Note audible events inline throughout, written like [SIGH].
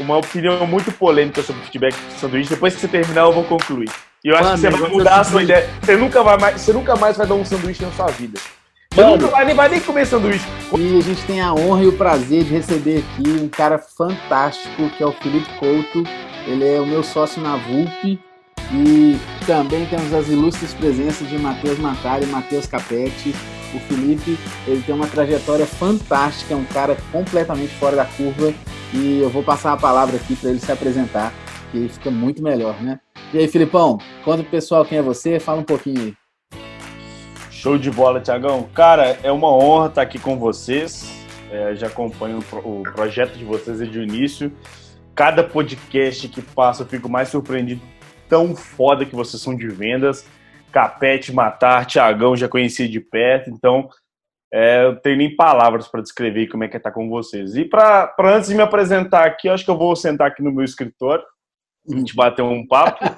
uma opinião muito polêmica sobre feedback de sanduíche. Depois que você terminar, eu vou concluir. E eu acho Mano, que você vai mudar a sua ideia. Você nunca, vai mais, você nunca mais vai dar um sanduíche na sua vida. Você Mano, nunca vai nem, vai nem comer sanduíche. E a gente tem a honra e o prazer de receber aqui um cara fantástico, que é o Felipe Couto. Ele é o meu sócio na VUP. E também temos as ilustres presenças de Matheus Matari e Matheus Capete. O Felipe, ele tem uma trajetória fantástica, é um cara completamente fora da curva e eu vou passar a palavra aqui para ele se apresentar, que fica muito melhor, né? E aí, Filipão, conta pro pessoal quem é você, fala um pouquinho aí. Show de bola, Tiagão. Cara, é uma honra estar aqui com vocês. É, já acompanho o projeto de vocês desde o início. Cada podcast que passa eu fico mais surpreendido tão foda que vocês são de vendas. Capete, Matar, Tiagão, já conheci de perto, então é, eu tenho nem palavras para descrever como é que é estar tá com vocês. E para antes de me apresentar aqui, acho que eu vou sentar aqui no meu escritório, a gente bater um papo. [LAUGHS]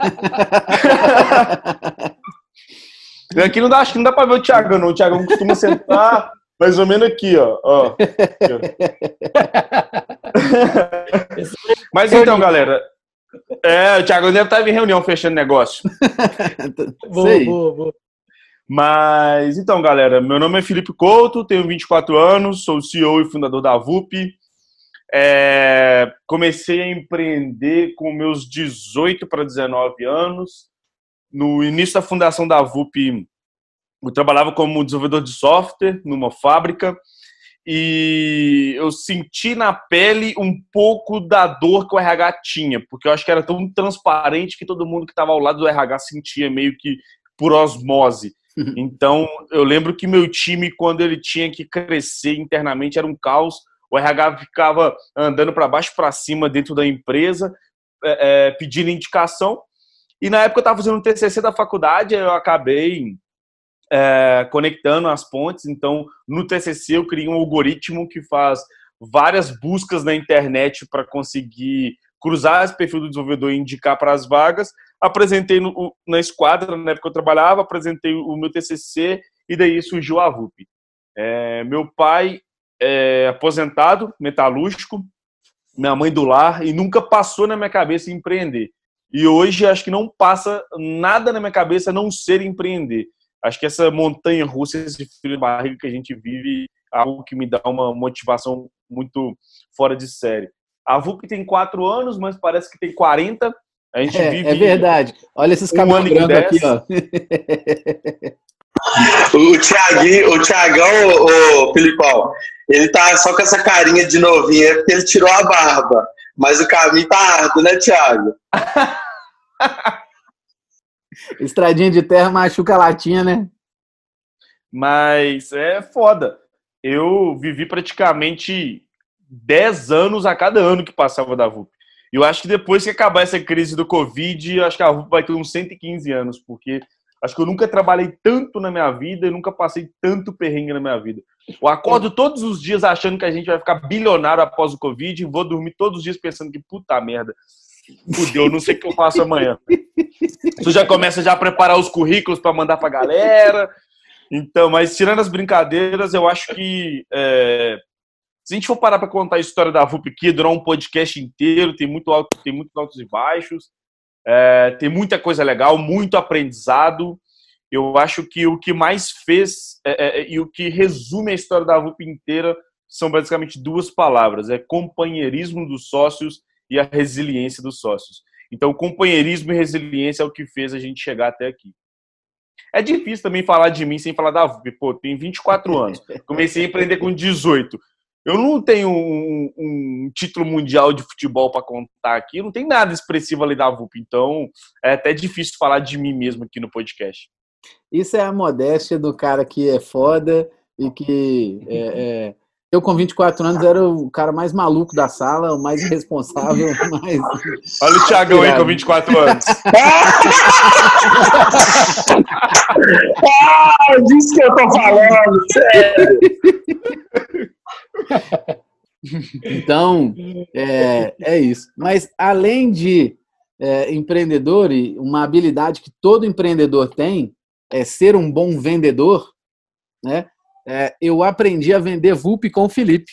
aqui não dá, acho que não dá para ver o Tiagão, não. O Tiagão costuma sentar mais ou menos aqui, ó. ó. [LAUGHS] Mas então, galera, é, o Thiago deve estar em reunião fechando negócio. [LAUGHS] boa, boa, boa. Mas, então, galera, meu nome é Felipe Couto, tenho 24 anos, sou CEO e fundador da VUP. É, comecei a empreender com meus 18 para 19 anos. No início da fundação da VUP, eu trabalhava como desenvolvedor de software numa fábrica e eu senti na pele um pouco da dor que o RH tinha, porque eu acho que era tão transparente que todo mundo que estava ao lado do RH sentia meio que por osmose. Então, eu lembro que meu time, quando ele tinha que crescer internamente, era um caos. O RH ficava andando para baixo para cima dentro da empresa, é, é, pedindo indicação. E na época eu estava fazendo um TCC da faculdade, eu acabei é, conectando as pontes. Então, no TCC, eu criei um algoritmo que faz várias buscas na internet para conseguir cruzar esse perfil do desenvolvedor e indicar para as vagas. Apresentei no, na esquadra, na época que eu trabalhava, apresentei o meu TCC e daí surgiu a VUP. É, meu pai é aposentado, metalúrgico, minha mãe do lar, e nunca passou na minha cabeça empreender. E hoje acho que não passa nada na minha cabeça não ser empreender acho que essa montanha russa, esse frio de barriga que a gente vive, é algo que me dá uma motivação muito fora de série. A VUP tem quatro anos, mas parece que tem 40. A gente é, vive. É verdade. Olha esses cabelos um aqui, ó. [LAUGHS] o Thiaguinho, o Thiagão, o Filipão, ele tá só com essa carinha de novinha porque ele tirou a barba. Mas o caminho tá árduo, né, Thiago? [LAUGHS] Estradinha de terra machuca a latinha, né? Mas é foda. Eu vivi praticamente 10 anos a cada ano que passava da VUP. E eu acho que depois que acabar essa crise do Covid, eu acho que a VUP vai ter uns 115 anos, porque acho que eu nunca trabalhei tanto na minha vida e nunca passei tanto perrengue na minha vida. Eu acordo todos os dias achando que a gente vai ficar bilionário após o Covid e vou dormir todos os dias pensando que puta merda, fudeu, não sei o que eu faço amanhã. Tu já começa já a preparar os currículos para mandar para galera. Então, mas tirando as brincadeiras, eu acho que é, se a gente for parar para contar a história da VUP aqui, durar um podcast inteiro, tem muito alto, tem muitos altos e baixos, é, tem muita coisa legal, muito aprendizado. Eu acho que o que mais fez é, é, e o que resume a história da VUP inteira são basicamente duas palavras: é companheirismo dos sócios e a resiliência dos sócios. Então, companheirismo e resiliência é o que fez a gente chegar até aqui. É difícil também falar de mim sem falar da VUP. Pô, tem 24 anos. Comecei a empreender com 18. Eu não tenho um, um título mundial de futebol para contar aqui. Não tem nada expressivo ali da VUP. Então, é até difícil falar de mim mesmo aqui no podcast. Isso é a modéstia do cara que é foda e que é, é eu, com 24 anos, era o cara mais maluco da sala, o mais irresponsável, mais. Olha o Thiagão aí com 24 anos. ah, disso que eu tô falando, sério. Então, é, é isso. Mas, além de é, empreendedor, e uma habilidade que todo empreendedor tem é ser um bom vendedor, né? É, eu aprendi a vender VUP com o Felipe.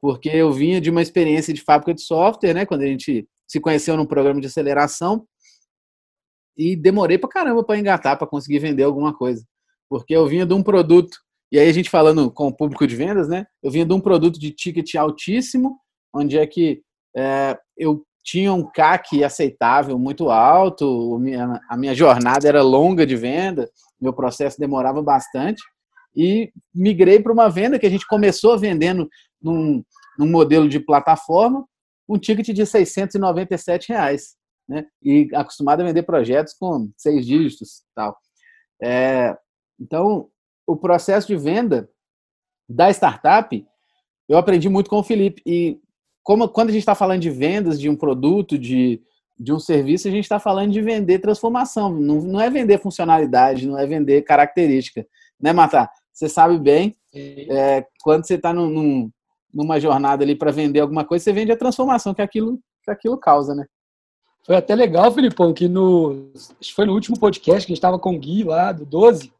porque eu vinha de uma experiência de fábrica de software, né? Quando a gente se conheceu num programa de aceleração e demorei pra caramba para engatar, para conseguir vender alguma coisa, porque eu vinha de um produto e aí a gente falando com o público de vendas, né? Eu vinha de um produto de ticket altíssimo, onde é que é, eu tinha um CAC aceitável, muito alto, a minha jornada era longa de venda, meu processo demorava bastante, e migrei para uma venda que a gente começou vendendo num, num modelo de plataforma, um ticket de 697 reais, né? E acostumado a vender projetos com seis dígitos, tal. É, então, o processo de venda da startup, eu aprendi muito com o Felipe e como quando a gente está falando de vendas de um produto, de, de um serviço, a gente está falando de vender transformação. Não, não é vender funcionalidade, não é vender característica. Né, Matar? Você sabe bem, é, quando você está num, num, numa jornada ali para vender alguma coisa, você vende a transformação que aquilo, que aquilo causa, né? Foi até legal, Filipão, que no. Foi no último podcast que a gente estava com o Gui lá, do 12. O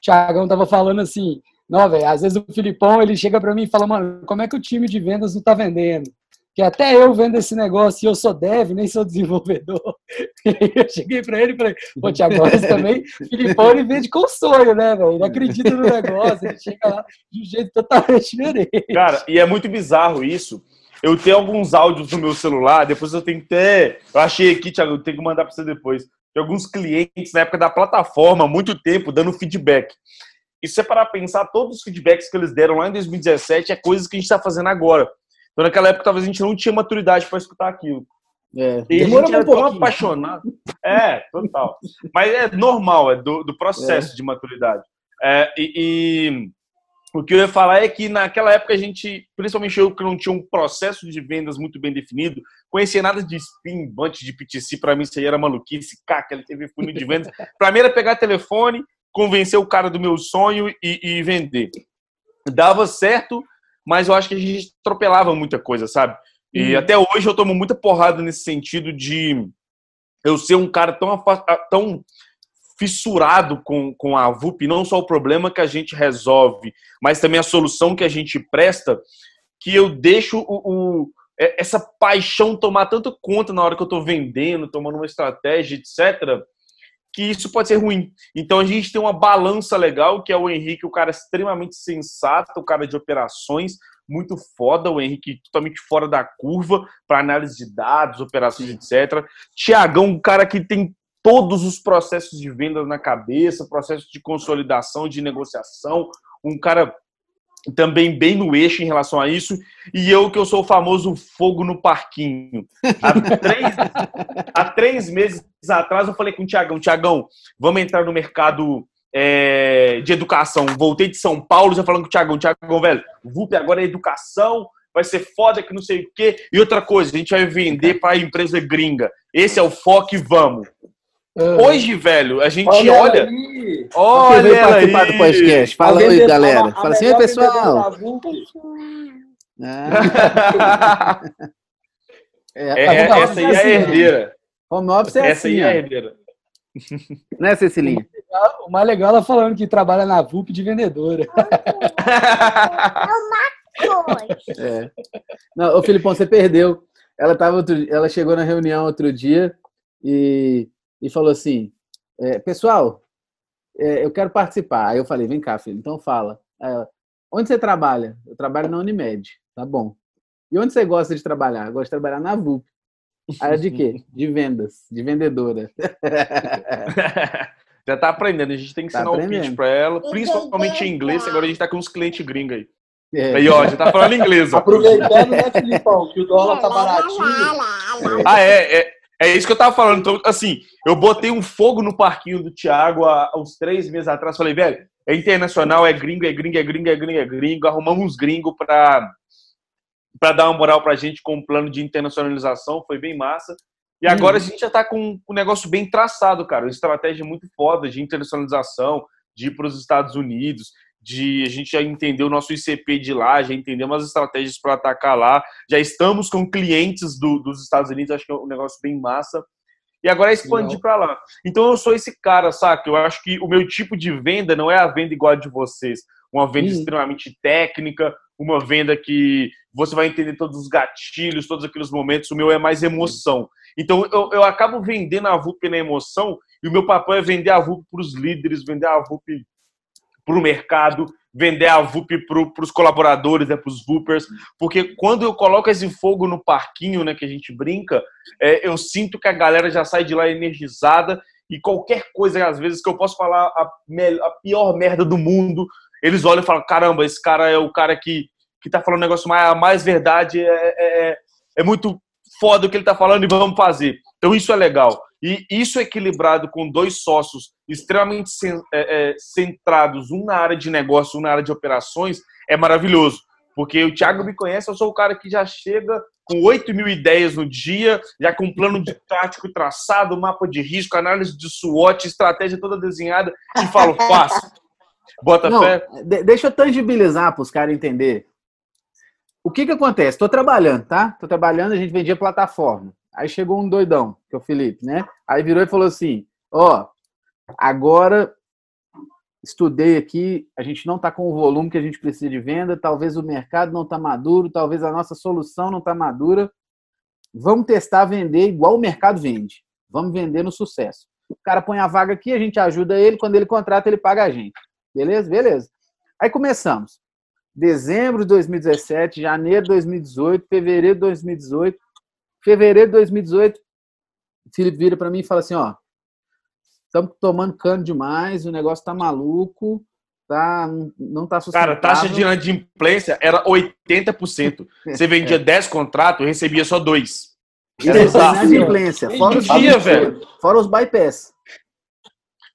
Thiagão tava falando assim: não, velho, às vezes o Filipão ele chega para mim e fala, mano, como é que o time de vendas não tá vendendo? Que até eu vendo esse negócio e eu sou dev, nem sou desenvolvedor. [LAUGHS] eu cheguei para ele e falei, pô, Tiago, você também, Filipão, ele vende com sonho, né, velho? Ele acredita no negócio, ele chega lá de um jeito totalmente diferente. Cara, e é muito bizarro isso. Eu tenho alguns áudios no meu celular, depois eu tenho que ter. Eu achei aqui, Thiago, eu tenho que mandar para você depois. De alguns clientes na época da plataforma, muito tempo, dando feedback. E se parar pensar, todos os feedbacks que eles deram lá em 2017 é coisas que a gente está fazendo agora. Então, naquela época, talvez a gente não tinha maturidade para escutar aquilo. É, e a gente era um tão apaixonado. É, total. Mas é normal, é do, do processo é. de maturidade. É, e, e, o que eu ia falar é que naquela época a gente, principalmente eu que não tinha um processo de vendas muito bem definido, conhecia nada de spin, bunch de PTC, para mim isso aí era maluquice, caca, ele teve funil de vendas. [LAUGHS] para mim era pegar telefone, convencer o cara do meu sonho e, e vender. Dava certo, mas eu acho que a gente atropelava muita coisa, sabe? E uhum. até hoje eu tomo muita porrada nesse sentido de eu ser um cara tão, tão fissurado com, com a VUP, não só o problema que a gente resolve, mas também a solução que a gente presta, que eu deixo o, o essa paixão tomar tanto conta na hora que eu estou vendendo, tomando uma estratégia, etc., que isso pode ser ruim. Então a gente tem uma balança legal, que é o Henrique, o cara extremamente sensato, o cara de operações, muito foda, o Henrique totalmente fora da curva para análise de dados, operações, etc. Tiagão, um cara que tem todos os processos de venda na cabeça, processo de consolidação, de negociação, um cara também bem no eixo em relação a isso. E eu, que eu sou o famoso fogo no parquinho. Há [LAUGHS] três, há três meses atrás, eu falei com o Tiagão: Tiagão, vamos entrar no mercado é, de educação. Voltei de São Paulo já falando com o Tiagão: Tiagão, velho, VUP agora é educação. Vai ser foda que não sei o quê. E outra coisa, a gente vai vender para a empresa gringa. Esse é o foco e vamos. Uhum. Hoje, velho, a gente olha. Olha, aí. olha veio participar aí. do podcast. Fala aí, galera. Fala assim, pessoal. Ah. [LAUGHS] é, é, essa aí é a assim, herdeira. Home office é essa aí é a herdeira. Né, Cecilinha? O mais legal é ela falando que trabalha na VUP de vendedora. [LAUGHS] é. Não, ô Filipão, você perdeu. Ela, tava outro, ela chegou na reunião outro dia e e falou assim: é, pessoal, é, eu quero participar. Aí eu falei: vem cá, filho, então fala. Ela, onde você trabalha? Eu trabalho na Unimed. Tá bom. E onde você gosta de trabalhar? Eu gosto de trabalhar na VUP. Área de quê? [LAUGHS] De vendas, de vendedora. [LAUGHS] Já tá aprendendo, a gente tem que tá ensinar aprendendo. o pitch para ela, principalmente em inglês, agora a gente tá com uns clientes gringos aí. É. Aí, ó, já tá falando inglês. Ó. [LAUGHS] Aproveitando, né, Filipão, que o dólar tá baratinho. Ah, é, é. É isso que eu tava falando. Então, assim, eu botei um fogo no parquinho do Thiago há uns três meses atrás. Falei, velho, é internacional, é gringo, é gringo, é gringo, é gringo, é gringo. Arrumamos uns gringos pra, pra dar uma moral pra gente com um plano de internacionalização. Foi bem massa. E agora hum. a gente já tá com um negócio bem traçado, cara. Uma estratégia muito foda de internacionalização, de ir para os Estados Unidos, de a gente já entendeu o nosso ICP de lá, já entendemos as estratégias para atacar lá, já estamos com clientes do, dos Estados Unidos, acho que é um negócio bem massa. E agora é expandir para lá. Então eu sou esse cara, saca? Eu acho que o meu tipo de venda não é a venda igual a de vocês. Uma venda hum. extremamente técnica, uma venda que, você vai entender todos os gatilhos, todos aqueles momentos. O meu é mais emoção. Então eu, eu acabo vendendo a VUP na emoção e o meu papel é vender a VUP para os líderes, vender a VUP para o mercado, vender a VUP para os colaboradores, né, para os VUPers, porque quando eu coloco esse fogo no parquinho, né, que a gente brinca, é, eu sinto que a galera já sai de lá energizada e qualquer coisa, às vezes, que eu posso falar a, a pior merda do mundo, eles olham e falam, caramba, esse cara é o cara que, que tá falando negócio mais, mais verdade, é, é, é, é muito foda o que ele tá falando e vamos fazer. Então isso é legal. E isso equilibrado com dois sócios extremamente é, é, centrados, um na área de negócio, um na área de operações, é maravilhoso. Porque o Thiago me conhece, eu sou o cara que já chega com 8 mil ideias no dia, já com um plano de tático traçado, mapa de risco, análise de SWOT, estratégia toda desenhada, e falo, faço. Bota Não, fé. Deixa eu tangibilizar para os caras entenderem. O que que acontece? Estou trabalhando, tá? Estou trabalhando, a gente vendia plataforma. Aí chegou um doidão, que é o Felipe, né? Aí virou e falou assim: Ó, oh, agora estudei aqui, a gente não está com o volume que a gente precisa de venda, talvez o mercado não está maduro, talvez a nossa solução não está madura. Vamos testar vender igual o mercado vende. Vamos vender no sucesso. O cara põe a vaga aqui, a gente ajuda ele, quando ele contrata, ele paga a gente. Beleza? Beleza. Aí começamos. Dezembro de 2017, janeiro de 2018, fevereiro de 2018, fevereiro de 2018, o Felipe vira para mim e fala assim, ó, estamos tomando cano demais, o negócio tá maluco, tá, não tá sustentável. Cara, taxa de inadimplência era 80%. [LAUGHS] Você vendia 10 contratos, recebia só dois. Era inadimplência, fora os, dia, velho. fora os bypass.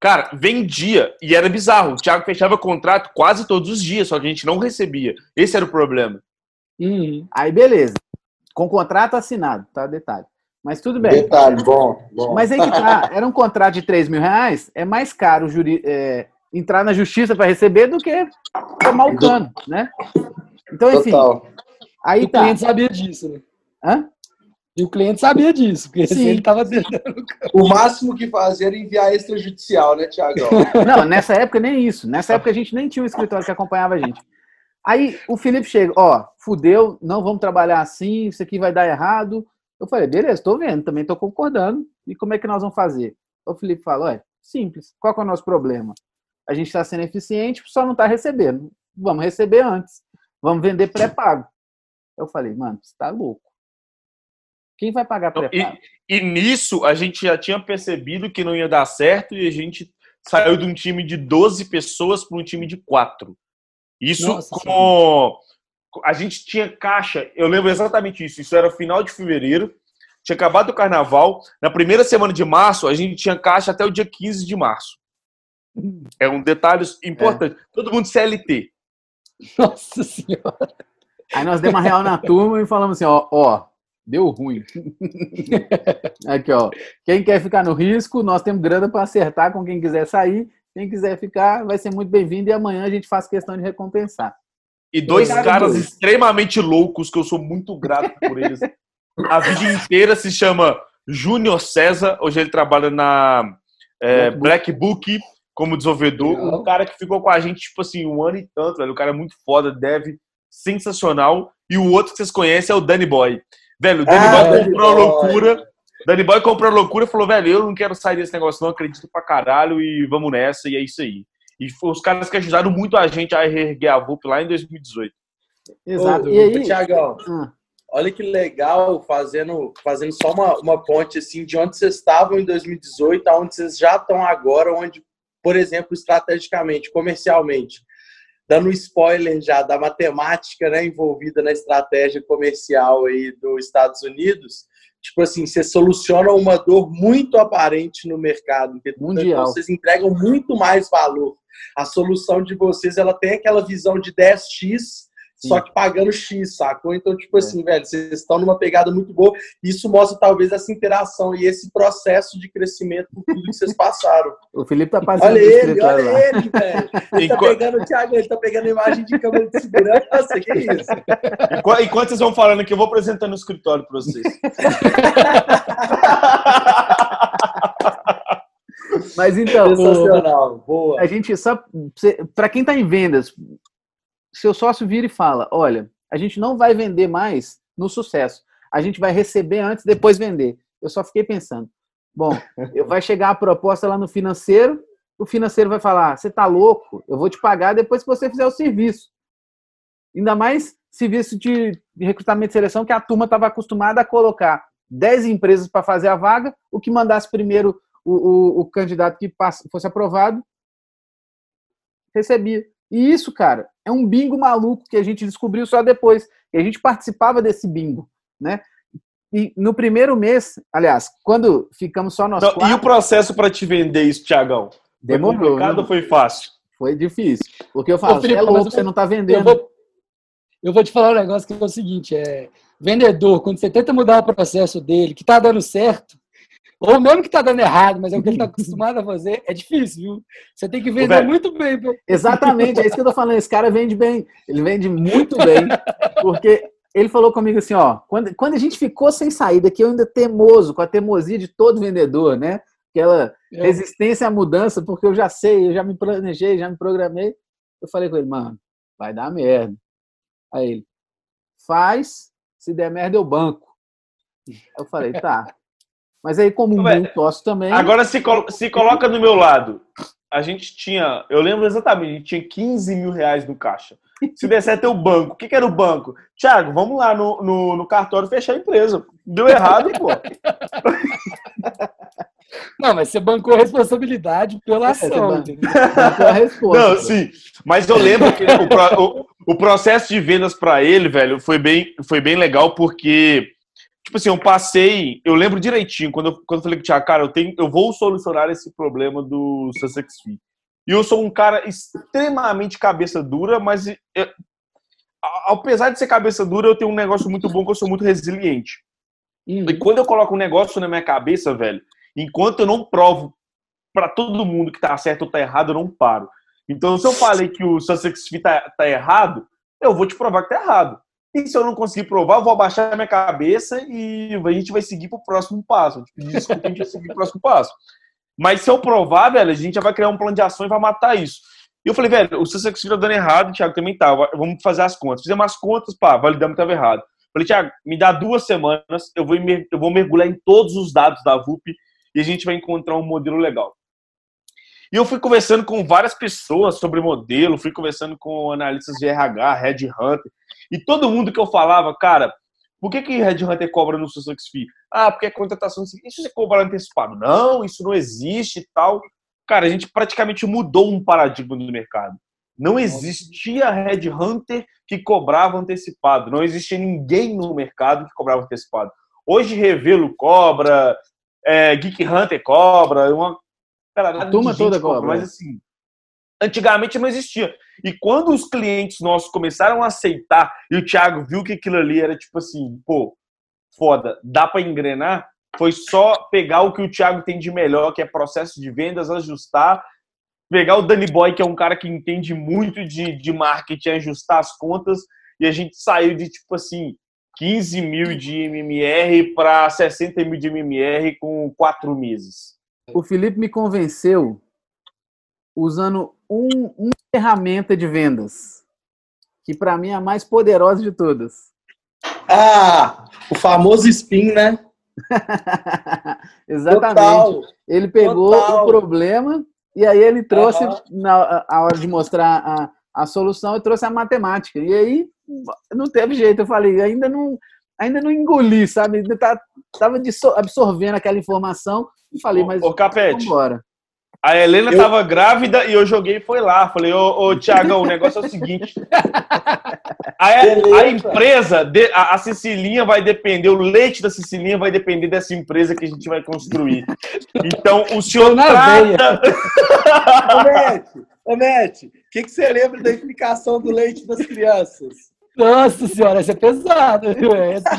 Cara, vendia e era bizarro. O Thiago fechava contrato quase todos os dias, só que a gente não recebia. Esse era o problema. Uhum. Aí, beleza com contrato assinado, tá? Detalhe. Mas tudo bem. Detalhe, bom. bom. Mas aí que tá, era um contrato de 3 mil reais, é mais caro juri, é, entrar na justiça para receber do que tomar o cano, né? Então, enfim. Total. Aí o tá. cliente sabia disso, né? Hã? E o cliente sabia disso, porque Sim. ele estava tentando. O máximo que fazia era enviar extrajudicial, né, Tiago? Não, nessa época nem isso. Nessa época a gente nem tinha um escritório que acompanhava a gente. Aí o Felipe chega, ó, fudeu, não vamos trabalhar assim, isso aqui vai dar errado. Eu falei, beleza, estou vendo, também estou concordando. E como é que nós vamos fazer? O Felipe fala, olha, simples, qual é o nosso problema? A gente está sendo eficiente, só não está recebendo. Vamos receber antes. Vamos vender pré-pago. Eu falei, mano, você está louco. Quem vai pagar pré-pago? E, e nisso a gente já tinha percebido que não ia dar certo e a gente saiu de um time de 12 pessoas para um time de 4. Isso Nossa, com. A gente tinha caixa, eu lembro exatamente isso. Isso era final de fevereiro, tinha acabado o carnaval. Na primeira semana de março, a gente tinha caixa até o dia 15 de março. É um detalhe importante. É. Todo mundo CLT. Nossa Senhora. Aí nós demos uma real na turma e falamos assim: ó, ó deu ruim. [LAUGHS] Aqui, ó. Quem quer ficar no risco, nós temos grana para acertar com quem quiser sair. Quem quiser ficar vai ser muito bem-vindo e amanhã a gente faz questão de recompensar. E dois caras extremamente loucos, que eu sou muito grato por eles. A vida inteira se chama Júnior César. Hoje ele trabalha na é, Black Book como desenvolvedor. Um cara que ficou com a gente, tipo assim, um ano e tanto, velho. O cara é muito foda, deve, sensacional. E o outro que vocês conhecem é o Danny Boy. Velho, o Danny ah, Boy comprou uma loucura. Danny Boy comprou a loucura e falou, velho, eu não quero sair desse negócio, não acredito pra caralho e vamos nessa, e é isso aí. E foi os caras que ajudaram muito a gente a reerguer a VUP lá em 2018. Exato. Ô, e aí... Tiagão, hum. olha que legal fazendo, fazendo só uma, uma ponte assim de onde vocês estavam em 2018 aonde vocês já estão agora, onde, por exemplo, estrategicamente, comercialmente, dando spoiler já da matemática né, envolvida na estratégia comercial aí dos Estados Unidos, tipo assim, você soluciona uma dor muito aparente no mercado, mundial. Vocês entregam muito mais valor. A solução de vocês, ela tem aquela visão de 10x só que pagando X, sacou? Então, tipo é. assim, velho, vocês estão numa pegada muito boa. Isso mostra talvez essa interação e esse processo de crescimento que vocês passaram. [LAUGHS] o Felipe tá passando. Olha ele, olha lá. ele, velho. Ele tá pegando o Thiago, ele tá pegando a imagem de câmera de segurança. Que isso? Enquanto vocês vão falando aqui, eu vou apresentando o escritório para vocês. [LAUGHS] Mas então, Sensacional, boa. A gente só para quem está em vendas, seu sócio vira e fala: olha, a gente não vai vender mais no sucesso. A gente vai receber antes, depois vender. Eu só fiquei pensando, bom, [LAUGHS] vai chegar a proposta lá no financeiro, o financeiro vai falar: você está louco? Eu vou te pagar depois que você fizer o serviço. Ainda mais serviço de, de recrutamento e seleção que a turma estava acostumada a colocar 10 empresas para fazer a vaga, o que mandasse primeiro o, o, o candidato que passe, fosse aprovado recebia. E isso, cara, é um bingo maluco que a gente descobriu só depois. E a gente participava desse bingo, né? E no primeiro mês, aliás, quando ficamos só nós então, quatro, E o processo para te vender isso, Tiagão? Demorou. Foi complicado ou foi fácil? Foi difícil. Porque eu falo, Ô, Felipe, é louco, você não está vendendo. Eu vou, eu vou, te falar um negócio que é o seguinte, é vendedor, quando você tenta mudar o processo dele, que está dando certo, ou mesmo que está dando errado, mas é o que ele está acostumado a fazer, é difícil, viu? Você tem que vender muito bem. Exatamente, é isso que eu tô falando. Esse cara vende bem, ele vende muito bem, porque ele falou comigo assim, ó, quando, quando a gente ficou sem saída, que eu ainda temoso, com a teimosia de todo vendedor, né? Aquela é. resistência à mudança, porque eu já sei, eu já me planejei, já me programei. Eu falei com ele, mano, vai dar merda. Aí ele, faz, se der merda eu banco. Eu falei, tá. Mas aí, como um bom sócio também. Agora se, colo se coloca do meu lado. A gente tinha, eu lembro exatamente, a gente tinha 15 mil reais no caixa. Se der certo, é o banco. O que, que era o banco? Tiago, vamos lá no, no, no, cartório fechar a empresa. Deu errado, pô. [LAUGHS] Não, mas você bancou a responsabilidade pela é, ação. bancou a resposta. Não, sim. Mas eu lembro que o, o, o processo de vendas para ele, velho, foi bem, foi bem legal porque tipo assim, eu passei, eu lembro direitinho, quando eu, quando eu falei com o Thiago, cara, eu, tenho, eu vou solucionar esse problema do Sussex Fee. E eu sou um cara extremamente cabeça dura, mas eu, apesar de ser cabeça dura, eu tenho um negócio muito bom que eu sou muito resiliente. Hum. E quando eu coloco um negócio na minha cabeça, velho, enquanto eu não provo para todo mundo que tá certo ou tá errado, eu não paro. Então, se eu falei que o Sussex Fee tá, tá errado, eu vou te provar que tá errado. E se eu não conseguir provar, eu vou abaixar minha cabeça e a gente vai seguir pro próximo passo. Tipo, desculpa, a gente vai seguir pro próximo passo. Mas se eu provar, velho, a gente já vai criar um plano de ação e vai matar isso. E eu falei, velho, o seu tá dando errado, o Thiago também tá. Vamos fazer as contas. Fizemos as contas, pá, validamos que estava errado. Falei, Thiago, me dá duas semanas, eu vou, eu vou mergulhar em todos os dados da VUP e a gente vai encontrar um modelo legal. E eu fui conversando com várias pessoas sobre modelo, fui conversando com analistas de RH, Red Hunter, e todo mundo que eu falava, cara, por que, que Red Hunter cobra no Sussex Fee? Ah, porque a contratação. Isso você cobra antecipado? Não, isso não existe e tal. Cara, a gente praticamente mudou um paradigma do mercado. Não existia Red Hunter que cobrava antecipado. Não existia ninguém no mercado que cobrava antecipado. Hoje Revelo cobra, é, Geek Hunter cobra, uma cara, a turma toda cobra, mas assim, antigamente não existia. E quando os clientes nossos começaram a aceitar e o Thiago viu que aquilo ali era tipo assim, pô, foda, dá para engrenar, foi só pegar o que o Thiago tem de melhor, que é processo de vendas, ajustar, pegar o Danny Boy, que é um cara que entende muito de, de marketing, ajustar as contas, e a gente saiu de tipo assim, 15 mil de MMR para 60 mil de MMR com quatro meses. O Felipe me convenceu usando um, uma ferramenta de vendas, que para mim é a mais poderosa de todas. Ah, o famoso spin, né? [LAUGHS] Exatamente. Total. Ele pegou Total. o problema e aí ele trouxe, uhum. na a hora de mostrar a, a solução, e trouxe a matemática. E aí não teve jeito. Eu falei, ainda não, ainda não engoli, sabe? Ainda tá, tava absorvendo aquela informação e falei, mas ô, Capete, vamos embora. A Helena eu... tava grávida e eu joguei e foi lá. Falei, ô, ô Tiagão, o negócio é o seguinte. A, a empresa, a, a Cecilinha vai depender, o leite da Cecilinha vai depender dessa empresa que a gente vai construir. Então, o senhor Na trata... Ô, Mete, o que, que você lembra da explicação do leite das crianças? Nossa senhora, essa é pesada, viu? Essa,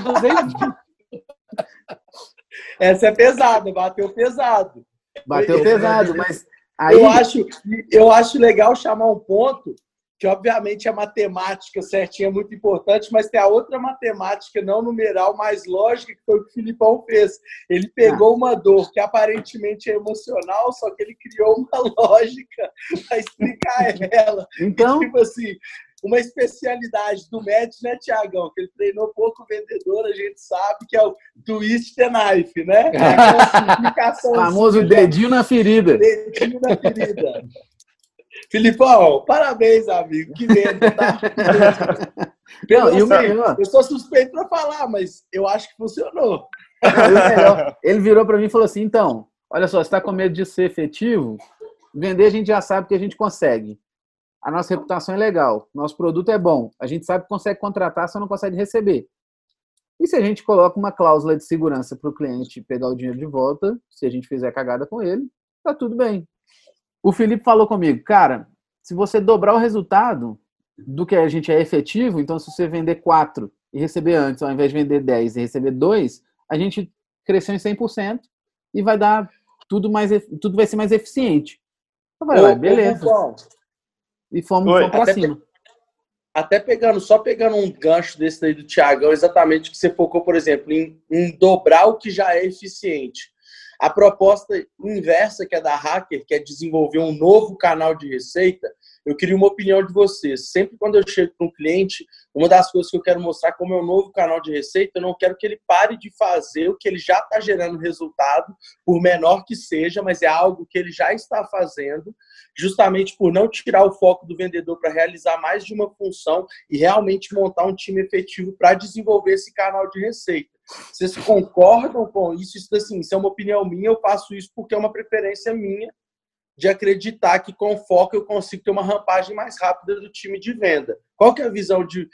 essa é pesada, bateu pesado. Bateu pesado, mas aí... eu acho eu acho legal chamar um ponto que obviamente a matemática certinha é muito importante, mas tem a outra matemática não numeral mais lógica que foi o que o Filipão fez. Ele pegou uma dor que aparentemente é emocional, só que ele criou uma [LAUGHS] lógica para explicar [LAUGHS] ela. Então, tipo assim, uma especialidade do Médici, né, Tiagão? Que ele treinou pouco vendedor, a gente sabe que é o twist the knife, né? É o [LAUGHS] famoso dedinho na ferida. Dedinho na ferida. [LAUGHS] Filipão, parabéns, amigo. Que venda, tá? [LAUGHS] Não, e o melhor... Eu sou suspeito para falar, mas eu acho que funcionou. ele virou para mim e falou assim: então, olha só, você está com medo de ser efetivo? Vender a gente já sabe que a gente consegue. A nossa reputação é legal, nosso produto é bom, a gente sabe que consegue contratar, só não consegue receber. E se a gente coloca uma cláusula de segurança para o cliente pegar o dinheiro de volta, se a gente fizer cagada com ele, tá tudo bem. O Felipe falou comigo, cara, se você dobrar o resultado do que a gente é efetivo, então se você vender 4 e receber antes, ao invés de vender 10 e receber 2, a gente cresceu em 100% e vai dar tudo mais tudo vai ser mais eficiente. Eu falei, ô, beleza. Ô, e fomos, fomos para cima. Pe... Até pegando, só pegando um gancho desse aí do Thiagão, exatamente que você focou, por exemplo, em, em dobrar o que já é eficiente. A proposta inversa, que é da Hacker, que é desenvolver um novo canal de receita, eu queria uma opinião de vocês. Sempre quando eu chego para um cliente, uma das coisas que eu quero mostrar como é um novo canal de receita, eu não quero que ele pare de fazer o que ele já está gerando resultado, por menor que seja, mas é algo que ele já está fazendo, justamente por não tirar o foco do vendedor para realizar mais de uma função e realmente montar um time efetivo para desenvolver esse canal de receita. Vocês concordam com isso? Isso, assim, isso é uma opinião minha, eu faço isso porque é uma preferência minha de acreditar que com foco eu consigo ter uma rampagem mais rápida do time de venda. Qual que é a visão de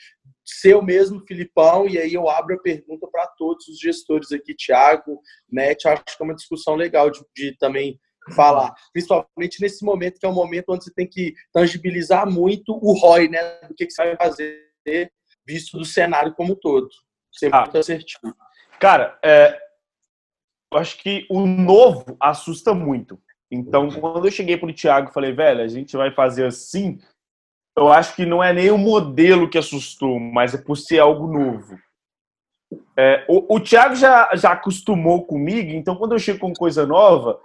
seu mesmo, Filipão? E aí eu abro a pergunta para todos os gestores aqui, Thiago, Net, acho que é uma discussão legal de, de também falar, principalmente nesse momento que é um momento onde você tem que tangibilizar muito o ROI, né, do que, que você vai fazer, visto do cenário como um todo. Sempre ah, muito assertivo. Cara, é, eu acho que o novo assusta muito. Então, quando eu cheguei para o Thiago e falei, velho, a gente vai fazer assim, eu acho que não é nem o modelo que assustou, mas é por ser algo novo. É, o, o Thiago já, já acostumou comigo, então quando eu chego com coisa nova,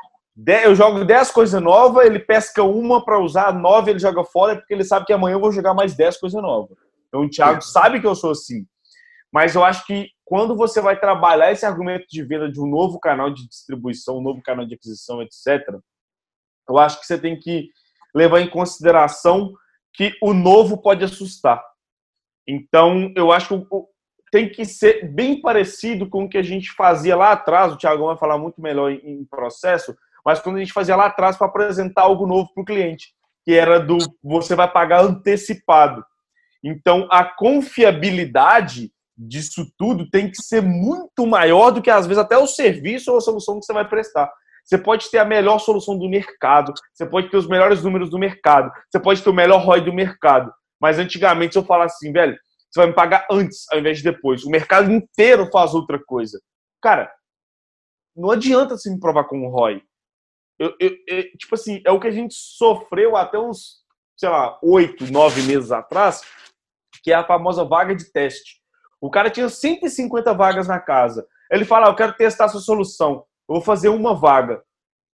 eu jogo 10 coisas novas, ele pesca uma para usar, nove ele joga fora, porque ele sabe que amanhã eu vou jogar mais 10 coisas novas. Então o Thiago sabe que eu sou assim. Mas eu acho que quando você vai trabalhar esse argumento de venda de um novo canal de distribuição, um novo canal de aquisição, etc., eu acho que você tem que levar em consideração que o novo pode assustar. Então, eu acho que tem que ser bem parecido com o que a gente fazia lá atrás. O Thiago vai falar muito melhor em processo, mas quando a gente fazia lá atrás para apresentar algo novo para o cliente, que era do você vai pagar antecipado. Então, a confiabilidade disso tudo tem que ser muito maior do que, às vezes, até o serviço ou a solução que você vai prestar. Você pode ter a melhor solução do mercado, você pode ter os melhores números do mercado, você pode ter o melhor ROI do mercado. Mas antigamente, se eu falar assim, velho, você vai me pagar antes ao invés de depois. O mercado inteiro faz outra coisa. Cara, não adianta você me provar com o ROI. Eu, eu, eu, tipo assim, é o que a gente sofreu até uns, sei lá, oito, nove meses atrás, que é a famosa vaga de teste. O cara tinha 150 vagas na casa. Ele fala, ah, eu quero testar a sua solução eu vou fazer uma vaga.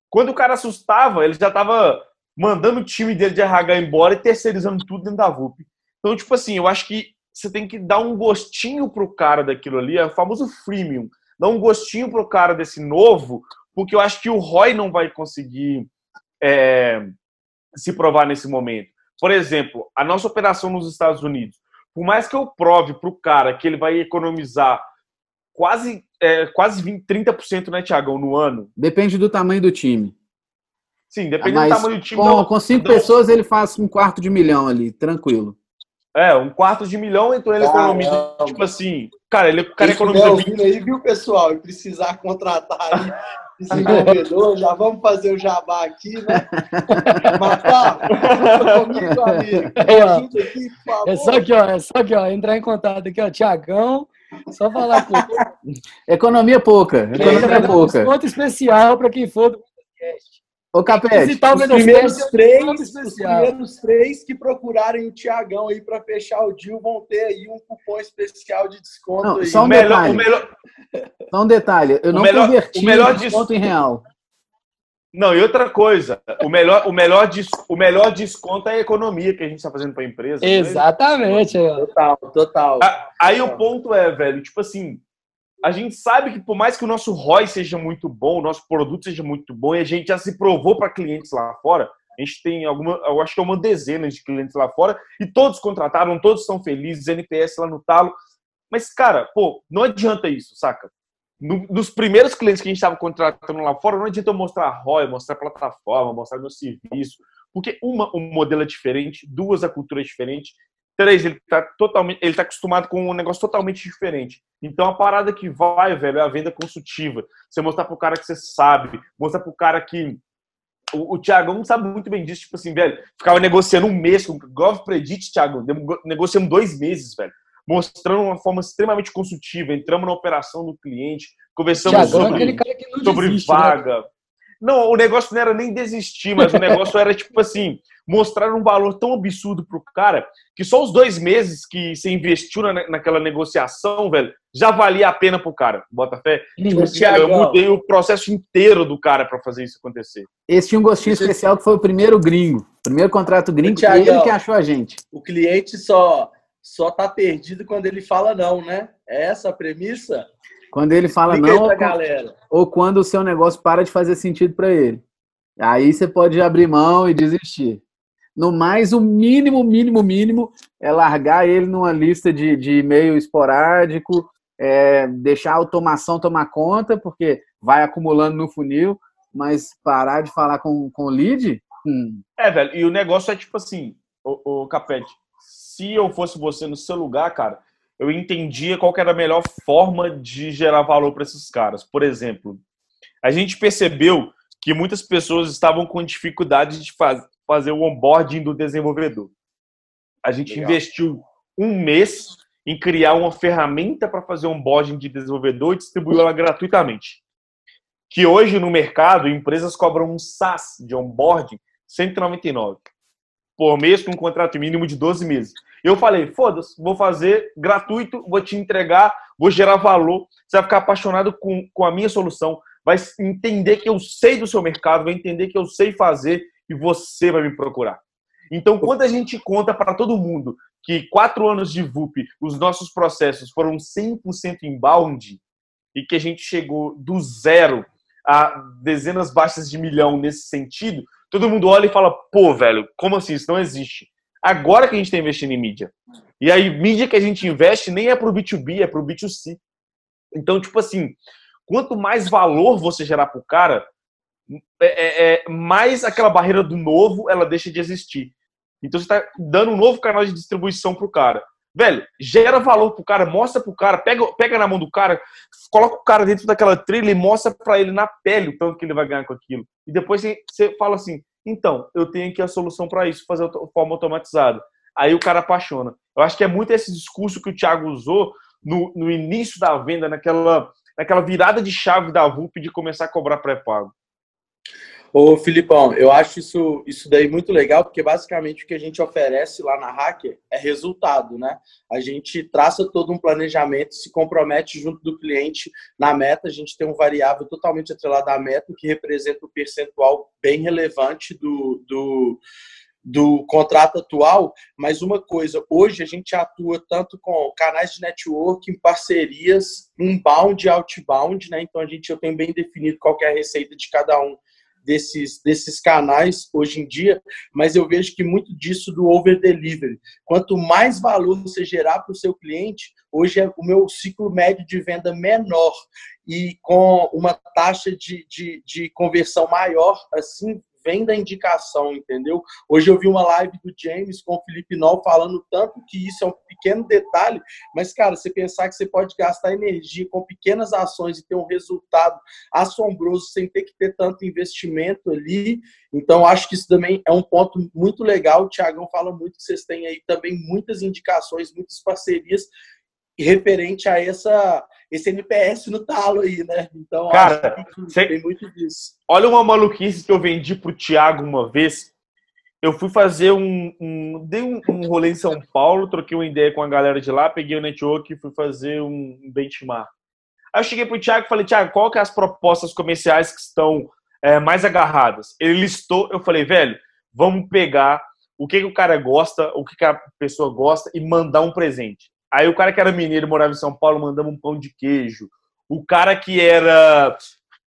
Quando o cara assustava, ele já estava mandando o time dele de RH embora e terceirizando tudo dentro da VUP. Então, tipo assim, eu acho que você tem que dar um gostinho pro cara daquilo ali, é o famoso freemium. Dar um gostinho pro cara desse novo, porque eu acho que o ROI não vai conseguir é, se provar nesse momento. Por exemplo, a nossa operação nos Estados Unidos. Por mais que eu prove pro cara que ele vai economizar quase, é, quase 20, 30%, né, Tiagão, no ano. Depende do tamanho do time. Sim, depende do tamanho do time. Com, não, com cinco não... pessoas, ele faz um quarto de milhão ali, tranquilo. É, um quarto de milhão, então ele economiza, tipo assim, cara, ele o cara economiza. Ouvindo aí, viu, pessoal? E precisar contratar aí desenvolvedor, [LAUGHS] já vamos fazer o jabá aqui, né? [LAUGHS] Mas tá, comigo, amigo. É, aqui, é só aqui, ó, é só aqui, ó, entrar em contato aqui, ó, Tiagão, só falar com Economia pouca. Economia é, pouca. Ponto especial para quem for do podcast. Ô, Capete, os primeiros, três, os primeiros três que procurarem o Tiagão aí para fechar o deal vão ter aí um cupom especial de desconto. Não, aí. Só um melhor, detalhe. Melhor... Só um detalhe. Eu não melhor, converti o melhor desconto em real. Não, e outra coisa, o melhor, o melhor, o melhor desconto é a economia que a gente está fazendo para a empresa. É Exatamente. Né? Total, total. Aí o ponto é, velho, tipo assim, a gente sabe que por mais que o nosso ROI seja muito bom, o nosso produto seja muito bom, e a gente já se provou para clientes lá fora, a gente tem alguma, eu acho que é uma dezena de clientes lá fora, e todos contrataram, todos estão felizes, NPS lá no talo. Mas, cara, pô, não adianta isso, saca? No, nos primeiros clientes que a gente estava contratando lá fora, não adianta eu mostrar ROI, mostrar plataforma, mostrar meu serviço, porque uma, o um modelo é diferente, duas, a cultura é diferente, Três, ele tá totalmente, ele tá acostumado com um negócio totalmente diferente. Então a parada que vai, velho, é a venda consultiva. Você mostrar pro cara que você sabe, mostrar pro cara que o, o Thiagão sabe muito bem disso, tipo assim, velho, ficava negociando um mês com o Gov Predit, Thiago, negociamos dois meses, velho, mostrando uma forma extremamente consultiva, entramos na operação do cliente, conversamos é sobre, é sobre desiste, né? vaga. Né? Não, o negócio não era nem desistir, mas o negócio era tipo assim, mostrar um valor tão absurdo pro cara que só os dois meses que você investiu na, naquela negociação, velho, já valia a pena pro cara. Bota fé. Tipo assim, eu mudei o processo inteiro do cara para fazer isso acontecer. Esse tinha um gostinho especial que foi o primeiro gringo. Primeiro contrato gringo, que ele que achou a gente. O cliente só só tá perdido quando ele fala não, né? É essa a premissa? Quando ele fala não, ou, galera. ou quando o seu negócio para de fazer sentido para ele. Aí você pode abrir mão e desistir. No mais, o mínimo, mínimo, mínimo é largar ele numa lista de, de e-mail esporádico, é, deixar a automação tomar conta, porque vai acumulando no funil, mas parar de falar com, com o lead. Hum. É, velho, e o negócio é tipo assim, o, o Capete, se eu fosse você no seu lugar, cara, eu entendia qual era a melhor forma de gerar valor para esses caras. Por exemplo, a gente percebeu que muitas pessoas estavam com dificuldade de faz, fazer o onboarding do desenvolvedor. A gente Legal. investiu um mês em criar uma ferramenta para fazer onboarding de desenvolvedor e distribuir ela gratuitamente. Que hoje no mercado, empresas cobram um SaaS de onboarding 199 por mês com um contrato mínimo de 12 meses. Eu falei, foda-se, vou fazer gratuito, vou te entregar, vou gerar valor, você vai ficar apaixonado com, com a minha solução, vai entender que eu sei do seu mercado, vai entender que eu sei fazer e você vai me procurar. Então, quando a gente conta para todo mundo que quatro anos de VUP, os nossos processos foram 100% inbound e que a gente chegou do zero a dezenas baixas de milhão nesse sentido, todo mundo olha e fala, pô, velho, como assim? Isso não existe. Agora que a gente está investindo em mídia. E aí, mídia que a gente investe nem é para o B2B, é para o B2C. Então, tipo assim, quanto mais valor você gerar para o cara, é, é, é, mais aquela barreira do novo ela deixa de existir. Então você está dando um novo canal de distribuição para o cara. Velho, gera valor pro cara, mostra pro cara, pega, pega na mão do cara, coloca o cara dentro daquela trilha e mostra para ele na pele o tanto que ele vai ganhar com aquilo. E depois você fala assim: então, eu tenho aqui a solução para isso, fazer de forma automatizada. Aí o cara apaixona. Eu acho que é muito esse discurso que o Thiago usou no, no início da venda, naquela, naquela virada de chave da VUP de começar a cobrar pré-pago. Ô, Filipão, eu acho isso, isso daí muito legal, porque basicamente o que a gente oferece lá na Hacker é resultado, né? A gente traça todo um planejamento, se compromete junto do cliente na meta, a gente tem um variável totalmente atrelado à meta, que representa um percentual bem relevante do, do, do contrato atual, mas uma coisa, hoje a gente atua tanto com canais de networking, parcerias, inbound e outbound, né? Então a gente eu tenho bem definido qual é a receita de cada um desses, desses canais hoje em dia, mas eu vejo que muito disso do over delivery. Quanto mais valor você gerar para o seu cliente, hoje é o meu ciclo médio de venda menor e com uma taxa de, de, de conversão maior, assim vem da indicação, entendeu? Hoje eu vi uma live do James com o Felipe Nol falando tanto que isso é um pequeno detalhe, mas, cara, você pensar que você pode gastar energia com pequenas ações e ter um resultado assombroso sem ter que ter tanto investimento ali, então acho que isso também é um ponto muito legal. O Tiagão fala muito que vocês têm aí também muitas indicações, muitas parcerias referente a essa esse NPS no talo aí, né? Então, Cara, cê... tem muito disso. Olha uma maluquice que eu vendi pro Thiago uma vez. Eu fui fazer um, um dei um, um, rolê em São Paulo, troquei uma ideia com a galera de lá, peguei o network e fui fazer um benchmark. Aí eu cheguei pro Thiago e falei, Thiago, qual que é as propostas comerciais que estão é, mais agarradas. Ele listou, eu falei, velho, vamos pegar o que, que o cara gosta, o que, que a pessoa gosta e mandar um presente. Aí o cara que era mineiro morava em São Paulo, mandamos um pão de queijo. O cara que era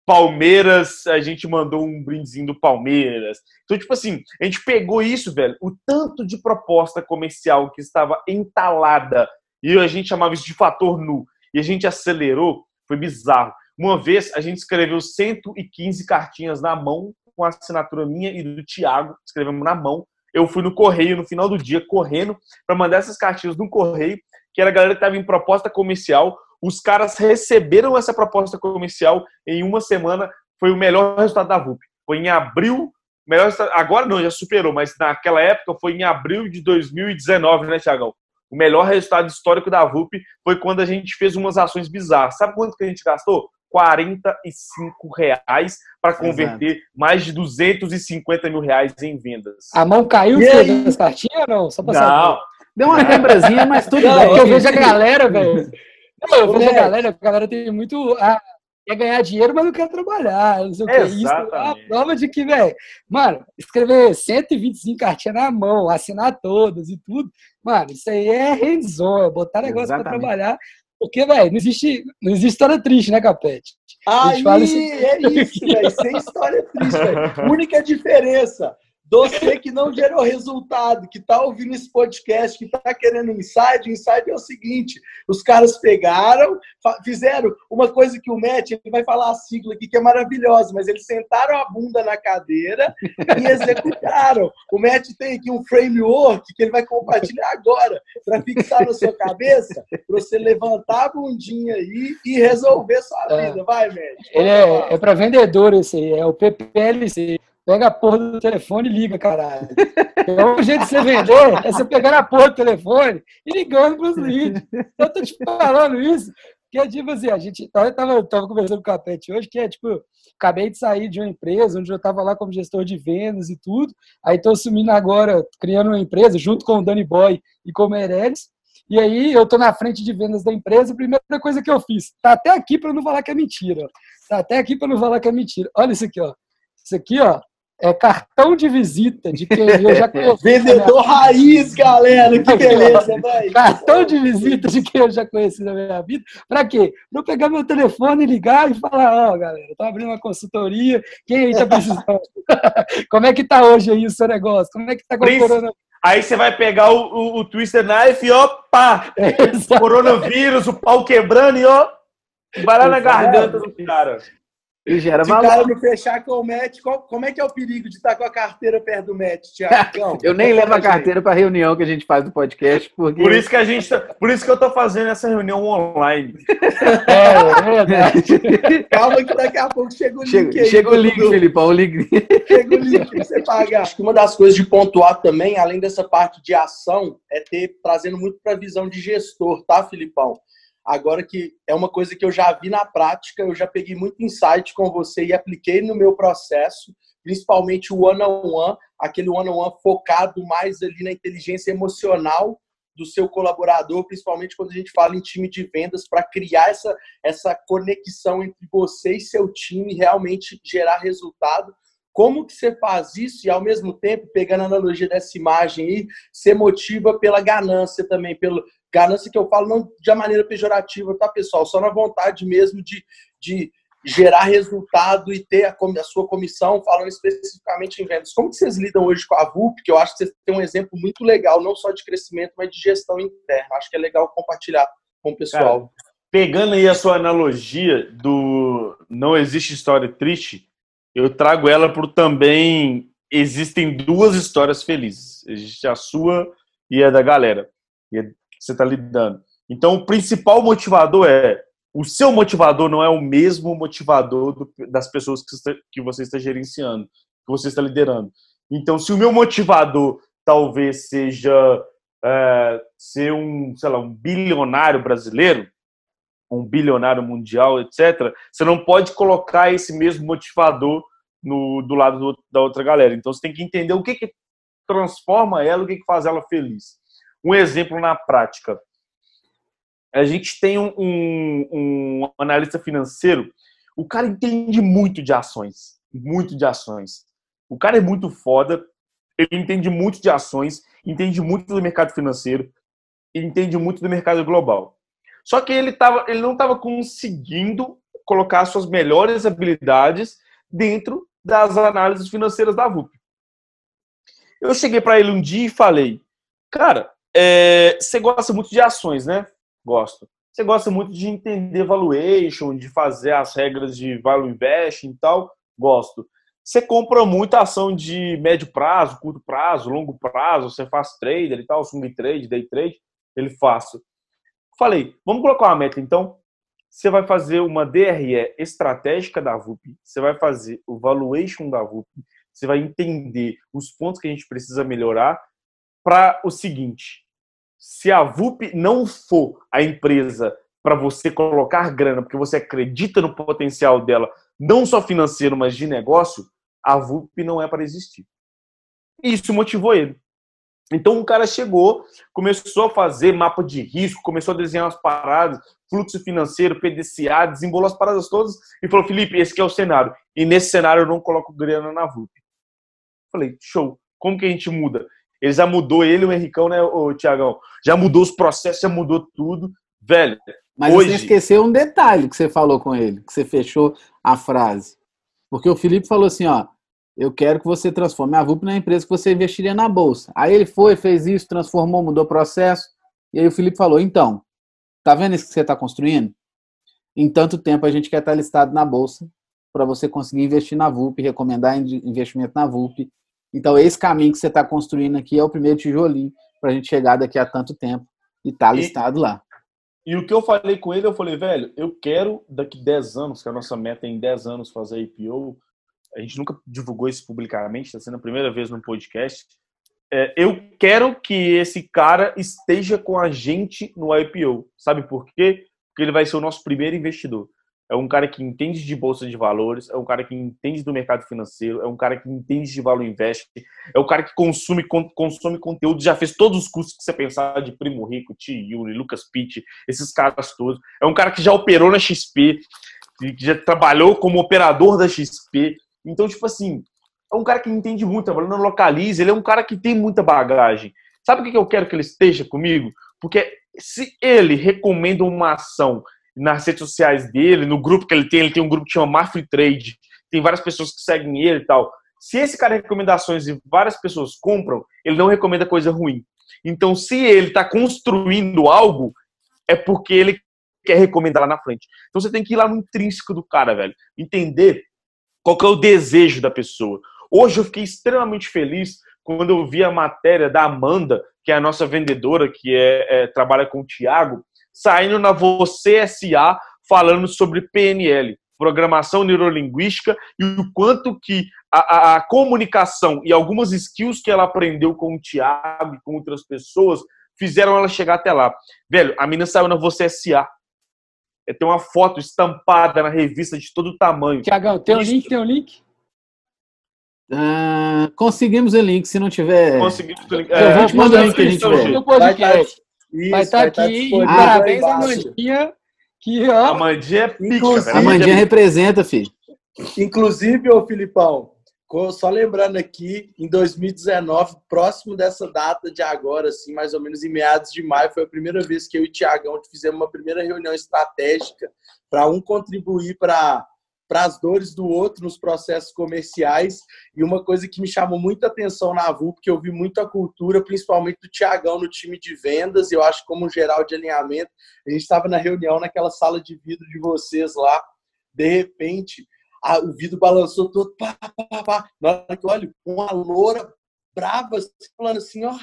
Palmeiras, a gente mandou um brindezinho do Palmeiras. Então, tipo assim, a gente pegou isso, velho, o tanto de proposta comercial que estava entalada, e a gente chamava isso de fator nu, e a gente acelerou, foi bizarro. Uma vez a gente escreveu 115 cartinhas na mão, com a assinatura minha e do Thiago, escrevemos na mão. Eu fui no correio no final do dia, correndo, para mandar essas cartinhas no correio, que era a galera que estava em proposta comercial. Os caras receberam essa proposta comercial em uma semana. Foi o melhor resultado da VUP. Foi em abril. Melhor agora não, já superou, mas naquela época foi em abril de 2019, né, Tiagão? O melhor resultado histórico da VUP foi quando a gente fez umas ações bizarras. Sabe quanto que a gente gastou? 45 reais para converter Exato. mais de 250 mil reais em vendas. A mão caiu das cartinhas ou não? Só não. Saber. Deu uma quebrazinha, mas tudo não, bem. Eu vejo a galera, velho. Eu vejo a galera, a galera tem muito. Ah, quer ganhar dinheiro, mas não quer trabalhar. Não sei o que. Isso é a prova de que, velho, mano, escrever 125 cartinhas na mão, assinar todas e tudo, mano, isso aí é hands-on, é botar negócio para trabalhar. Porque, velho, não existe, não existe história triste, né, Capete? Aí, é isso, velho. Sem história triste, velho. Única diferença você que não gerou resultado, que está ouvindo esse podcast, que está querendo insight, o insight é o seguinte: os caras pegaram, fizeram uma coisa que o Matt, ele vai falar a sigla aqui que é maravilhosa, mas eles sentaram a bunda na cadeira e [LAUGHS] executaram. O Matt tem aqui um framework que ele vai compartilhar agora para fixar na sua cabeça, para você levantar a bundinha aí e resolver sua é. vida. Vai, Matt. É, é para vendedor esse aí, é o PPLC. Pega a porra do telefone e liga, caralho. Então, o jeito de você vender é você pegar a porra do telefone e ligando para os leads. Eu tô te falando isso, que é tipo assim, a gente tava, tava, tava conversando com o Capete hoje, que é tipo, acabei de sair de uma empresa onde eu estava lá como gestor de vendas e tudo, aí estou assumindo agora, criando uma empresa junto com o Danny Boy e com o Meirelles, e aí eu estou na frente de vendas da empresa, a primeira coisa que eu fiz, tá até aqui para não falar que é mentira, tá até aqui para não falar que é mentira. Olha isso aqui, ó. Isso aqui, ó, é cartão de visita de quem eu já [LAUGHS] conheci. Vendedor raiz, galera, que beleza. Cartão de visita de quem eu já conheci na minha vida. Para quê? Para eu pegar meu telefone e ligar e falar, ó, oh, galera, estou abrindo uma consultoria, quem aí está precisando? [LAUGHS] Como é que está hoje aí o seu negócio? Como é que está com o coronavírus? Aí você vai pegar o, o, o Twister Knife e pá! É, coronavírus, o pau quebrando e ó, vai lá na garganta do cara. E gera Se valor. o cara não fechar com o match, qual, como é que é o perigo de estar com a carteira perto do match, Tiago? [LAUGHS] eu nem levo a carteira para a reunião que a gente faz do podcast, porque... Por isso que a gente tá, por isso que eu tô fazendo essa reunião online. [LAUGHS] é, é [LAUGHS] verdade. Calma que daqui a pouco chega o link chega, aí. Chega o link, do... Filipão, o link. Chega o link pra você pagar. Acho que uma das coisas de pontuar também, além dessa parte de ação, é ter, trazendo muito para a visão de gestor, tá, Filipão? Agora que é uma coisa que eu já vi na prática, eu já peguei muito insight com você e apliquei no meu processo, principalmente o one-on-one, -on -one, aquele one-on-one -on -one focado mais ali na inteligência emocional do seu colaborador, principalmente quando a gente fala em time de vendas, para criar essa, essa conexão entre você e seu time, realmente gerar resultado. Como que você faz isso e, ao mesmo tempo, pegando a analogia dessa imagem aí, você motiva pela ganância também, pelo, Ganância que eu falo não de maneira pejorativa, tá, pessoal? Só na vontade mesmo de, de gerar resultado e ter a, a, sua comissão, falando especificamente em vendas. Como que vocês lidam hoje com a VUP? Que eu acho que vocês têm um exemplo muito legal, não só de crescimento, mas de gestão interna. Acho que é legal compartilhar com o pessoal. Cara, pegando aí a sua analogia do não existe história triste, eu trago ela por também existem duas histórias felizes. Existe a sua e a da galera. E você está lidando. Então, o principal motivador é o seu motivador não é o mesmo motivador do, das pessoas que você, está, que você está gerenciando, que você está liderando. Então, se o meu motivador talvez seja é, ser um, sei lá, um bilionário brasileiro, um bilionário mundial, etc., você não pode colocar esse mesmo motivador no, do lado do, da outra galera. Então, você tem que entender o que, que transforma ela, o que, que faz ela feliz. Um exemplo na prática. A gente tem um, um, um analista financeiro, o cara entende muito de ações, muito de ações. O cara é muito foda, ele entende muito de ações, entende muito do mercado financeiro, entende muito do mercado global. Só que ele, tava, ele não estava conseguindo colocar suas melhores habilidades dentro das análises financeiras da VUP. Eu cheguei para ele um dia e falei, cara, é, você gosta muito de ações, né? Gosto. Você gosta muito de entender valuation, de fazer as regras de value investing e tal? Gosto. Você compra muita ação de médio prazo, curto prazo, longo prazo, você faz trader e tal, swing trade, day trade, ele faço. Falei, vamos colocar uma meta então? Você vai fazer uma DRE estratégica da VUP, você vai fazer o valuation da VUP, você vai entender os pontos que a gente precisa melhorar para o seguinte: se a VUP não for a empresa para você colocar grana, porque você acredita no potencial dela, não só financeiro, mas de negócio, a VUP não é para existir. Isso motivou ele. Então o cara chegou, começou a fazer mapa de risco, começou a desenhar as paradas, fluxo financeiro, PDCA, desembolou as paradas todas e falou: Felipe, esse é o cenário. E nesse cenário eu não coloco grana na VUP. Falei, show. Como que a gente muda? Ele já mudou, ele o Henricão, né, o Tiagão? Já mudou os processos, já mudou tudo. Velho, Mas hoje... você esqueceu um detalhe que você falou com ele, que você fechou a frase. Porque o Felipe falou assim, ó, eu quero que você transforme a VUP na empresa que você investiria na bolsa. Aí ele foi, fez isso, transformou, mudou o processo. E aí o Felipe falou: então, tá vendo isso que você está construindo? Em tanto tempo a gente quer estar listado na bolsa para você conseguir investir na VUP, recomendar investimento na VUP. Então, esse caminho que você está construindo aqui é o primeiro tijolinho para a gente chegar daqui a tanto tempo e estar tá listado e, lá. E o que eu falei com ele, eu falei, velho, eu quero daqui 10 anos, que a nossa meta é em 10 anos fazer IPO, a gente nunca divulgou isso publicamente, está sendo a primeira vez no podcast. É, eu quero que esse cara esteja com a gente no IPO. Sabe por quê? Porque ele vai ser o nosso primeiro investidor. É um cara que entende de bolsa de valores, é um cara que entende do mercado financeiro, é um cara que entende de valor invest, é um cara que consome, consome conteúdo, já fez todos os cursos que você pensar de Primo Rico, T. Yuri, Lucas Pitt, esses caras todos. É um cara que já operou na XP, que já trabalhou como operador da XP, então, tipo assim, é um cara que entende muito, trabalhando no Localize, ele é um cara que tem muita bagagem. Sabe o que eu quero que ele esteja comigo? Porque se ele recomenda uma ação nas redes sociais dele, no grupo que ele tem, ele tem um grupo que chama Mafre Trade, tem várias pessoas que seguem ele e tal. Se esse cara recomenda ações e várias pessoas compram, ele não recomenda coisa ruim. Então, se ele está construindo algo, é porque ele quer recomendar lá na frente. Então, você tem que ir lá no intrínseco do cara, velho. Entender qual que é o desejo da pessoa. Hoje eu fiquei extremamente feliz quando eu vi a matéria da Amanda, que é a nossa vendedora, que é, é trabalha com o Tiago, saindo na Você SA falando sobre PNL, programação neurolinguística, e o quanto que a, a, a, comunicação e algumas skills que ela aprendeu com o Tiago e com outras pessoas fizeram ela chegar até lá. Velho, a menina saiu na Você SA é ter uma foto estampada na revista de todo tamanho. Tiagão, tem o um link? Tem o um link? Uh, conseguimos o link, se não tiver. Conseguimos o link. É, eu vou te mandar o link que a gente vê. No podcast. Vai estar tá, tá aqui. Tá parabéns a Mandinha. Que, ó, a Mandinha é pica, A Mandinha representa, filho. Inclusive, ô Filipão, só lembrando aqui, em 2019, próximo dessa data de agora, assim, mais ou menos em meados de maio, foi a primeira vez que eu e o Tiagão fizemos uma primeira reunião estratégica para um contribuir para para as dores do outro nos processos comerciais. E uma coisa que me chamou muita atenção na VUP, que eu vi muito a cultura, principalmente do Tiagão no time de vendas, eu acho como geral de alinhamento. A gente estava na reunião naquela sala de vidro de vocês lá, de repente, o vidro balançou todo, pá, pá, pá. Na hora que eu olho, uma loura brava, falando assim, ó,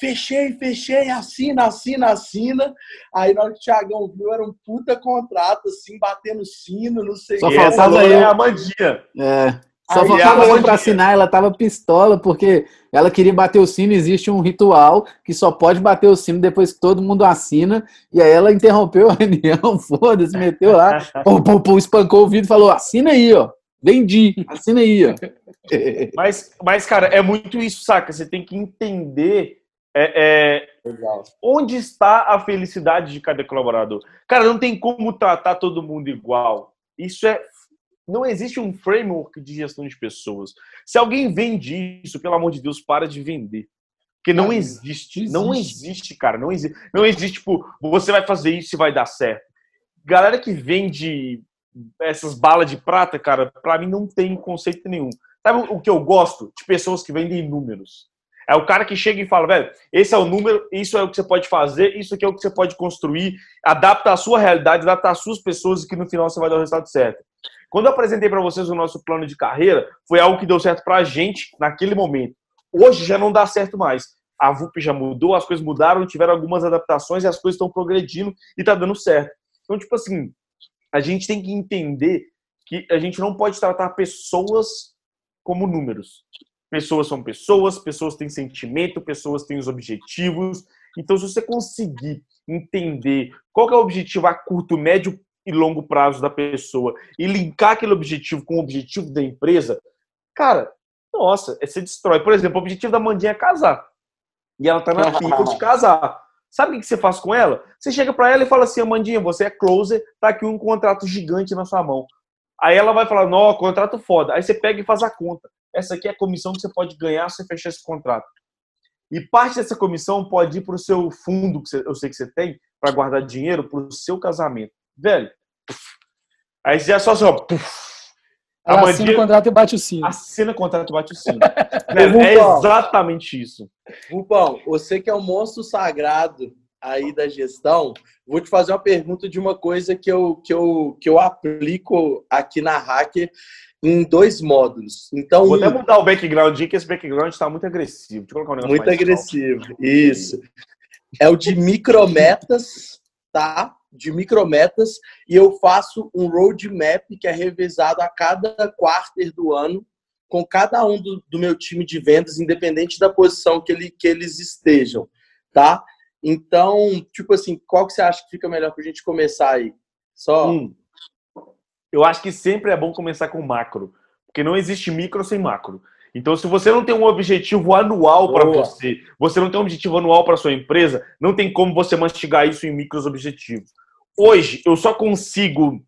fechei, fechei, assina, assina, assina. Aí na hora que o Thiagão viu, era um puta contrato, assim, batendo sino, não sei o Só faltava eu. É a Mandinha. É. Só Aí, faltava eu para assinar, ela tava pistola, porque ela queria bater o sino. Existe um ritual que só pode bater o sino depois que todo mundo assina. E aí ela interrompeu a [LAUGHS] reunião, foda-se, meteu lá, [LAUGHS] pum, pum, pum, espancou o vidro e falou: assina aí, ó. Vendi, assina aí, ó. [LAUGHS] mas, mas, cara, é muito isso, saca? Você tem que entender é, é, onde está a felicidade de cada colaborador. Cara, não tem como tratar todo mundo igual. Isso é não existe um framework de gestão de pessoas. Se alguém vende isso, pelo amor de Deus, para de vender. Porque não existe, existe, não existe, cara, não existe. Não existe, tipo, você vai fazer isso e vai dar certo. Galera que vende essas balas de prata, cara, para mim não tem conceito nenhum. Sabe o que eu gosto? De pessoas que vendem números. É o cara que chega e fala, velho, esse é o número, isso é o que você pode fazer, isso aqui é o que você pode construir, adapta a sua realidade, adapta as suas pessoas e que no final você vai dar o resultado certo. Quando eu apresentei para vocês o nosso plano de carreira, foi algo que deu certo para a gente naquele momento. Hoje já não dá certo mais. A VUP já mudou, as coisas mudaram, tiveram algumas adaptações e as coisas estão progredindo e tá dando certo. Então, tipo assim, a gente tem que entender que a gente não pode tratar pessoas como números. Pessoas são pessoas, pessoas têm sentimento, pessoas têm os objetivos. Então, se você conseguir entender qual é o objetivo a curto, médio e longo prazo da pessoa e linkar aquele objetivo com o objetivo da empresa, cara, nossa, você destrói. Por exemplo, o objetivo da Mandinha é casar. E ela tá na [LAUGHS] fila de casar. Sabe o que você faz com ela? Você chega para ela e fala assim, Amandinha, você é closer, tá aqui um contrato gigante na sua mão. Aí ela vai falar, não, contrato foda. Aí você pega e faz a conta. Essa aqui é a comissão que você pode ganhar se você fechar esse contrato. E parte dessa comissão pode ir para o seu fundo, que eu sei que você tem, para guardar dinheiro para o seu casamento. Velho. Aí você é só assim, ó. Ela Amandinha, assina o contrato e bate o sino. Assina o contrato e bate o sino. [LAUGHS] Velho, é exatamente isso. Rupão, você que é um monstro sagrado aí da gestão, vou te fazer uma pergunta de uma coisa que eu, que eu, que eu aplico aqui na Hacker em dois módulos. Então, vou até mudar o background que esse background está muito agressivo. Deixa eu colocar um muito agressivo, alto. isso. É o de micrometas, tá? De micrometas, e eu faço um roadmap que é revisado a cada quarter do ano com cada um do, do meu time de vendas, independente da posição que, ele, que eles estejam, tá? Então, tipo assim, qual que você acha que fica melhor para a gente começar aí? Só. Hum. Eu acho que sempre é bom começar com macro, porque não existe micro sem macro. Então, se você não tem um objetivo anual para você, você não tem um objetivo anual para sua empresa, não tem como você mastigar isso em micros objetivos. Hoje, eu só consigo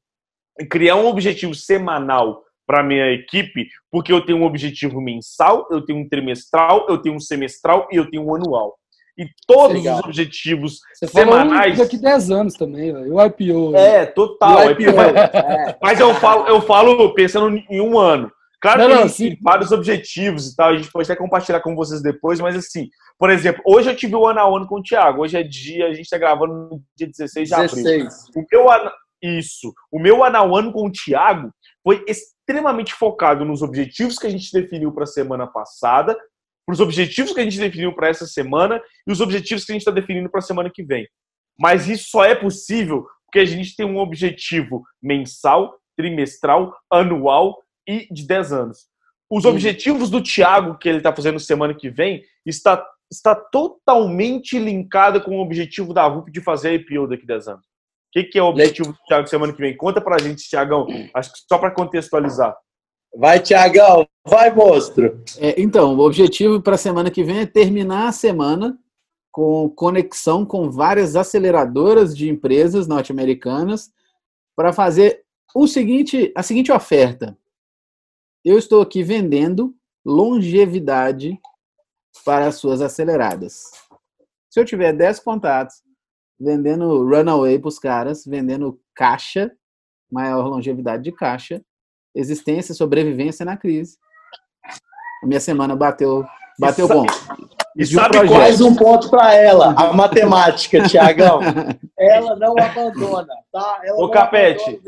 criar um objetivo semanal para minha equipe porque eu tenho um objetivo mensal, eu tenho um trimestral, eu tenho um semestral e eu tenho um anual. E todos Legal. os objetivos Você semanais. Daqui 10 anos também, o IPO. É, total. O IPO. É. Mas eu falo, eu falo pensando em um ano. Claro não, que tem vários objetivos e tal, a gente pode até compartilhar com vocês depois, mas assim, por exemplo, hoje eu tive o ano a ano com o Thiago, hoje é dia, a gente está gravando no dia 16 de 16. abril. O meu ano, isso, o meu ano a ano com o Thiago foi extremamente focado nos objetivos que a gente definiu para a semana passada para os objetivos que a gente definiu para essa semana e os objetivos que a gente está definindo para a semana que vem. Mas isso só é possível porque a gente tem um objetivo mensal, trimestral, anual e de 10 anos. Os Sim. objetivos do Thiago que ele está fazendo semana que vem está, está totalmente linkado com o objetivo da RUP de fazer a IPO daqui a 10 anos. O que, que é o objetivo do Thiago semana que vem? Conta para a gente, Thiagão. Acho que só para contextualizar. Vai, Tiagão, vai, monstro. É, então, o objetivo para a semana que vem é terminar a semana com conexão com várias aceleradoras de empresas norte-americanas para fazer o seguinte, a seguinte oferta. Eu estou aqui vendendo longevidade para as suas aceleradas. Se eu tiver 10 contatos vendendo runaway para os caras, vendendo caixa, maior longevidade de caixa, existência, sobrevivência na crise. A minha semana bateu, bateu bom. E sabe um mais um ponto para ela, a [LAUGHS] matemática, Tiagão. [LAUGHS] ela não abandona, tá? Ela Ô, Capete,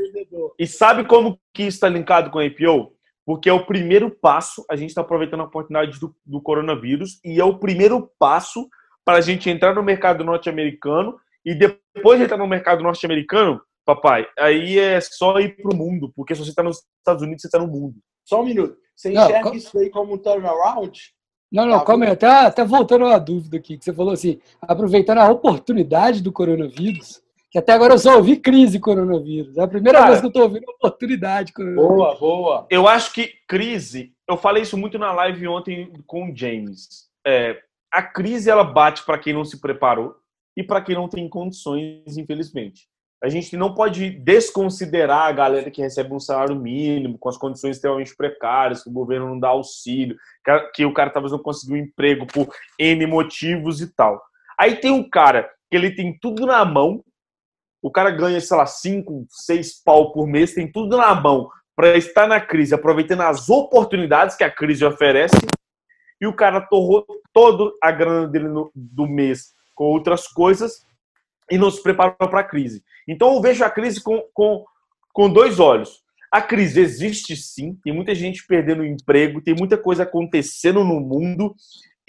e sabe como que isso está linkado com a IPO? Porque é o primeiro passo, a gente está aproveitando a oportunidade do, do coronavírus, e é o primeiro passo para a gente entrar no mercado norte-americano e depois de entrar no mercado norte-americano, papai, aí é só ir pro mundo, porque se você está nos Estados Unidos, você está no mundo. Só um minuto. Você enxerga não, isso aí como um turnaround? Não, não, tá calma aí. Até, até voltando a dúvida aqui, que você falou assim, aproveitando a oportunidade do coronavírus, que até agora eu só ouvi crise coronavírus. É a primeira Cara, vez que eu estou ouvindo oportunidade coronavírus. Boa, boa. Eu acho que crise, eu falei isso muito na live ontem com o James. É, a crise, ela bate para quem não se preparou e para quem não tem condições, infelizmente. a gente não pode desconsiderar a galera que recebe um salário mínimo, com as condições extremamente precárias, que o governo não dá auxílio, que o cara talvez não conseguiu um emprego por N motivos e tal. Aí tem um cara que ele tem tudo na mão, o cara ganha, sei lá, 5, 6 pau por mês, tem tudo na mão para estar na crise, aproveitando as oportunidades que a crise oferece, e o cara torrou toda a grana dele no, do mês com outras coisas e não se preparou para a crise. Então eu vejo a crise com, com, com dois olhos. A crise existe sim, tem muita gente perdendo emprego, tem muita coisa acontecendo no mundo.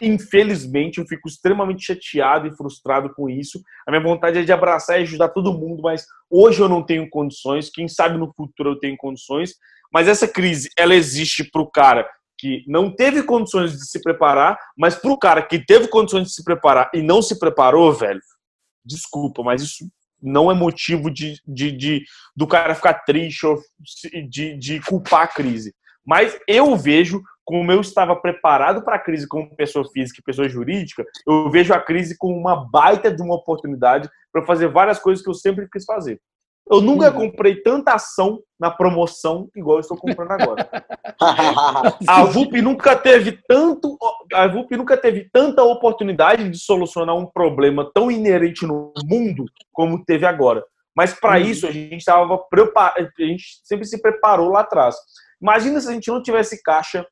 Infelizmente, eu fico extremamente chateado e frustrado com isso. A minha vontade é de abraçar e ajudar todo mundo, mas hoje eu não tenho condições. Quem sabe no futuro eu tenho condições. Mas essa crise, ela existe para o cara que não teve condições de se preparar, mas para o cara que teve condições de se preparar e não se preparou, velho, desculpa, mas isso não é motivo de, de, de do cara ficar triste ou de, de culpar a crise. Mas eu vejo, como eu estava preparado para a crise como pessoa física e pessoa jurídica, eu vejo a crise como uma baita de uma oportunidade para fazer várias coisas que eu sempre quis fazer. Eu nunca comprei tanta ação na promoção igual eu estou comprando agora. [LAUGHS] a VUP nunca teve tanto, a VUP nunca teve tanta oportunidade de solucionar um problema tão inerente no mundo como teve agora. Mas para isso a gente estava preparado, a gente sempre se preparou lá atrás. Imagina se a gente não tivesse caixa,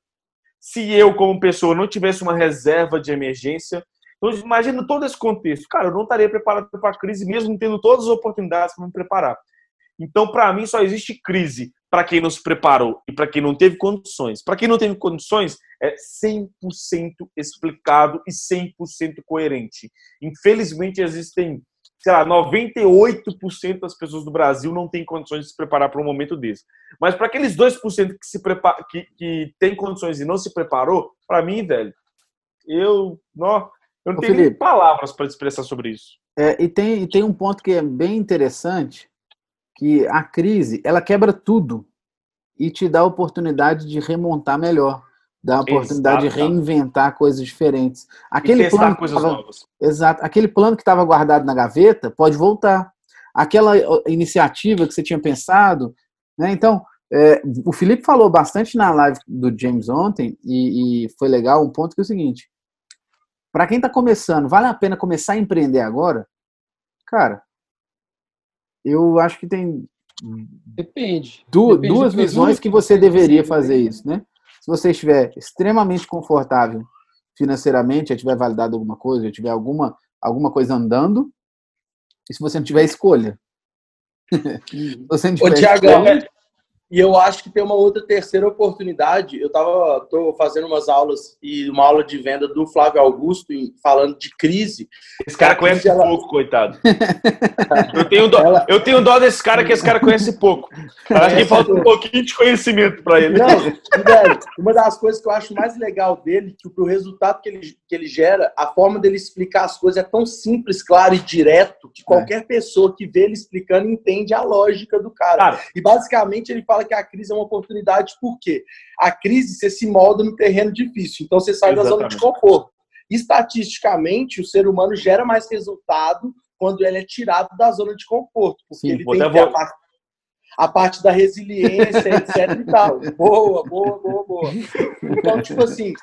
se eu como pessoa não tivesse uma reserva de emergência. Então imagina todo esse contexto. Cara, eu não estaria preparado para a crise mesmo tendo todas as oportunidades para me preparar. Então, para mim, só existe crise para quem não se preparou e para quem não teve condições. Para quem não teve condições, é 100% explicado e 100% coerente. Infelizmente, existem, sei lá, 98% das pessoas do Brasil não têm condições de se preparar para um momento desse. Mas para aqueles 2% que, se prepara, que, que tem condições e não se preparou, para mim, velho, eu não, eu não Ô, tenho Felipe, palavras para expressar sobre isso. É, e, tem, e tem um ponto que é bem interessante, que a crise ela quebra tudo e te dá a oportunidade de remontar melhor, dá a oportunidade exato, de reinventar coisas diferentes. Aquele plano coisas tava, novas. Exato, aquele plano que estava guardado na gaveta pode voltar. Aquela iniciativa que você tinha pensado, né? Então, é, o Felipe falou bastante na live do James ontem e, e foi legal um ponto que é o seguinte: para quem está começando, vale a pena começar a empreender agora? Cara, eu acho que tem. Depende. Du Depende duas visões que você deveria fazer isso, né? Se você estiver extremamente confortável financeiramente, já tiver validado alguma coisa, já tiver alguma, alguma coisa andando, e se você não tiver escolha. [LAUGHS] se você não tiver Ô, Thiago, escolha, e eu acho que tem uma outra terceira oportunidade. Eu tava tô fazendo umas aulas e uma aula de venda do Flávio Augusto falando de crise. Esse cara conhece ela... pouco, coitado. [LAUGHS] eu, tenho dó, ela... eu tenho dó desse cara que esse cara conhece pouco. Acho que falta um pouquinho de conhecimento para ele. Não, velho, uma das coisas que eu acho mais legal dele, que pro resultado que ele, que ele gera, a forma dele explicar as coisas é tão simples, claro e direto que qualquer é. pessoa que vê ele explicando entende a lógica do cara. cara. E basicamente ele fala fala que a crise é uma oportunidade, por quê? A crise você se molda no terreno difícil, então você sai Exatamente. da zona de conforto. Estatisticamente, o ser humano gera mais resultado quando ele é tirado da zona de conforto, porque Sim, ele tem que a parte, a parte da resiliência, [LAUGHS] etc e tal. Boa, boa, boa, boa. Então, tipo assim,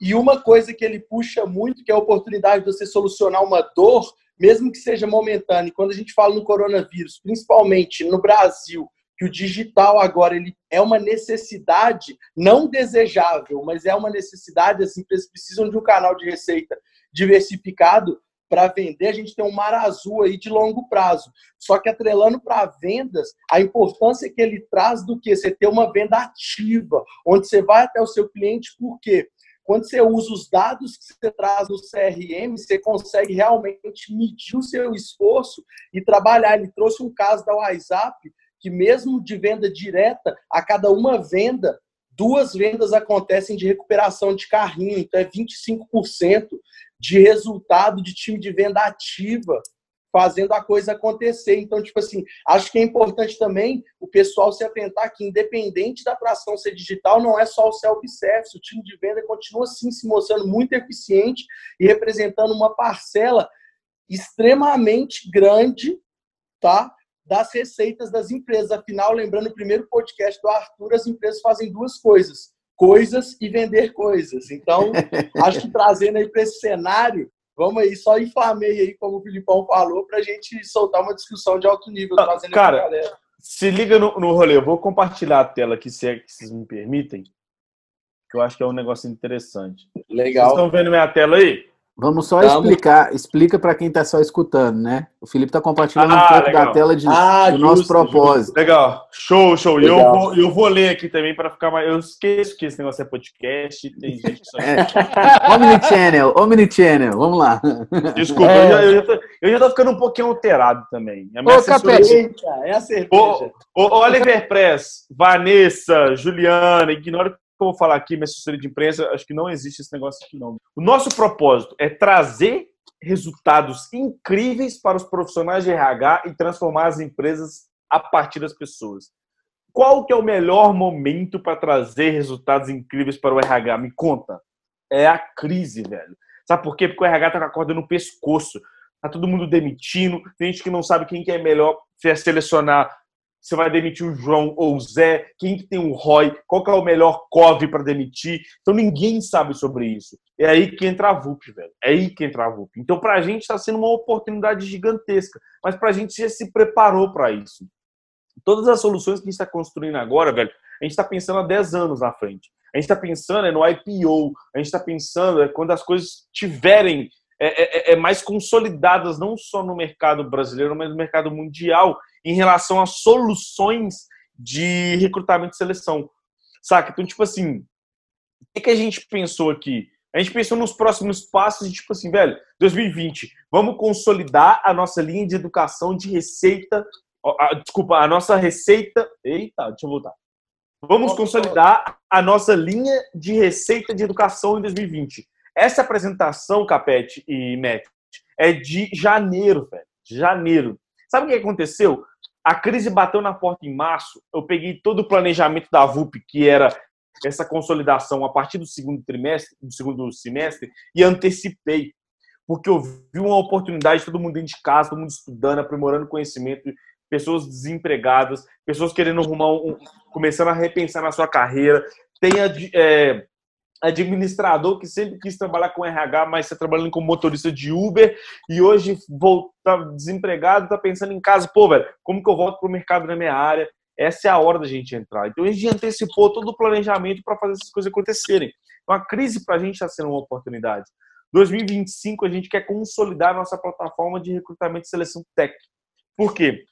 e uma coisa que ele puxa muito, que é a oportunidade de você solucionar uma dor, mesmo que seja momentânea. E quando a gente fala no coronavírus, principalmente no Brasil, que o digital agora ele é uma necessidade não desejável, mas é uma necessidade, as empresas precisam de um canal de receita diversificado para vender, a gente tem um mar azul aí de longo prazo. Só que atrelando para vendas, a importância que ele traz do que você ter uma venda ativa, onde você vai até o seu cliente, por quê? Quando você usa os dados que você traz no CRM, você consegue realmente medir o seu esforço e trabalhar. Ele trouxe um caso da WhatsApp que mesmo de venda direta, a cada uma venda, duas vendas acontecem de recuperação de carrinho, então é 25% de resultado de time de venda ativa fazendo a coisa acontecer. Então, tipo assim, acho que é importante também o pessoal se atentar que, independente da atração ser digital, não é só o self-service. O time de venda continua, sim, se mostrando muito eficiente e representando uma parcela extremamente grande, tá? Das receitas das empresas. Afinal, lembrando o primeiro podcast do Arthur, as empresas fazem duas coisas: coisas e vender coisas. Então, [LAUGHS] acho que trazendo aí para esse cenário, vamos aí, só inflamei aí, como o Filipão falou, para a gente soltar uma discussão de alto nível. Trazendo Cara, se liga no, no rolê, eu vou compartilhar a tela aqui, se é vocês me permitem, que eu acho que é um negócio interessante. Legal. Vocês estão vendo minha tela aí? Vamos só explicar, explica para quem está só escutando, né? O Felipe está compartilhando ah, um pouco legal. da tela de, ah, do justo, nosso propósito. Justo. Legal, show, show. E eu vou, eu vou ler aqui também para ficar mais. Eu esqueço que esse negócio é podcast, tem gente que só. É. [LAUGHS] Omnichannel, Omnichannel, vamos lá. Desculpa, é. eu, já, eu, já tô, eu já tô ficando um pouquinho alterado também. A minha Ô, Capete, é a cerveja. Ô, Oliver Press, Vanessa, Juliana, ignora que eu vou falar aqui, minha assessoria de imprensa, acho que não existe esse negócio aqui, não. O nosso propósito é trazer resultados incríveis para os profissionais de RH e transformar as empresas a partir das pessoas. Qual que é o melhor momento para trazer resultados incríveis para o RH? Me conta. É a crise, velho. Sabe por quê? Porque o RH tá com a corda no pescoço. Tá todo mundo demitindo. Tem gente que não sabe quem que é melhor é selecionar você vai demitir o João ou o Zé, quem que tem o ROI, qual que é o melhor COV para demitir. Então ninguém sabe sobre isso. É aí que entra a VUP, velho. É aí que entra a VUP. Então para a gente está sendo uma oportunidade gigantesca, mas para a gente já se preparou para isso. Todas as soluções que a gente está construindo agora, velho, a gente está pensando há 10 anos na frente. A gente está pensando é no IPO, a gente está pensando é quando as coisas tiverem é, é, é, mais consolidadas, não só no mercado brasileiro, mas no mercado mundial em relação a soluções de recrutamento e seleção. Saca? Então, tipo assim, o que, que a gente pensou aqui? A gente pensou nos próximos passos, tipo assim, velho, 2020, vamos consolidar a nossa linha de educação de receita. A, desculpa, a nossa receita. Eita, deixa eu voltar. Vamos consolidar a nossa linha de receita de educação em 2020. Essa apresentação, Capete e Matt, é de janeiro, velho. Janeiro. Sabe o que aconteceu? A crise bateu na porta em março. Eu peguei todo o planejamento da VUP, que era essa consolidação a partir do segundo trimestre, do segundo semestre, e antecipei. Porque eu vi uma oportunidade, todo mundo dentro de casa, todo mundo estudando, aprimorando conhecimento, pessoas desempregadas, pessoas querendo arrumar um, começando a repensar na sua carreira. Tenha é, administrador que sempre quis trabalhar com RH, mas está trabalhando como motorista de Uber e hoje está desempregado, está pensando em casa, pô, velho, como que eu volto para o mercado na minha área? Essa é a hora da gente entrar. Então a gente antecipou todo o planejamento para fazer essas coisas acontecerem. Então a crise para a gente está sendo uma oportunidade. 2025 a gente quer consolidar a nossa plataforma de recrutamento e seleção tech. Por quê?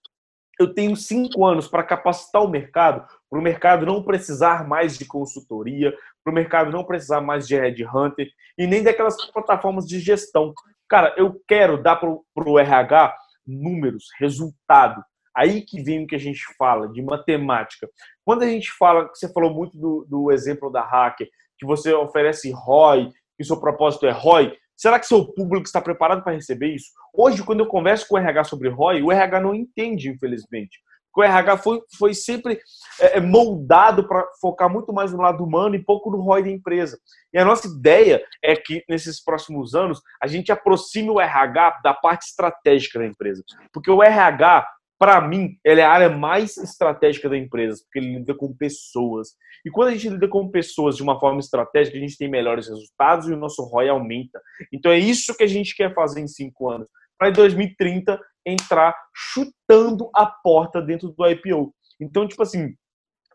Eu tenho cinco anos para capacitar o mercado, para o mercado não precisar mais de consultoria, para o mercado não precisar mais de headhunter e nem daquelas plataformas de gestão. Cara, eu quero dar para o RH números, resultado. Aí que vem o que a gente fala de matemática. Quando a gente fala, você falou muito do, do exemplo da hacker, que você oferece ROI, que seu propósito é ROI, Será que seu público está preparado para receber isso? Hoje, quando eu converso com o RH sobre ROI, o RH não entende, infelizmente. o RH foi, foi sempre é, é moldado para focar muito mais no lado humano e pouco no ROI da empresa. E a nossa ideia é que, nesses próximos anos, a gente aproxime o RH da parte estratégica da empresa. Porque o RH para mim, ele é a área mais estratégica da empresa, porque ele lida com pessoas. E quando a gente lida com pessoas de uma forma estratégica, a gente tem melhores resultados e o nosso ROI aumenta. Então é isso que a gente quer fazer em cinco anos. Para em 2030 entrar chutando a porta dentro do IPO. Então, tipo assim,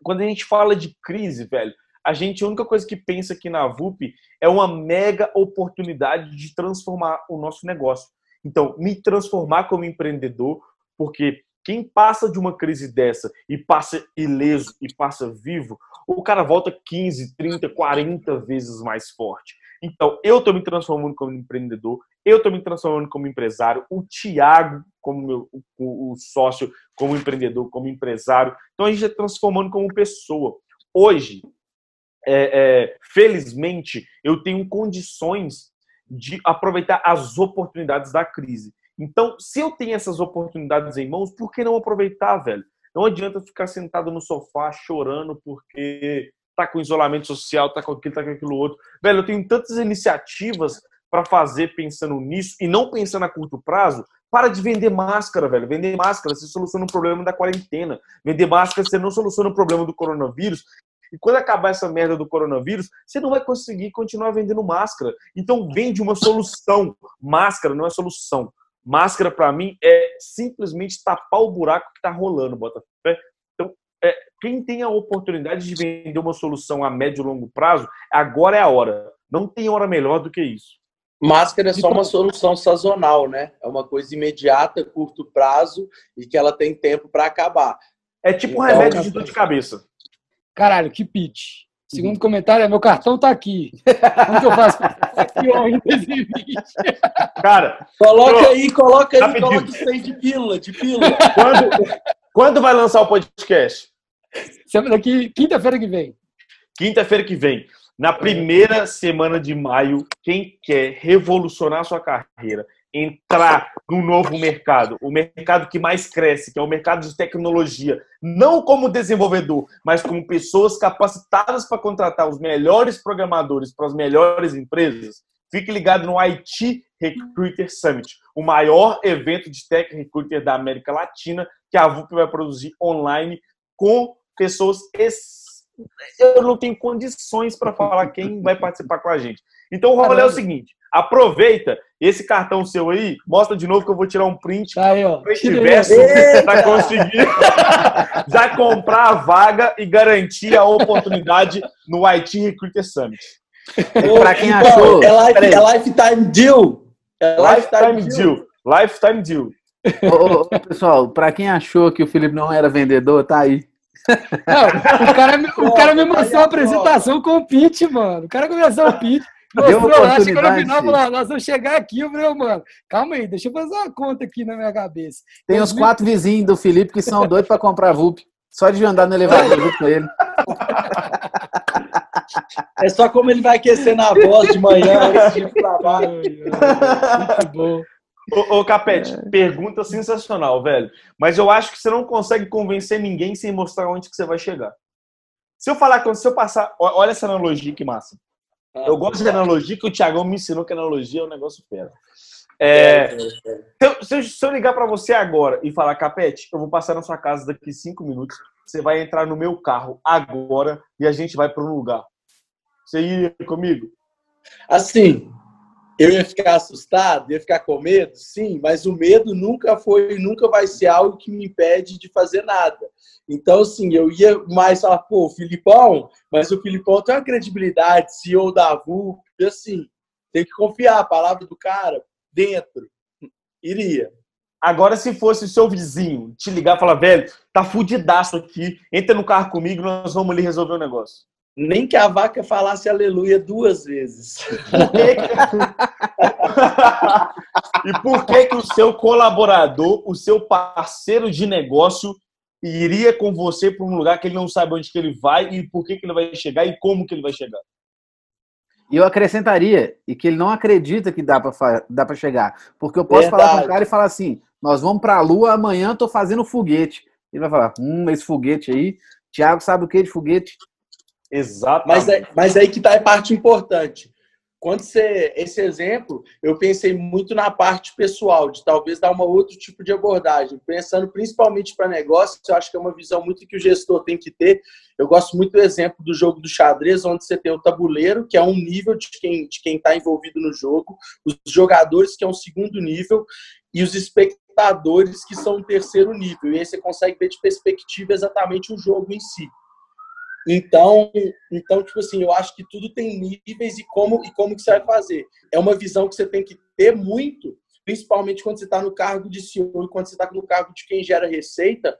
quando a gente fala de crise, velho, a gente, a única coisa que pensa aqui na VUP é uma mega oportunidade de transformar o nosso negócio. Então, me transformar como empreendedor, porque quem passa de uma crise dessa e passa ileso e passa vivo, o cara volta 15, 30, 40 vezes mais forte. Então, eu estou me transformando como empreendedor, eu estou me transformando como empresário, o Tiago, como meu, o, o, sócio, como empreendedor, como empresário. Então, a gente está transformando como pessoa. Hoje, é, é, felizmente, eu tenho condições de aproveitar as oportunidades da crise. Então, se eu tenho essas oportunidades em mãos, por que não aproveitar, velho? Não adianta ficar sentado no sofá chorando porque tá com isolamento social, tá com aquilo, tá com aquilo outro. Velho, eu tenho tantas iniciativas para fazer pensando nisso e não pensando a curto prazo. Para de vender máscara, velho. Vender máscara, você soluciona o problema da quarentena. Vender máscara, você não soluciona o problema do coronavírus. E quando acabar essa merda do coronavírus, você não vai conseguir continuar vendendo máscara. Então vende uma solução. Máscara não é solução. Máscara, para mim, é simplesmente tapar o buraco que tá rolando, Botafé. Então, é, quem tem a oportunidade de vender uma solução a médio e longo prazo, agora é a hora. Não tem hora melhor do que isso. Máscara é só uma solução sazonal, né? É uma coisa imediata, curto prazo e que ela tem tempo para acabar. É tipo um então, remédio de dor de cabeça. Caralho, que pitch. Segundo comentário é: meu cartão tá aqui. Como que eu faço aqui em 2020? Cara, coloca aí, coloca aí, coloca isso aí de pílula, de pílula. Quando, quando vai lançar o podcast? Semana daqui, quinta-feira que vem. Quinta-feira que vem. Na primeira semana de maio, quem quer revolucionar sua carreira, entrar num novo mercado, o mercado que mais cresce, que é o mercado de tecnologia, não como desenvolvedor, mas como pessoas capacitadas para contratar os melhores programadores para as melhores empresas, fique ligado no IT Recruiter Summit, o maior evento de tech recruiter da América Latina que a VUP vai produzir online com pessoas eu não tenho condições para falar quem vai participar com a gente. Então o rolê é o seguinte: aproveita esse cartão seu aí, mostra de novo que eu vou tirar um print tá aí, ó. para conseguir [LAUGHS] já comprar a vaga e garantir a oportunidade no IT Recruiter Summit. Para quem então, achou, é, life, é lifetime deal. É lifetime, lifetime deal. deal. Lifetime deal. Ô, ô, pessoal, para quem achou que o Felipe não era vendedor, tá aí. Não, o cara, o cara me mostrou a apresentação com o pitch, mano. O cara começou o pitch. Mostrou lá, chegou no final, falou, nós vamos chegar aqui, eu falei, mano, calma aí, deixa eu fazer uma conta aqui na minha cabeça. Tem os quatro vizinhos do Felipe que são doidos para comprar VUP. Só de andar no elevador junto com ele. É só como ele vai aquecer na voz de manhã [LAUGHS] antes de trabalho. Muito bom. Ô, ô Capete, é. pergunta sensacional, velho. Mas eu acho que você não consegue convencer ninguém sem mostrar onde que você vai chegar. Se eu falar, se eu passar. Olha essa analogia que massa. Eu gosto de analogia que o Thiagão me ensinou que analogia é um negócio fera. É, é, é. Se, eu, se, eu, ligar para você agora e falar, Capete, eu vou passar na sua casa daqui cinco minutos, você vai entrar no meu carro agora e a gente vai para um lugar. Você iria comigo? Assim, eu ia ficar assustado, ia ficar com medo, sim, mas o medo nunca foi, nunca vai ser algo que me impede de fazer nada. Então, assim, eu ia mais falar, pô, Filipão, mas o Filipão tem uma credibilidade, CEO da VUP, assim, tem que confiar, a palavra do cara, dentro. Iria. Agora, se fosse o seu vizinho te ligar e falar, velho, tá fudidaço aqui, entra no carro comigo, nós vamos ali resolver o negócio. Nem que a vaca falasse aleluia duas vezes. [LAUGHS] e por que, que o seu colaborador, o seu parceiro de negócio, iria com você para um lugar que ele não sabe onde que ele vai e por que, que ele vai chegar e como que ele vai chegar? E eu acrescentaria, e que ele não acredita que dá para dá chegar. Porque eu posso Verdade. falar com o cara e falar assim: nós vamos para a Lua, amanhã estou fazendo foguete. Ele vai falar: hum, esse foguete aí. Tiago sabe o que de foguete? Exato. Mas, é, mas aí que está a parte importante. Quando você. Esse exemplo, eu pensei muito na parte pessoal, de talvez dar uma outro tipo de abordagem. Pensando principalmente para negócio, eu acho que é uma visão muito que o gestor tem que ter. Eu gosto muito do exemplo do jogo do xadrez, onde você tem o tabuleiro, que é um nível de quem de quem está envolvido no jogo, os jogadores, que é um segundo nível, e os espectadores, que são um terceiro nível. E aí você consegue ver de perspectiva exatamente o jogo em si. Então, então, tipo assim, eu acho que tudo tem níveis e como e como que você vai fazer. É uma visão que você tem que ter muito, principalmente quando você está no cargo de CEO e quando você está no cargo de quem gera receita.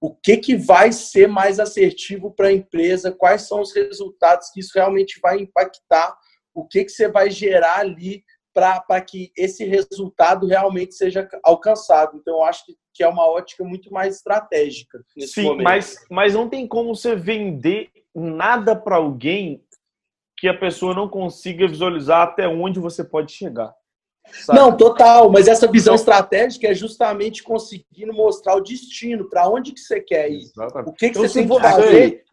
O que, que vai ser mais assertivo para a empresa? Quais são os resultados que isso realmente vai impactar? O que, que você vai gerar ali para que esse resultado realmente seja alcançado? Então, eu acho que que é uma ótica muito mais estratégica. Sim, momento. mas, mas não tem como você vender nada para alguém que a pessoa não consiga visualizar até onde você pode chegar. Sabe? Não, total, mas essa visão estratégica é justamente conseguindo mostrar o destino, para onde que você quer ir. Exatamente. O que, que então, você tem que fazer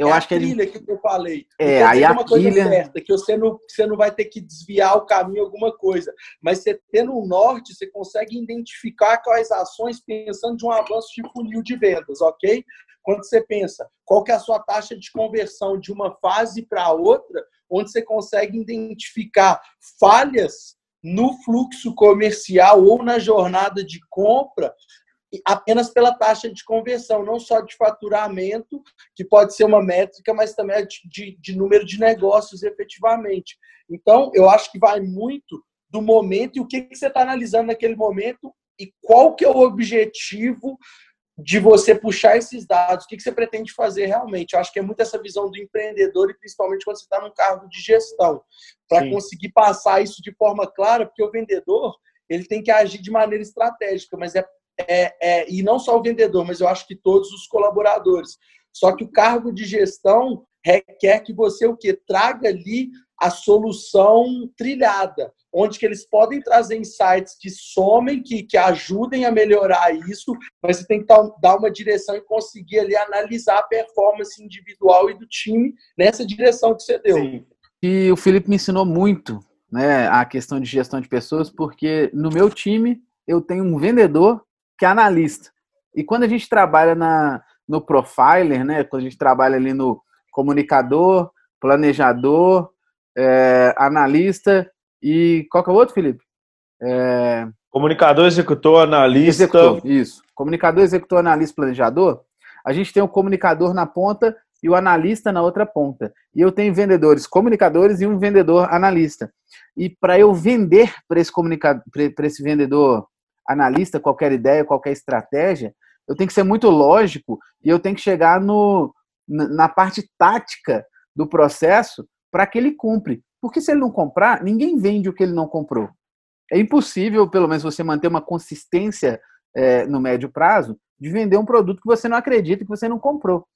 eu é acho a que ele... que eu falei. É, aí a uma coisa trilha... certa, que você não, você não vai ter que desviar o caminho alguma coisa. Mas você tendo um norte, você consegue identificar quais ações pensando de um avanço de funil de vendas, ok? Quando você pensa qual que é a sua taxa de conversão de uma fase para outra, onde você consegue identificar falhas no fluxo comercial ou na jornada de compra apenas pela taxa de conversão, não só de faturamento, que pode ser uma métrica, mas também de, de, número de negócios efetivamente. Então, eu acho que vai muito do momento e o que, que você está analisando naquele momento e qual que é o objetivo de você puxar esses dados, o que, que você pretende fazer realmente. Eu acho que é muito essa visão do empreendedor e principalmente quando você está num cargo de gestão, para conseguir passar isso de forma clara, porque o vendedor ele tem que agir de maneira estratégica, mas é, é, é e não só o vendedor, mas eu acho que todos os colaboradores. Só que o cargo de gestão requer que você o que traga ali a solução trilhada onde que eles podem trazer insights que somem, que, que ajudem a melhorar isso, mas você tem que dar uma direção e conseguir ali analisar a performance individual e do time nessa direção que você deu. Sim. E o Felipe me ensinou muito né, a questão de gestão de pessoas, porque no meu time eu tenho um vendedor que é analista. E quando a gente trabalha na, no profiler, né, quando a gente trabalha ali no comunicador, planejador, é, analista e qual que é o outro, Felipe? É... Comunicador, executor, analista. Executor, isso. Comunicador, executor, analista, planejador. A gente tem o comunicador na ponta e o analista na outra ponta. E eu tenho vendedores comunicadores e um vendedor analista. E para eu vender para esse comunicador, para esse vendedor analista qualquer ideia, qualquer estratégia, eu tenho que ser muito lógico e eu tenho que chegar no, na parte tática do processo para que ele cumpre. Porque se ele não comprar, ninguém vende o que ele não comprou. É impossível, pelo menos, você manter uma consistência é, no médio prazo de vender um produto que você não acredita que você não comprou.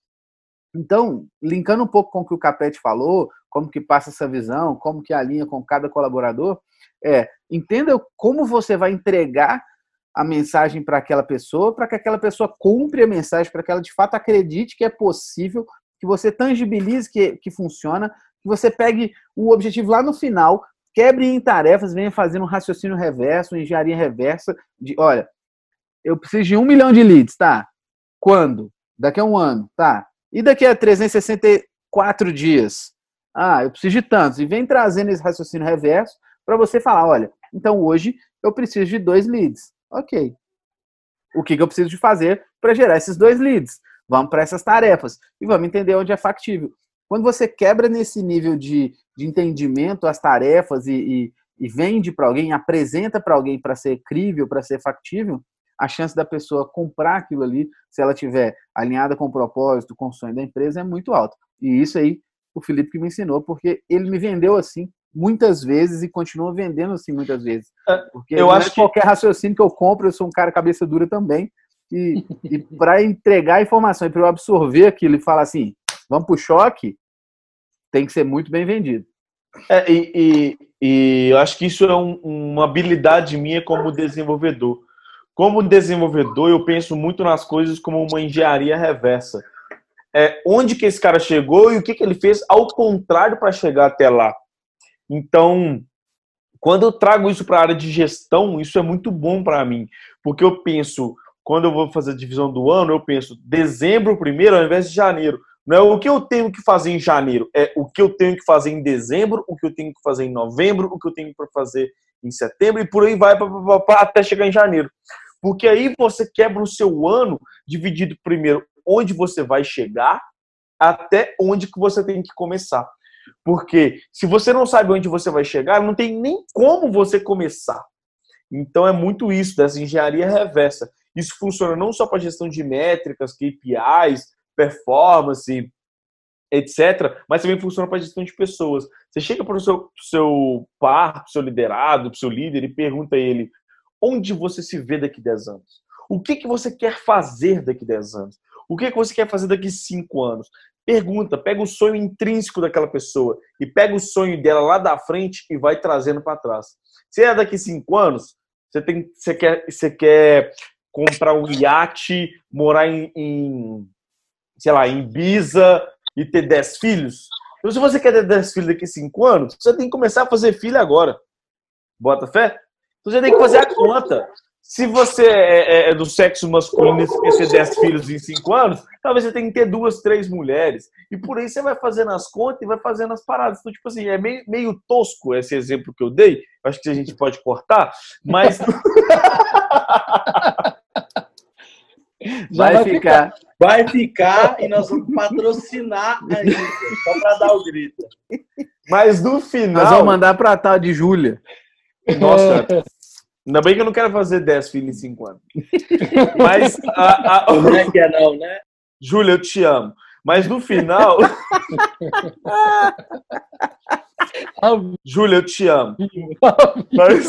Então, linkando um pouco com o que o Capete falou, como que passa essa visão, como que alinha com cada colaborador, é entenda como você vai entregar a mensagem para aquela pessoa, para que aquela pessoa cumpre a mensagem, para que ela de fato acredite que é possível, que você tangibilize que, que funciona, que você pegue o objetivo lá no final, quebre em tarefas, venha fazendo um raciocínio reverso, engenharia reversa, de, olha, eu preciso de um milhão de leads, tá? Quando? Daqui a um ano, tá? E daqui a 364 dias? Ah, eu preciso de tantos. E vem trazendo esse raciocínio reverso para você falar, olha, então hoje eu preciso de dois leads. Ok. O que, que eu preciso de fazer para gerar esses dois leads? Vamos para essas tarefas e vamos entender onde é factível. Quando você quebra nesse nível de, de entendimento as tarefas e, e, e vende para alguém, apresenta para alguém para ser crível, para ser factível, a chance da pessoa comprar aquilo ali, se ela tiver alinhada com o propósito, com o sonho da empresa, é muito alta. E isso aí o Felipe que me ensinou, porque ele me vendeu assim muitas vezes e continua vendendo assim muitas vezes. É, porque eu acho é que qualquer raciocínio que eu compro, eu sou um cara cabeça dura também. E, [LAUGHS] e para entregar a informação e para eu absorver aquilo e falar assim, vamos para o choque, tem que ser muito bem vendido. É, e, e, e, eu acho que isso é um, uma habilidade minha como desenvolvedor. Como desenvolvedor, eu penso muito nas coisas como uma engenharia reversa. É, onde que esse cara chegou e o que, que ele fez ao contrário para chegar até lá. Então, quando eu trago isso para a área de gestão, isso é muito bom para mim, porque eu penso, quando eu vou fazer a divisão do ano, eu penso dezembro primeiro ao invés de janeiro. Não é o que eu tenho que fazer em janeiro, é o que eu tenho que fazer em dezembro, o que eu tenho que fazer em novembro, o que eu tenho para fazer em setembro e por aí vai até chegar em janeiro. Porque aí você quebra o seu ano dividido primeiro onde você vai chegar até onde que você tem que começar. Porque se você não sabe onde você vai chegar, não tem nem como você começar. Então é muito isso dessa engenharia reversa. Isso funciona não só para gestão de métricas, KPIs, performance, etc. Mas também funciona para gestão de pessoas. Você chega para o seu, seu par, para o seu liderado, para o seu líder e pergunta a ele onde você se vê daqui a 10 anos. O que, que você quer fazer daqui a 10 anos? O que, que você quer fazer daqui a 5 anos? Pergunta, pega o sonho intrínseco daquela pessoa e pega o sonho dela lá da frente e vai trazendo para trás. Se é daqui 5 anos, você, tem, você, quer, você quer comprar um iate, morar em, em sei lá, em Ibiza, e ter 10 filhos? Então, se você quer ter 10 filhos daqui 5 anos, você tem que começar a fazer filho agora. Bota fé? Então, você tem que fazer a conta. Se você é, é, é do sexo masculino e quer ter 10 filhos em 5 anos, talvez você tenha que ter duas, três mulheres. E por aí você vai fazendo as contas e vai fazendo as paradas. Então, tipo assim, é meio, meio tosco esse exemplo que eu dei. Acho que a gente pode cortar, mas. [LAUGHS] vai, vai ficar. ficar. Vai ficar e nós vamos patrocinar ainda, só para dar o grito. Mas no final. Nós vamos mandar para a tal de Júlia. Nossa, Ainda bem que eu não quero fazer 10 filhos em 5 anos. [LAUGHS] Mas. A, a... Não é que é, não, né? Júlia, eu te amo. Mas no final. [LAUGHS] Júlia, eu te amo. Mas...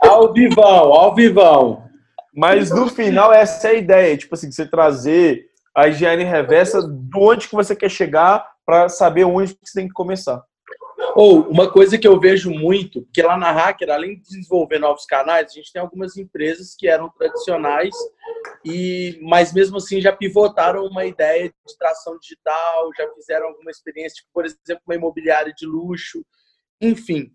Ao vivão, ao vivão. Mas no final, essa é a ideia. Tipo assim, você trazer a higiene reversa de onde que você quer chegar para saber onde que você tem que começar. Ou uma coisa que eu vejo muito, porque lá na Hacker, além de desenvolver novos canais, a gente tem algumas empresas que eram tradicionais e, mas mesmo assim já pivotaram uma ideia de tração digital, já fizeram alguma experiência, tipo, por exemplo, uma imobiliária de luxo, enfim.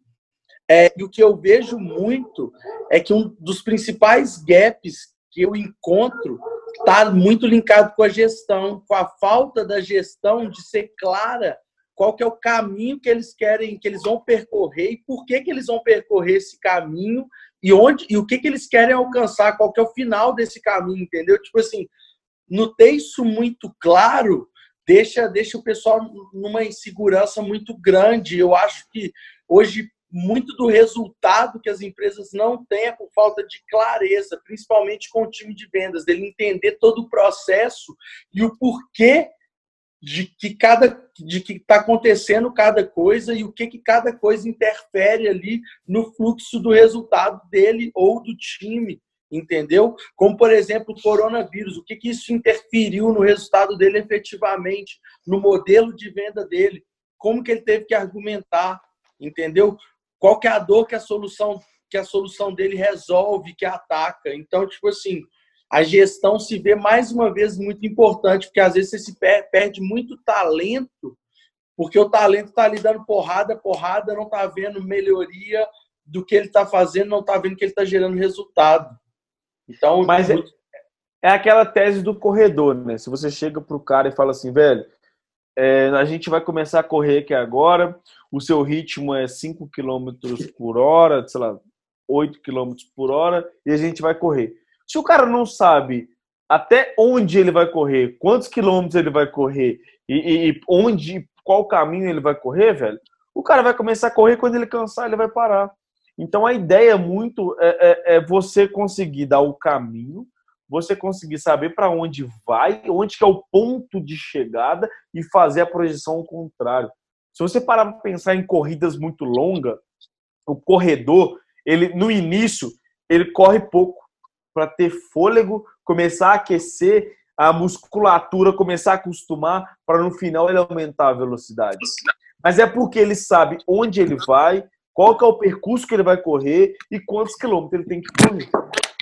É, e o que eu vejo muito é que um dos principais gaps que eu encontro está muito linkado com a gestão, com a falta da gestão de ser clara qual que é o caminho que eles querem, que eles vão percorrer e por que, que eles vão percorrer esse caminho e onde e o que, que eles querem alcançar, qual que é o final desse caminho, entendeu? Tipo assim, não ter isso muito claro deixa, deixa o pessoal numa insegurança muito grande. Eu acho que hoje muito do resultado que as empresas não têm é por falta de clareza, principalmente com o time de vendas, dele entender todo o processo e o porquê de que cada de que está acontecendo cada coisa e o que que cada coisa interfere ali no fluxo do resultado dele ou do time, entendeu? Como por exemplo o coronavírus, o que que isso interferiu no resultado dele efetivamente, no modelo de venda dele, como que ele teve que argumentar, entendeu? Qual que é a dor que a solução que a solução dele resolve, que ataca. Então, tipo assim, a gestão se vê mais uma vez muito importante, porque às vezes você se perde muito talento, porque o talento está ali dando porrada, porrada, não está vendo melhoria do que ele está fazendo, não está vendo que ele está gerando resultado. Então, mas é, é, aquela tese do corredor, né? Se você chega para o cara e fala assim, velho, é, a gente vai começar a correr aqui agora, o seu ritmo é 5 km por hora, sei lá, 8 km por hora, e a gente vai correr. Se o cara não sabe até onde ele vai correr, quantos quilômetros ele vai correr e, e onde, qual caminho ele vai correr, velho, o cara vai começar a correr quando ele cansar, ele vai parar. Então a ideia muito é, é, é você conseguir dar o caminho, você conseguir saber para onde vai, onde que é o ponto de chegada e fazer a projeção ao contrário. Se você parar para pensar em corridas muito longas, o corredor, ele no início, ele corre pouco para ter fôlego, começar a aquecer a musculatura, começar a acostumar para no final ele aumentar a velocidade. Mas é porque ele sabe onde ele vai, qual que é o percurso que ele vai correr e quantos quilômetros ele tem que correr.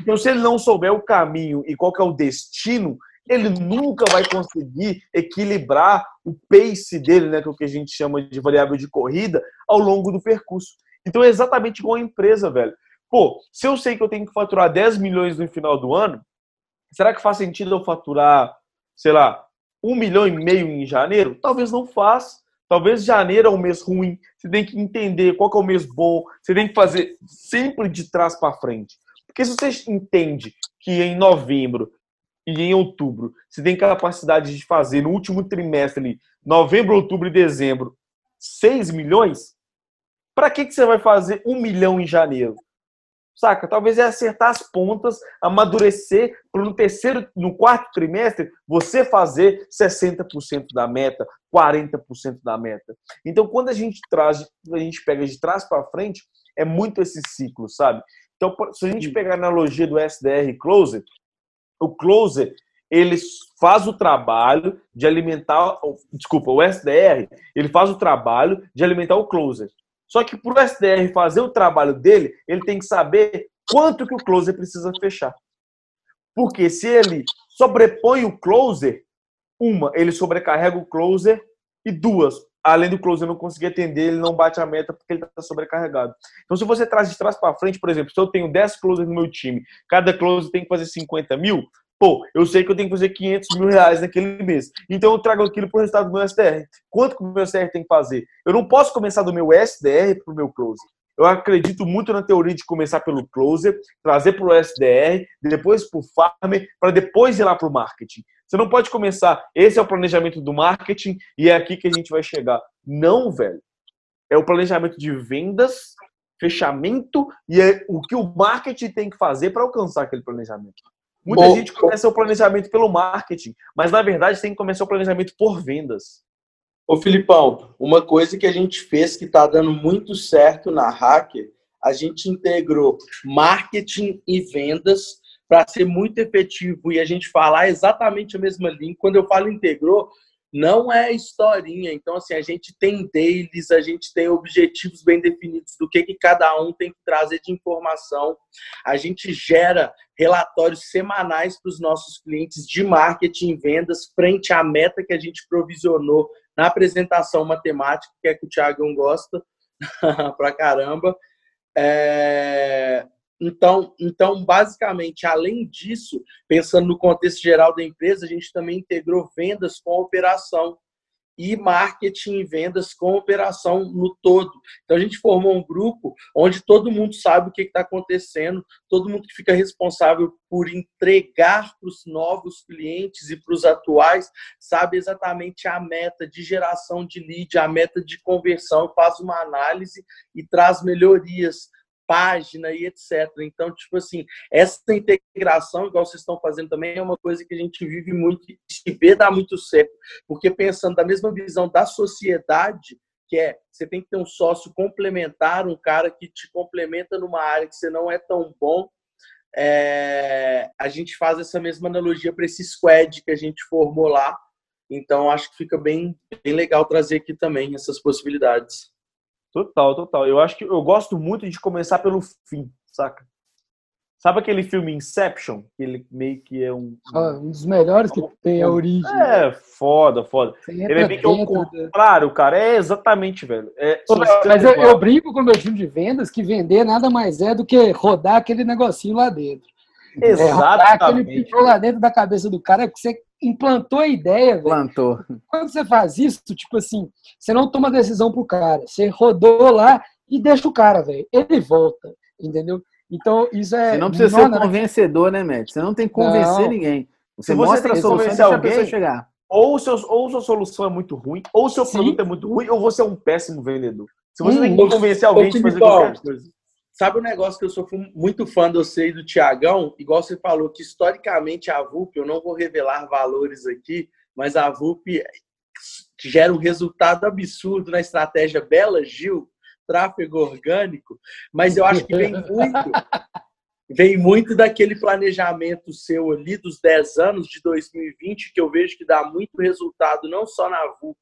Então, se ele não souber o caminho e qual que é o destino, ele nunca vai conseguir equilibrar o pace dele, né, que é o que a gente chama de variável de corrida, ao longo do percurso. Então é exatamente igual a empresa, velho. Pô, se eu sei que eu tenho que faturar 10 milhões no final do ano, será que faz sentido eu faturar, sei lá, um milhão e meio em janeiro? Talvez não faça. Talvez janeiro é um mês ruim. Você tem que entender qual que é o mês bom. Você tem que fazer sempre de trás para frente. Porque se você entende que em novembro e em outubro você tem capacidade de fazer no último trimestre, novembro, outubro e dezembro, 6 milhões, para que, que você vai fazer um milhão em janeiro? Saca? Talvez é acertar as pontas, amadurecer para no terceiro, no quarto trimestre, você fazer 60% da meta, 40% da meta. Então, quando a gente traz, a gente pega de trás para frente, é muito esse ciclo, sabe? Então, se a gente pegar a analogia do SDR Closer, o Closer, ele faz o trabalho de alimentar, desculpa, o SDR, ele faz o trabalho de alimentar o Closer. Só que para o SDR fazer o trabalho dele, ele tem que saber quanto que o closer precisa fechar. Porque se ele sobrepõe o closer, Uma, ele sobrecarrega o closer. E duas, além do closer não conseguir atender, ele não bate a meta porque ele está sobrecarregado. Então, se você traz de trás para frente, por exemplo, se eu tenho 10 closers no meu time, cada closer tem que fazer 50 mil, pô, eu sei que eu tenho que fazer 500 mil reais naquele mês. Então, eu trago aquilo para o resultado do meu SDR. Quanto que o meu SDR tem que fazer? Eu não posso começar do meu SDR para o meu closer. Eu acredito muito na teoria de começar pelo closer, trazer para o SDR, depois para o farmer, para depois ir lá para o marketing. Você não pode começar, esse é o planejamento do marketing e é aqui que a gente vai chegar. Não, velho. É o planejamento de vendas, fechamento e é o que o marketing tem que fazer para alcançar aquele planejamento. Muita Bom, gente começa o planejamento pelo marketing, mas na verdade tem que começar o planejamento por vendas. Ô Filipão, uma coisa que a gente fez que está dando muito certo na Hacker, a gente integrou marketing e vendas para ser muito efetivo e a gente falar exatamente a mesma língua. Quando eu falo integrou, não é historinha. Então, assim, a gente tem dailies, a gente tem objetivos bem definidos do que, que cada um tem que trazer de informação. A gente gera relatórios semanais para os nossos clientes de marketing e vendas frente à meta que a gente provisionou na apresentação matemática, que é que o Thiago gosta [LAUGHS] pra caramba. É... Então, então, basicamente, além disso, pensando no contexto geral da empresa, a gente também integrou vendas com operação e marketing e vendas com operação no todo. Então a gente formou um grupo onde todo mundo sabe o que está acontecendo, todo mundo que fica responsável por entregar para os novos clientes e para os atuais sabe exatamente a meta de geração de lead, a meta de conversão, faz uma análise e traz melhorias página e etc. Então, tipo assim, essa integração, igual vocês estão fazendo também, é uma coisa que a gente vive muito e se vê dar muito certo. Porque pensando da mesma visão da sociedade, que é você tem que ter um sócio complementar, um cara que te complementa numa área que você não é tão bom. É, a gente faz essa mesma analogia para esse squad que a gente formou lá. Então, acho que fica bem, bem legal trazer aqui também essas possibilidades. Total, total. Eu acho que eu gosto muito de começar pelo fim, saca? Sabe aquele filme Inception? Que ele meio que é um. Ah, um dos melhores que tem a origem. É, foda, foda. ele é meio que um contrário, cara. É exatamente, velho. É, mas eu, eu, brinco com o meu time de vendas que vender nada mais é do que rodar aquele negocinho lá dentro. Exatamente. É, rodar aquele pintou lá dentro da cabeça do cara que você implantou a ideia, velho. Plantou. Quando você faz isso, tipo assim, você não toma decisão pro cara. Você rodou lá e deixa o cara, velho. Ele volta, entendeu? Então, isso é. Você não precisa ser um convencedor, né, Matt? Você não tem que convencer não. ninguém. Você, você mostra a solução e alguém, a pessoa chegar. Ou, seu, ou sua solução é muito ruim, ou seu Sim. produto é muito ruim, ou você é um péssimo vendedor. Se você hum, tem que convencer alguém de fazer qualquer coisa. Sabe um negócio que eu sou muito fã de você e do Tiagão? Igual você falou, que historicamente a VUP, eu não vou revelar valores aqui, mas a VUP gera um resultado absurdo na estratégia Bela Gil, tráfego orgânico, mas eu acho que vem muito [LAUGHS] vem muito daquele planejamento seu ali dos 10 anos de 2020, que eu vejo que dá muito resultado, não só na VUP,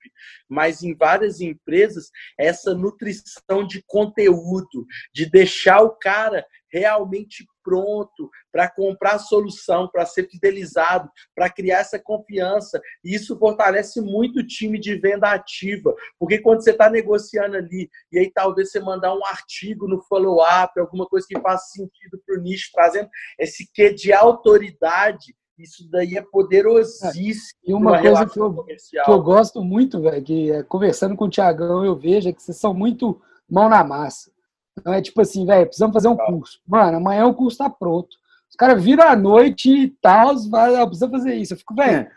mas em várias empresas, essa nutrição de conteúdo, de deixar o cara realmente pronto para comprar a solução, para ser fidelizado, para criar essa confiança. E isso fortalece muito o time de venda ativa, porque quando você está negociando ali, e aí talvez você mandar um artigo no follow-up, alguma coisa que faça sentido para o nicho, trazendo esse quê de autoridade, isso daí é poderosíssimo. E uma coisa que eu, que eu gosto muito, velho, que é, conversando com o Tiagão, eu vejo é que vocês são muito mão na massa. Então é tipo assim, velho, precisamos fazer um curso. Mano, amanhã o curso tá pronto. Os caras viram à noite e tal, ah, precisa fazer isso. Eu fico, velho,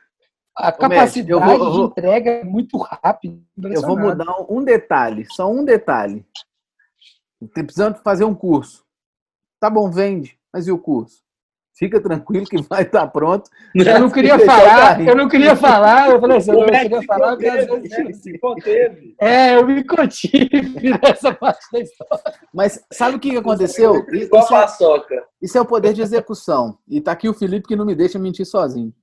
a capacidade eu vou, eu vou, de entrega é muito rápida. Eu vou mudar um detalhe, só um detalhe. Tem precisando fazer um curso. Tá bom, vende, mas e o curso? Fica tranquilo que vai estar pronto. Eu não queria falar, eu não queria falar, eu falei assim, eu não queria falar porque às vezes. Se conteve. É, eu me contive [LAUGHS] nessa parte da história. Mas sabe o que aconteceu? Isso, isso, é, isso é o poder de execução. E tá aqui o Felipe que não me deixa mentir sozinho.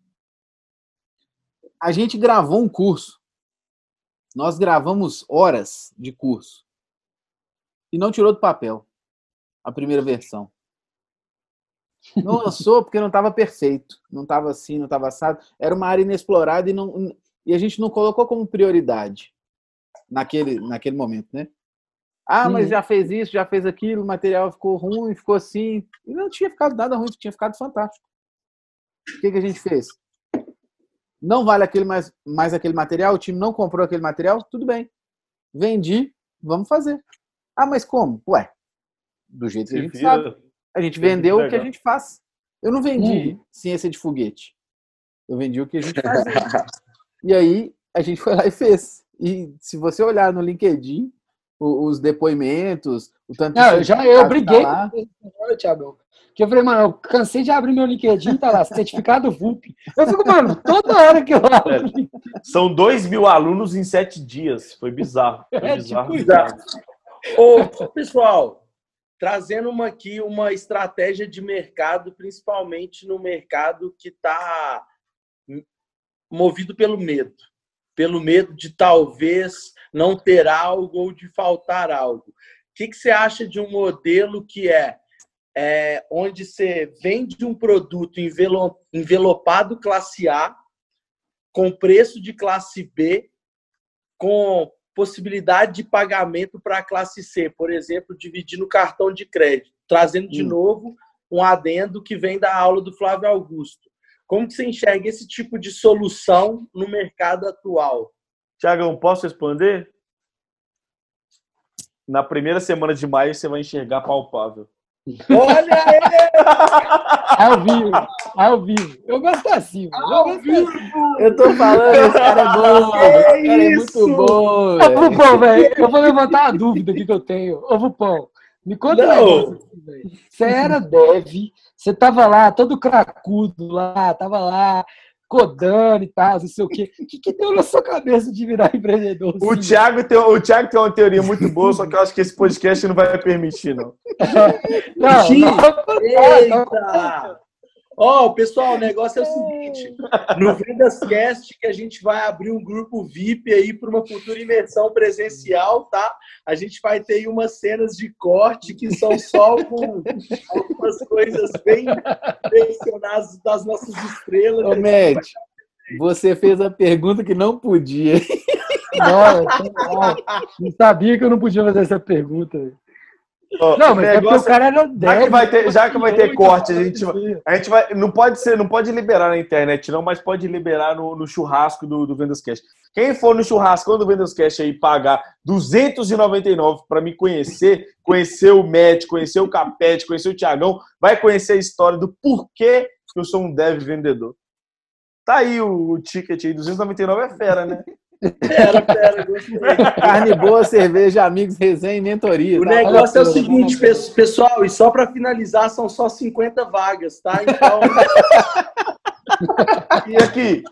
A gente gravou um curso. Nós gravamos horas de curso. E não tirou do papel a primeira versão. Não lançou porque não estava perfeito, não estava assim, não estava assado. Era uma área inexplorada e, não, e a gente não colocou como prioridade naquele, naquele momento, né? Ah, mas uhum. já fez isso, já fez aquilo, o material ficou ruim, ficou assim. E não tinha ficado nada ruim, tinha ficado fantástico. O que, que a gente fez? Não vale aquele mais, mais aquele material, o time não comprou aquele material, tudo bem. Vendi, vamos fazer. Ah, mas como? Ué, do jeito que a gente sabe. A gente vendeu o que a gente faz. Eu não vendi uhum. ciência de foguete. Eu vendi o que a gente [LAUGHS] faz. e aí a gente foi lá e fez. E se você olhar no LinkedIn, os depoimentos, o tanto Não, eu já eu briguei tá com Thiago. Que eu falei, mano, eu cansei de abrir meu LinkedIn, tá lá, certificado VUP. Eu fico, mano, toda hora que eu abro. É, são dois mil alunos em sete dias. Foi bizarro. Foi é, bizarro. Tipo, bizarro. Ô, pessoal, trazendo uma aqui uma estratégia de mercado, principalmente no mercado que está movido pelo medo. Pelo medo de talvez não ter algo ou de faltar algo. O que, que você acha de um modelo que é, é onde você vende um produto envelopado classe A, com preço de classe B, com possibilidade de pagamento para a classe C, por exemplo, dividir no cartão de crédito, trazendo de hum. novo um adendo que vem da aula do Flávio Augusto. Como que você enxerga esse tipo de solução no mercado atual? Tiagão, posso responder? Na primeira semana de maio você vai enxergar palpável. Olha aí! Ao vivo, ao vivo. Eu gosto assim, mano. Eu, gosto assim. eu tô falando, esse cara é bom, [LAUGHS] esse cara é muito bom. Ô, Vupão, velho, eu vou levantar uma dúvida aqui que eu tenho. Ô, Vupão, me conta negócio Você era dev, você tava lá, todo cracudo lá, tava lá, codando e tal, não sei o quê. O que, que deu na sua cabeça de virar empreendedor? O, assim, Thiago tem, o Thiago tem uma teoria muito boa, só que eu acho que esse podcast não vai permitir, não. [LAUGHS] não, não, Eita! Ó, oh, pessoal, o negócio é o seguinte: [LAUGHS] no Vendas Cast, que a gente vai abrir um grupo VIP aí para uma futura imersão presencial, tá? A gente vai ter aí umas cenas de corte que são só [LAUGHS] com algumas coisas bem mencionadas das nossas estrelas. Ô, Matt, você fez a pergunta que não podia. Não, não sabia que eu não podia fazer essa pergunta não, mas é porque o cara era já que vai ter, já que vai ter corte, a gente, a gente vai, não pode ser, não pode liberar na internet não, mas pode liberar no, no churrasco do, do Vendas Cash. Quem for no churrasco do Vendas Cash aí pagar 299 para me conhecer, conhecer o Matt, conhecer o Capete, conhecer o Tiagão, vai conhecer a história do porquê que eu sou um dev vendedor. Tá aí o, o ticket aí, 299 é fera, né? Pera, pera. [LAUGHS] Carne boa, cerveja, amigos, resenha e mentoria. O tá? negócio é o seguinte, pessoal, e só para finalizar, são só 50 vagas, tá? Então. [LAUGHS] e aqui,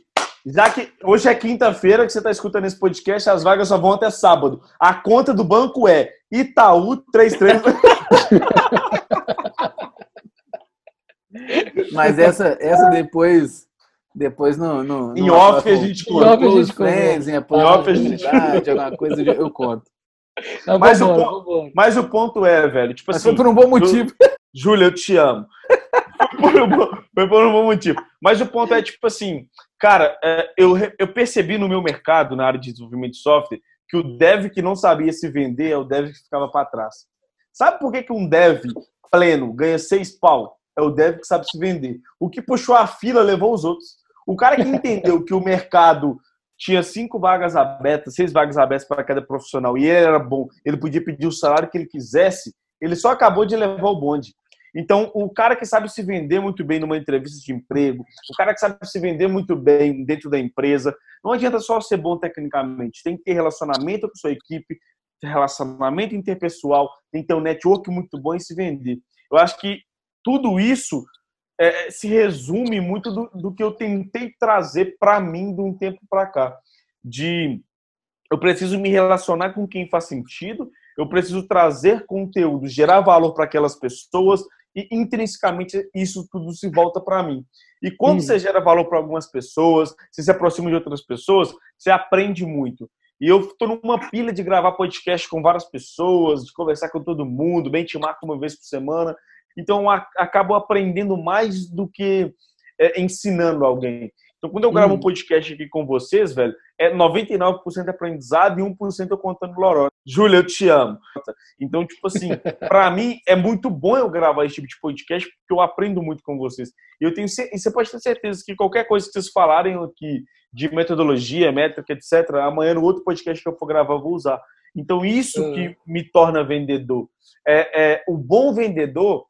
já que hoje é quinta-feira que você está escutando esse podcast, as vagas só vão até sábado. A conta do banco é Itaú 33. [LAUGHS] Mas essa, essa depois depois no, no, em off a gente conta. Em off a gente friends, em off a gente [LAUGHS] alguma coisa eu conto. Não, mas, o ponto, mas o ponto é, velho, tipo mas assim. Foi por um bom motivo. [LAUGHS] Júlia, eu te amo. foi, por um bom, foi por um bom motivo. Mas o ponto é, tipo assim, cara, é, eu, eu percebi no meu mercado, na área de desenvolvimento de software, que o dev que não sabia se vender é o dev que ficava para trás. Sabe por que, que um dev pleno ganha seis pau? É o dev que sabe se vender. O que puxou a fila levou os outros. O cara que entendeu que o mercado tinha cinco vagas abertas, seis vagas abertas para cada profissional, e ele era bom, ele podia pedir o salário que ele quisesse, ele só acabou de levar o bonde. Então, o cara que sabe se vender muito bem numa entrevista de emprego, o cara que sabe se vender muito bem dentro da empresa, não adianta só ser bom tecnicamente, tem que ter relacionamento com sua equipe, relacionamento interpessoal, tem que ter um network muito bom e se vender. Eu acho que tudo isso é, se resume muito do, do, que eu tentei trazer para mim de um tempo para cá. De eu preciso me relacionar com quem faz sentido, eu preciso trazer conteúdo, gerar valor para aquelas pessoas e intrinsecamente isso tudo se volta para mim. E quando hum. você gera valor para algumas pessoas, você se aproxima de outras pessoas, você aprende muito. E eu estou numa pilha de gravar podcast com várias pessoas, de conversar com todo mundo, benchmark uma vez por semana. Então acabo aprendendo mais do que é, ensinando alguém. Então, quando eu gravo hum. um podcast aqui com vocês, velho, é 99% aprendizado e 1% eu contando loró. Júlia, eu te amo. Então, tipo assim, [LAUGHS] para mim é muito bom eu gravar esse tipo de podcast porque eu aprendo muito com vocês. E eu tenho e você pode ter certeza que qualquer coisa que vocês falarem aqui de metodologia, métrica, etc, amanhã no outro podcast que eu for gravar eu vou usar. Então, isso hum. que me torna vendedor. É, é o bom vendedor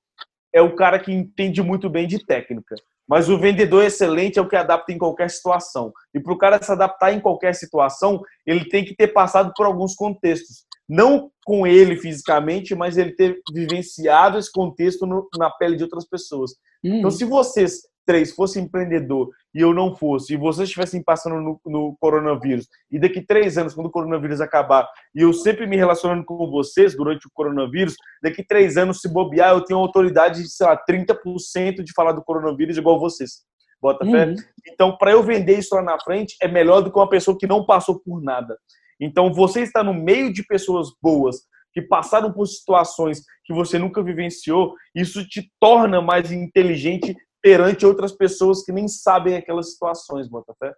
é o cara que entende muito bem de técnica. Mas o vendedor excelente é o que adapta em qualquer situação. E para o cara se adaptar em qualquer situação, ele tem que ter passado por alguns contextos. Não com ele fisicamente, mas ele ter vivenciado esse contexto no, na pele de outras pessoas. Uhum. Então, se vocês três fossem empreendedor e eu não fosse, e vocês estivessem passando no, no, coronavírus, e daqui três anos, quando o coronavírus acabar, e eu sempre me relacionando com vocês durante o coronavírus, daqui três anos, se bobear, eu tenho autoridade de, sei lá, 30% de falar do coronavírus igual vocês. Bota fé? Uhum. Então, para eu vender isso lá na frente, é melhor do que uma pessoa que não passou por nada. Então, você está no meio de pessoas boas, que passaram por situações que você nunca vivenciou, isso te torna mais inteligente perante outras pessoas que nem sabem aquelas situações, Botafé.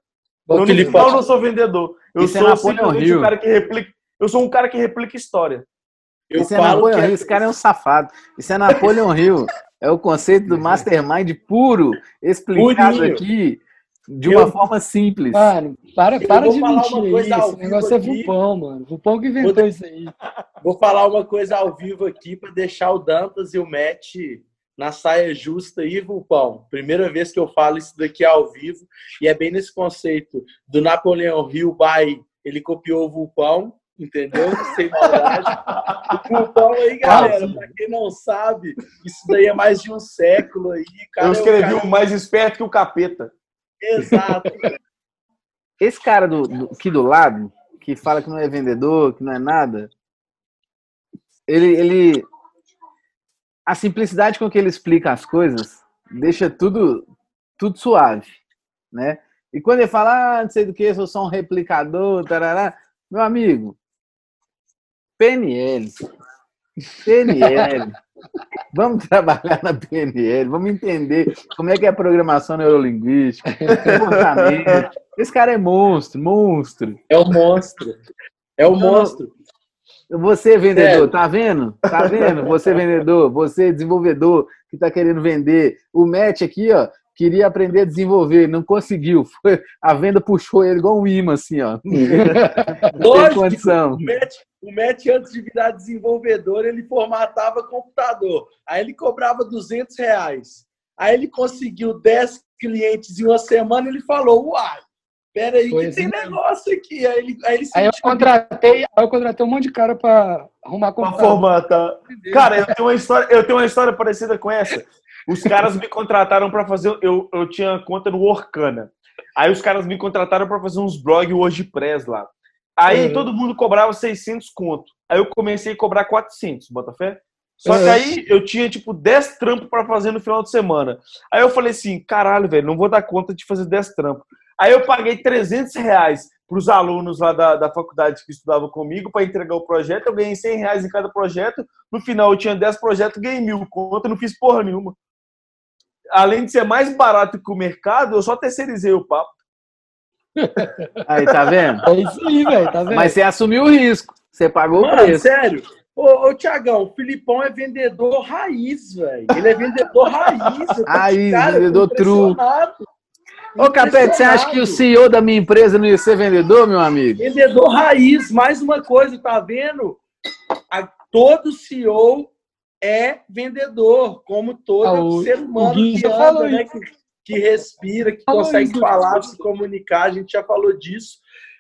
Eu, não, eu não sou vendedor. Eu Isso é sou é simplesmente um cara que replica. Eu sou um cara que replica história. Eu Isso é Napoleon Hill. Esse cara é um safado. Isso é Napoleon Hill. É o conceito do [LAUGHS] mastermind puro, explicado Purinho. aqui de uma eu... forma simples. Mano, para, para de mentir Esse negócio é aqui. é Vupão, mano. Vupão que inventou vou... isso aí. [LAUGHS] Vou falar uma coisa ao vivo aqui para deixar o Dantas e o Matt na saia justa e Vulpão. Primeira vez que eu falo isso daqui ao vivo, e é bem nesse conceito do Napoleão Hill by, ele copiou o Vulpão, entendeu? Sem maldade. O Vulpão aí, galera, pra quem não sabe, isso daí é mais de um século aí. Cara, eu escrevi o cara... mais esperto que o capeta. Exato. [LAUGHS] Esse cara do, do, aqui do lado, que fala que não é vendedor, que não é nada, ele, ele a simplicidade com que ele explica as coisas deixa tudo tudo suave, né? E quando ele fala, ah, não sei do que, sou só um replicador, tarará, meu amigo, PNL, PNL, [LAUGHS] vamos trabalhar na PNL, vamos entender como é que é a programação neurolinguística, comportamento. Esse cara é monstro, monstro. É o monstro. É o monstro. Você, vendedor, tá vendo? Tá vendo? Você, vendedor, você, desenvolvedor, que tá querendo vender. O Matt aqui, ó, queria aprender a desenvolver, não conseguiu. Foi, a venda puxou ele igual um imã, assim, ó. [LAUGHS] Lógico, condição. O Matt, o Matt, antes de virar desenvolvedor, ele formatava computador. Aí ele cobrava 200 reais. Aí ele conseguiu 10 clientes em uma semana e ele falou, uai, Pera aí, que assim, tem negócio aqui. Aí, ele, aí, ele aí eu contratei, aí eu contratei um monte de cara para arrumar computador. Pra formatar. Cara, eu tenho, uma história, eu tenho uma história parecida com essa. Os caras me contrataram para fazer. Eu, eu tinha conta no Orkana. Aí os caras me contrataram para fazer uns blogs WordPress lá. Aí uhum. todo mundo cobrava 600 conto. Aí eu comecei a cobrar 400, Botafé. Só uhum. que aí eu tinha, tipo, 10 trampos para fazer no final de semana. Aí eu falei assim, caralho, velho, não vou dar conta de fazer 10 trampos. Aí eu paguei 300 reais para os alunos lá da, da faculdade que estudavam comigo para entregar o projeto. Eu ganhei 100 reais em cada projeto. No final, eu tinha 10 projetos, ganhei mil conta, não fiz porra nenhuma. Além de ser mais barato que o mercado, eu só terceirizei o papo. [LAUGHS] Aí, tá vendo? É isso aí, velho. Tá Mas você assumiu o risco. Você pagou Mano, o preço. Sério. Ô, ô Tiagão, o Filipão é vendedor raiz, velho. Ele é vendedor raiz. [LAUGHS] Raiz, vendedor true. Ô, Capete, você acha que o CEO da minha empresa não ia ser vendedor, meu amigo? Vendedor raiz. Mais uma coisa, tá vendo? A, todo CEO é vendedor, como todo ah, o, ser humano que anda, né? Que, que, respira, que falou consegue isso. falar, se comunicar. A gente já falou disso.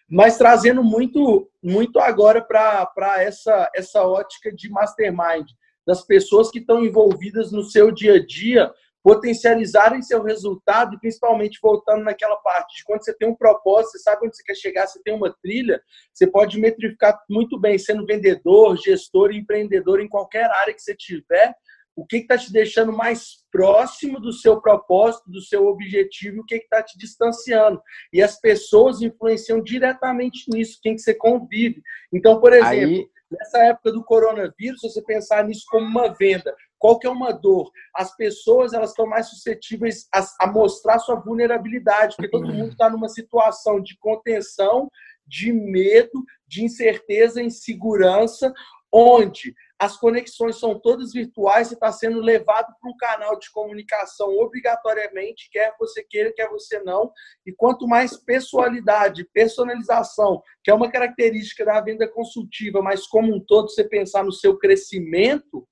Mas trazendo muito, muito agora para essa, essa ótica de mastermind, das pessoas que estão envolvidas no seu dia a dia, potencializarem seu resultado e principalmente voltando naquela parte de quando você tem um propósito, você sabe onde você quer chegar, você tem uma trilha, você pode metrificar muito bem, sendo vendedor, gestor, empreendedor em qualquer área que você tiver, o que está te deixando mais próximo do seu propósito, do seu objetivo, e o que está te distanciando. E as pessoas influenciam diretamente nisso, quem que você convive. Então, por exemplo, Aí... nessa época do coronavírus, se você pensar nisso como uma venda, Qual que é uma dor? As pessoas elas estão mais suscetíveis a, a mostrar sua vulnerabilidade, porque todo mundo está numa situação de contenção, de medo, de incerteza, insegurança, onde as conexões são todas virtuais, você está sendo levado para um canal de comunicação obrigatoriamente, quer você queira, quer você não. E quanto mais pessoalidade, personalização, que é uma característica da venda consultiva, mas como um todo, você pensar no seu crescimento,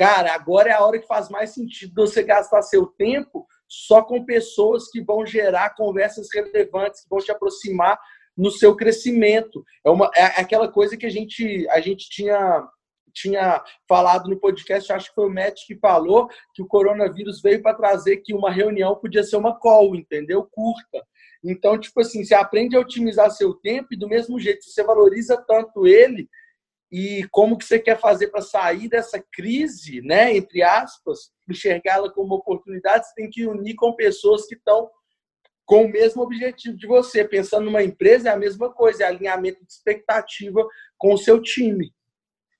cara, agora é a hora que faz mais sentido você gastar seu tempo só com pessoas que vão gerar conversas relevantes, que vão te aproximar no seu crescimento. É, uma, é aquela coisa que a gente, a gente tinha tinha falado no podcast, acho que foi o Matt que falou, que o coronavírus veio para trazer que uma reunião podia ser uma call, entendeu? Curta. Então, tipo assim, você aprende a otimizar seu tempo e do mesmo jeito, você valoriza tanto ele e como que você quer fazer para sair dessa crise, né, entre aspas, enxergá-la como oportunidade, você tem que unir com pessoas que estão com o mesmo objetivo de você. Pensando numa empresa, é a mesma coisa, é alinhamento de expectativa com o seu time.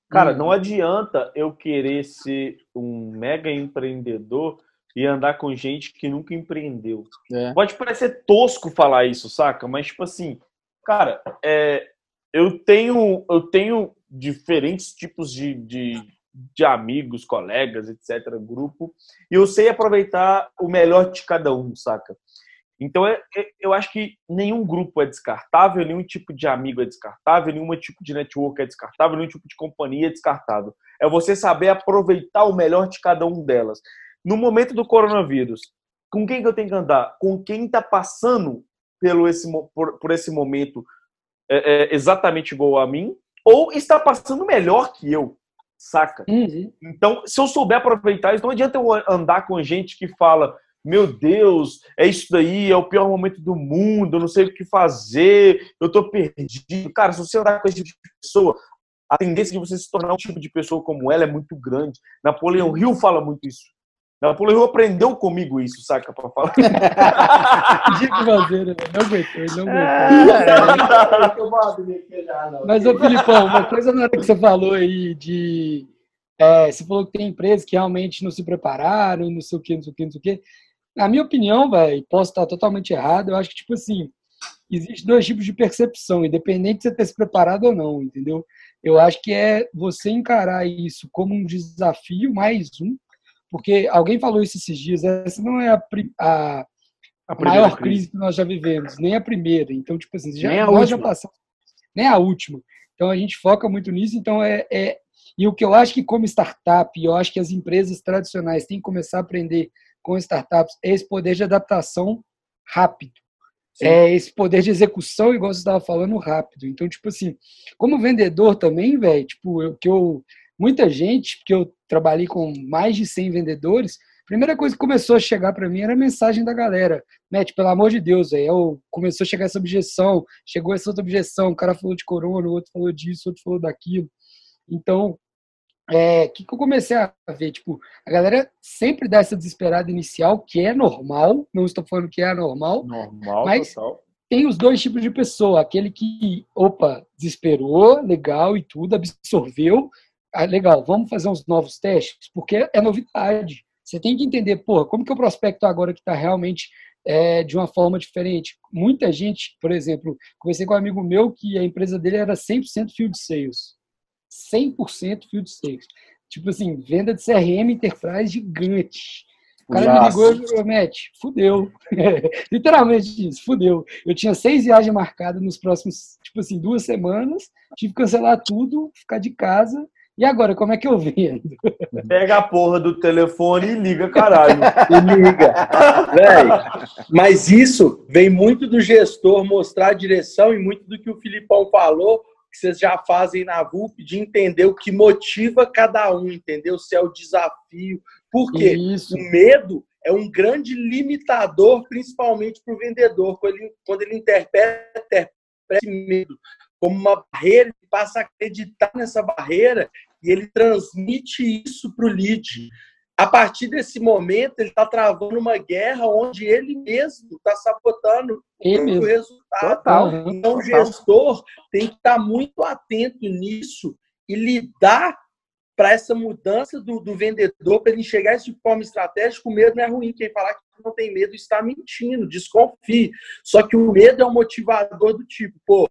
Cara, não adianta eu querer ser um mega empreendedor e andar com gente que nunca empreendeu. É. Pode parecer tosco falar isso, saca? Mas, tipo assim, cara, é, eu, tenho, eu tenho diferentes tipos de, de, de amigos, colegas, etc., grupo, e eu sei aproveitar o melhor de cada um, saca? Então, é, é, eu acho que nenhum grupo é descartável, nenhum tipo de amigo é descartável, nenhum tipo de network é descartável, nenhum tipo de companhia é descartável. É você saber aproveitar o melhor de cada um delas. No momento do coronavírus, com quem que eu tenho que andar? Com quem está passando pelo esse, por, por esse momento é, é, exatamente igual a mim, ou está passando melhor que eu, saca? Uhum. Então, se eu souber aproveitar isso, não adianta eu andar com gente que fala meu Deus, é isso daí, é o pior momento do mundo, eu não sei o que fazer, eu tô perdido. Cara, se você andar com esse tipo de pessoa, a tendência de você se tornar um tipo de pessoa como ela é muito grande. Napoleão Hill fala muito isso. Napoleão Hill aprendeu comigo isso, saca? Pra falar. de fazer, né? não aguentou, não aguentou. É... Mas, ô Filipão, uma coisa na hora que você falou aí de. É, você falou que tem empresas que realmente não se prepararam, não sei o que, não sei o que, não sei o que. Na minha opinião, velho, posso estar totalmente errado, eu acho que, tipo assim, existe dois tipos de percepção, independente de você ter se preparado ou não, entendeu? Eu acho que é você encarar isso como um desafio, mais um, porque alguém falou isso esses dias, essa não é a, a, a maior crise. crise. que nós já vivemos, nem a primeira. Então, tipo assim, já, nem a nós última. já passamos, nem a última. Então, a gente foca muito nisso, então é, é e o que eu acho que como startup, eu acho que as empresas tradicionais têm que começar a aprender com startups é esse poder de adaptação rápido. Sim. É esse poder de execução, igual você estava falando, rápido. Então, tipo assim, como vendedor também, velho, tipo, eu, que eu. Muita gente, porque eu trabalhei com mais de 100 vendedores, a primeira coisa que começou a chegar para mim era a mensagem da galera. Matt, pelo amor de Deus, véio, começou a chegar essa objeção, chegou essa outra objeção, o cara falou de corona, o outro falou disso, o outro falou daquilo. Então, é, que, que eu comecei a ver? Tipo, a galera sempre dá essa desesperada inicial, que é normal, não estou falando que é anormal, normal, mas total. tem os dois tipos de pessoa, aquele que, opa, desesperou, legal e tudo, absorveu, ah, legal, vamos fazer uns novos testes, porque é novidade. Você tem que entender, pô, como que eu prospecto agora que está realmente é, de uma forma diferente? Muita gente, por exemplo, conversei com um amigo meu que a empresa dele era 100% field sales. 100% field sales. Tipo assim, venda de CRM Enterprise gigante. O cara Nossa. me ligou e falou, Matt, fudeu. [LAUGHS] Literalmente isso, fudeu. Eu tinha seis viagens marcadas nos próximos, tipo assim, duas semanas. Tive que cancelar tudo, ficar de casa. E agora, como é que eu vendo? Pega a porra do telefone e liga, caralho. e liga. Véi, mas isso vem muito do gestor mostrar a direção e muito do que o Filipão falou que vocês já fazem na VUP de entender o que motiva cada um, entendeu? Se é o desafio. Porque Isso. o medo é um grande limitador, principalmente para o vendedor, quando ele, quando ele interpreta, interpreta esse medo como uma barreira, ele passa a acreditar nessa barreira e ele transmite isso para o lead a partir desse momento, ele está travando uma guerra onde ele mesmo está sabotando ele o resultado. Total, então, o gestor tem que estar tá muito atento nisso e lidar para essa mudança do, do vendedor, para ele enxergar isso de forma estratégica, o medo não é ruim. Quem falar que não tem medo está mentindo, desconfie. Só que o medo é um motivador do tipo, pô,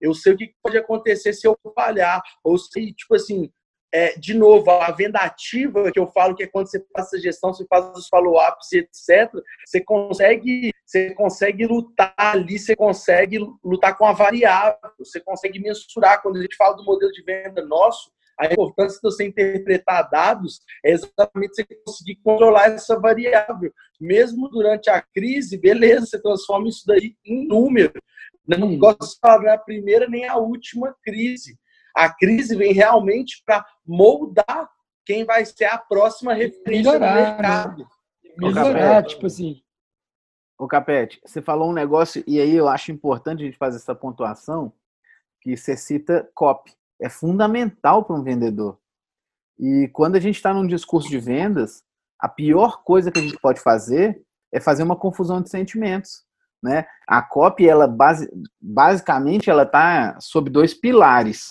eu sei o que pode acontecer se eu falhar, ou se, tipo assim, é, de novo, a venda ativa, que eu falo que é quando você faz essa gestão, você faz os follow-ups, etc., você consegue, você consegue lutar ali, você consegue lutar com a variável, você consegue mensurar. Quando a gente fala do modelo de venda nosso, a importância de você interpretar dados é exatamente você conseguir controlar essa variável. Mesmo durante a crise, beleza, você transforma isso daí em número. Não gosto de falar a primeira nem a última crise. A crise vem realmente para moldar quem vai ser a próxima referência Melhorar, do mercado. Né? Melhorar, tipo assim. Ô Capete, você falou um negócio, e aí eu acho importante a gente fazer essa pontuação, que você cita copy é fundamental para um vendedor. E quando a gente está num discurso de vendas, a pior coisa que a gente pode fazer é fazer uma confusão de sentimentos. Né? A copy, ela base, basicamente, ela está sob dois pilares.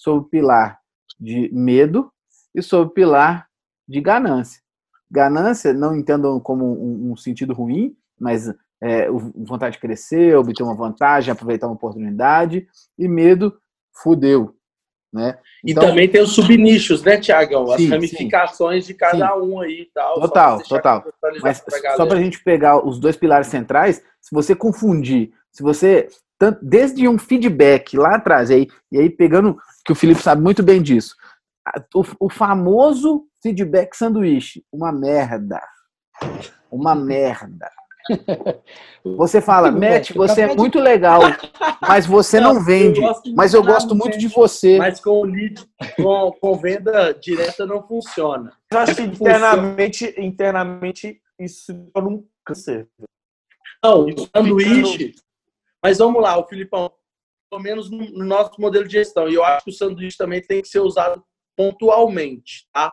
Sob o pilar de medo e sob o pilar de ganância. Ganância, não entendam como um, um sentido ruim, mas é, vontade de crescer, obter uma vantagem, aproveitar uma oportunidade. E medo, fudeu, né? Então, e também tem os subnichos, né, Tiagão? As sim, ramificações sim, de cada sim. um aí e tal. Total, total. Mas pra só para a gente pegar os dois pilares centrais, se você confundir, se você. Desde um feedback lá atrás, e aí, e aí pegando, que o Felipe sabe muito bem disso, o, o famoso feedback sanduíche, uma merda. Uma merda. [LAUGHS] Você fala, Matt, você é muito legal, mas você não, vende. Mas eu gosto muito de você. Mas com lead, com, com venda direta não funciona. Eu acho que internamente, internamente isso se torna um câncer. Não, o sanduíche. Mas vamos lá, o Filipão, pelo menos no nosso modelo de gestão, e eu acho que o sanduíche também tem que ser usado pontualmente, tá?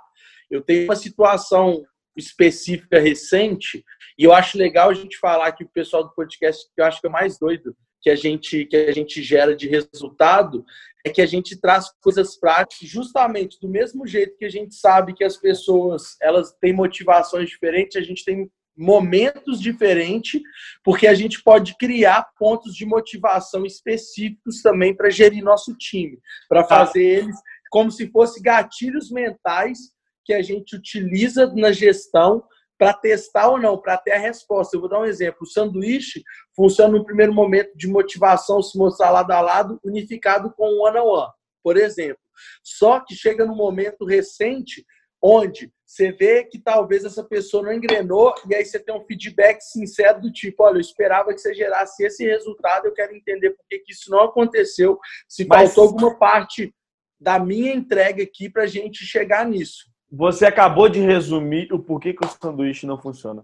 Eu tenho uma situação específica recente, e eu acho legal a gente falar que o pessoal do podcast, que eu acho que é mais doido que a gente que a gente gera de resultado, é que a gente traz coisas práticas justamente do mesmo jeito que a gente sabe que as pessoas, elas têm motivações diferentes, a gente tem momentos diferentes, porque a gente pode criar pontos de motivação específicos também para gerir nosso time, para tá. fazer eles como se fossem gatilhos mentais que a gente utiliza na gestão para testar ou não, para ter a resposta. Eu vou dar um exemplo. O sanduíche funciona no primeiro momento de motivação, se mostrar lado a lado, unificado com o one on one, por exemplo. Só que chega no momento recente onde você vê que talvez essa pessoa não engrenou e aí você tem um feedback sincero do tipo, olha, eu esperava que você gerasse esse resultado, eu quero entender por que, que isso não aconteceu, se Mas... faltou alguma parte da minha entrega aqui para a gente chegar nisso. Você acabou de resumir o porquê que o sanduíche não funciona.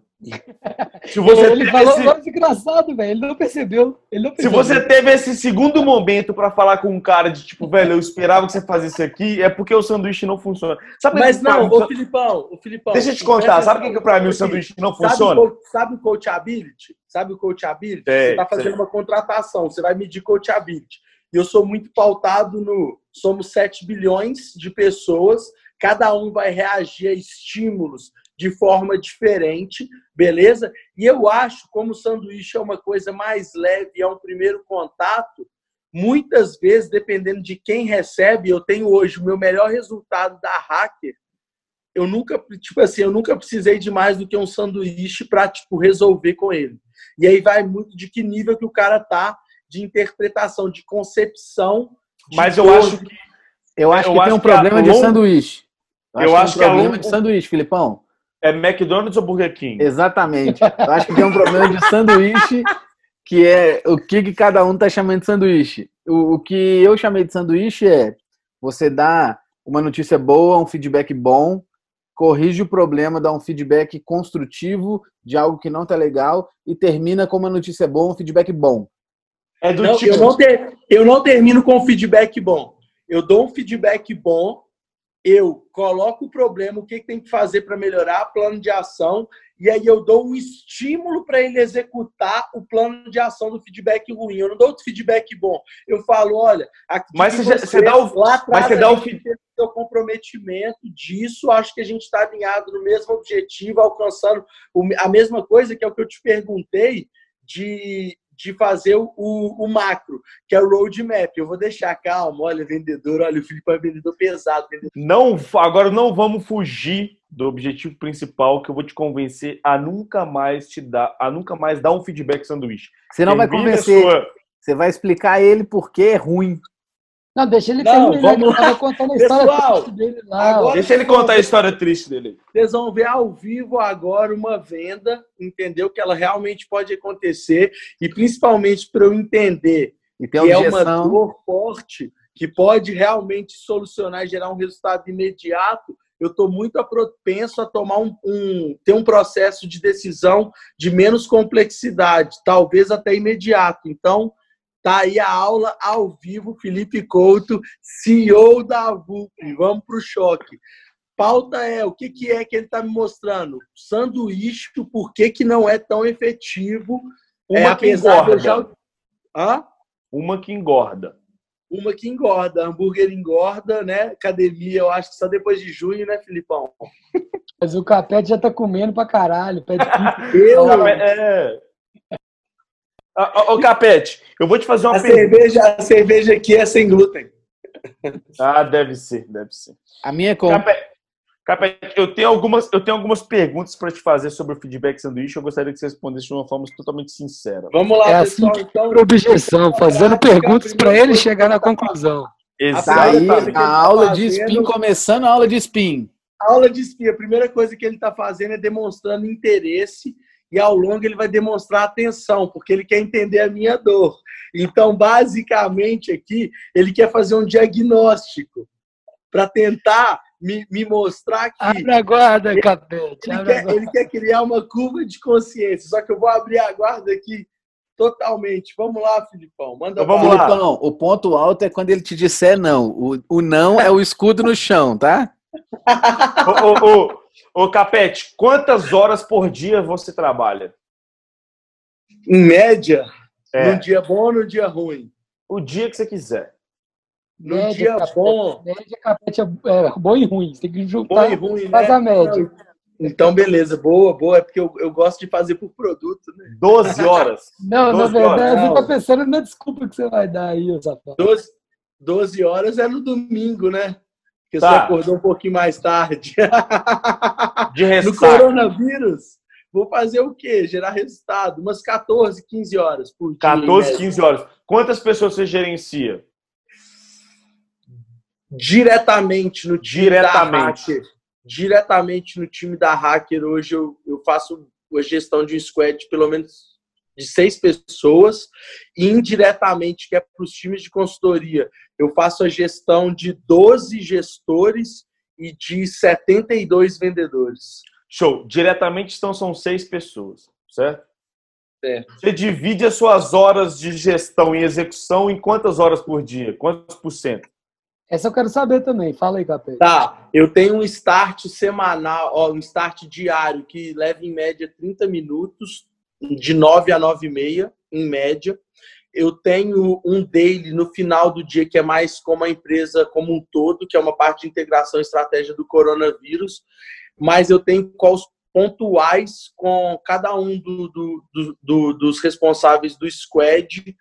Se você ele falou esse... engraçado, velho. Ele não percebeu. Ele não percebeu. Se você teve esse segundo momento para falar com um cara de tipo, velho, eu esperava que você fazesse isso aqui, é porque o sanduíche não funciona. Sabe Mas não, o Filipão, o Filipão. Deixa eu te contar, sabe o que, que para mim o sanduíche não funciona? Sabe o coachability? Sabe o coachability? É, você tá fazendo uma contratação, você vai medir coachability. E eu sou muito pautado no somos 7 bilhões de pessoas cada um vai reagir a estímulos de forma diferente, beleza? E eu acho, como o sanduíche é uma coisa mais leve, é um primeiro contato, muitas vezes, dependendo de quem recebe, eu tenho hoje o meu melhor resultado da hacker. Eu nunca, tipo assim, eu nunca precisei de mais do que um sanduíche para tipo resolver com ele. E aí vai muito de que nível que o cara tá de interpretação, de concepção. De Mas eu acho que eu acho eu que acho tem um problema de sanduíche. Eu, eu acho que, é um problema de sanduíche, Filipão. É McDonald's ou Burger King? Exatamente. Eu acho que tem um problema de sanduíche, que é o que, que cada um está chamando de sanduíche. O, o que eu chamei de sanduíche é você dá uma notícia boa, um feedback bom, corrige o problema, dá um feedback construtivo de algo que não está legal e termina com uma notícia boa, um feedback bom. É do não, tipo... eu, não ter, eu não termino com um feedback bom. Eu dou um feedback bom eu coloco o problema, o que tem que fazer para melhorar, plano de ação, e aí eu dou um estímulo para ele executar o plano de ação do feedback ruim. Eu não dou outro feedback bom. Eu falo, olha, mas você, você, dá o lá atrás, mas você dá o seu comprometimento disso, acho que a gente está alinhado no mesmo objetivo, alcançando a mesma coisa que é o que eu te perguntei de de fazer o, o, macro, que é o roadmap. Eu vou deixar calma, olha, vendedor, olha, o Felipe é vendedor pesado. Vendedor. Não, agora não vamos fugir do objetivo principal que eu vou te convencer a nunca mais te dar, a nunca mais dar um feedback sanduíche. Você não vai convencer. Sua... Você vai explicar a ele por que é ruim. Não, deixa ele não, terminar, vamos lá. contando a história Pessoal, triste dele lá. Agora, deixa ele contar a história triste dele. Vocês vão ver ao vivo agora uma venda, entendeu? Que ela realmente pode acontecer e principalmente para eu entender que é uma dor forte que pode realmente solucionar e gerar um resultado imediato, eu estou muito propenso a tomar um, um, ter um processo de decisão de menos complexidade, talvez até imediato. Então, Tá aí a aula ao vivo, Felipe Couto, CEO da VUP. Vamos para o choque. Pauta é o que, que é que ele está me mostrando? Sanduíche, por que, que não é tão efetivo? Uma é, que engorda. Já... Hã? Uma que engorda. Uma que engorda. Hambúrguer engorda, né? Academia, eu acho que só depois de junho, né, Filipão? [LAUGHS] Mas o Capete já tá comendo pra caralho. Pede [LAUGHS] eu... É... Ô, Capete, eu vou te fazer uma a pergunta. Cerveja, a cerveja aqui é sem glúten. Ah, deve ser, deve ser. A minha é com. Capete, Capete, eu tenho algumas, eu tenho algumas perguntas para te fazer sobre o feedback sanduíche. Eu gostaria que você respondesse de uma forma totalmente sincera. Vamos lá, é pessoal. Assim então, objeção, fazendo perguntas para ele chegar na conclusão. Exatamente. Aí, a aula de spin, começando a aula de spin. A aula de spin, a primeira coisa que ele está fazendo é demonstrando interesse e ao longo ele vai demonstrar atenção, porque ele quer entender a minha dor. Então, basicamente, aqui, ele quer fazer um diagnóstico para tentar me, me, mostrar que. Abre a guarda, ele, capete. Ele quer, ele quer criar uma curva de consciência, só que eu vou abrir a guarda aqui totalmente. Vamos lá, Filipão. Manda então, vamos lá. Filipão, o ponto alto é quando ele te disser não. O, o não é o escudo no chão, tá? [LAUGHS] ô, ô, Ô, Capete, quantas horas por dia você trabalha? Em média, é. no dia bom ou no dia ruim? O dia que você quiser. No média, dia capete, bom. Média, capete é, é, bom e ruim. Você tem que juntar. Bom e ruim, faz né? a média. Então, beleza, boa, boa. É porque eu, eu gosto de fazer por produto, né? 12 horas. Não, 12 na verdade, horas. eu tô pensando na desculpa que você vai dar aí, Zafão. 12, 12 horas é no domingo, né? Porque tá. você acordou um pouquinho mais tarde. [LAUGHS] De ressaca. No coronavírus, vou fazer o quê? Gerar resultado. Umas 14, 15 horas por dia. 14, 15 horas. Quantas pessoas você gerencia? Diretamente no time Diretamente. da Hacker. Diretamente no time da Hacker, hoje eu, eu faço a gestão de um squad de pelo menos de seis pessoas, e indiretamente, que é para os times de consultoria, eu faço a gestão de 12 gestores e de 72 vendedores. Show. Diretamente, então, são seis pessoas, certo? É. Você divide as suas horas de gestão e execução em quantas horas por dia? Quantos por cento? Essa eu quero saber também. Fala aí, Capeta. Tá. Eu tenho um start semanal, ó, um start diário que leva em média 30 minutos de 9 a 9 e meia, em média. Eu tenho um daily no final do dia, que é mais como a empresa como um todo, que é uma parte de integração e estratégia do coronavírus, mas eu tenho calls pontuais com cada um do, do, do, do dos responsáveis do squad.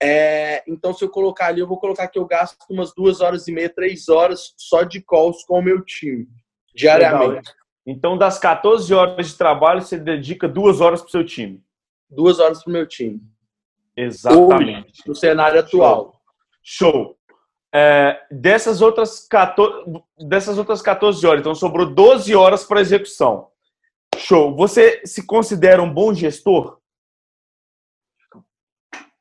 É, então, se eu colocar ali, eu vou colocar que eu gasto umas duas horas e meia, três horas só de calls com o meu time, diariamente. Legal. Então, das 14 horas de trabalho, você dedica duas horas para o seu time. Duas horas para o meu time. Exatamente. Hoje, no cenário atual. Show. Show. É, dessas, outras 14, dessas outras 14 horas, então sobrou 12 horas para execução. Show. Você se considera um bom gestor?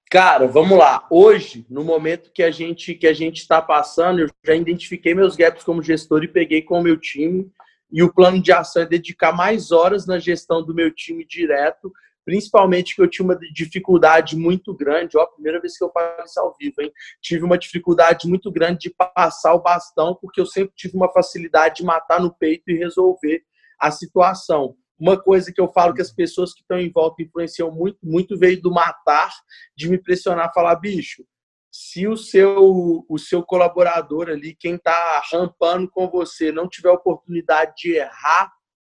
Cara, vamos lá. Hoje, no momento que a gente que a gente está passando, eu já identifiquei meus gaps como gestor e peguei com o meu time e o plano de ação é dedicar mais horas na gestão do meu time direto, principalmente que eu tinha uma dificuldade muito grande, ó, primeira vez que eu faço ao vivo, hein? Tive uma dificuldade muito grande de passar o bastão, porque eu sempre tive uma facilidade de matar no peito e resolver a situação. uma coisa que eu falo que as pessoas que estão em volta influenciam muito, muito veio do matar, de me pressionar, falar, bicho, se o seu, o seu colaborador ali, quem está rampando com você, não tiver oportunidade de errar,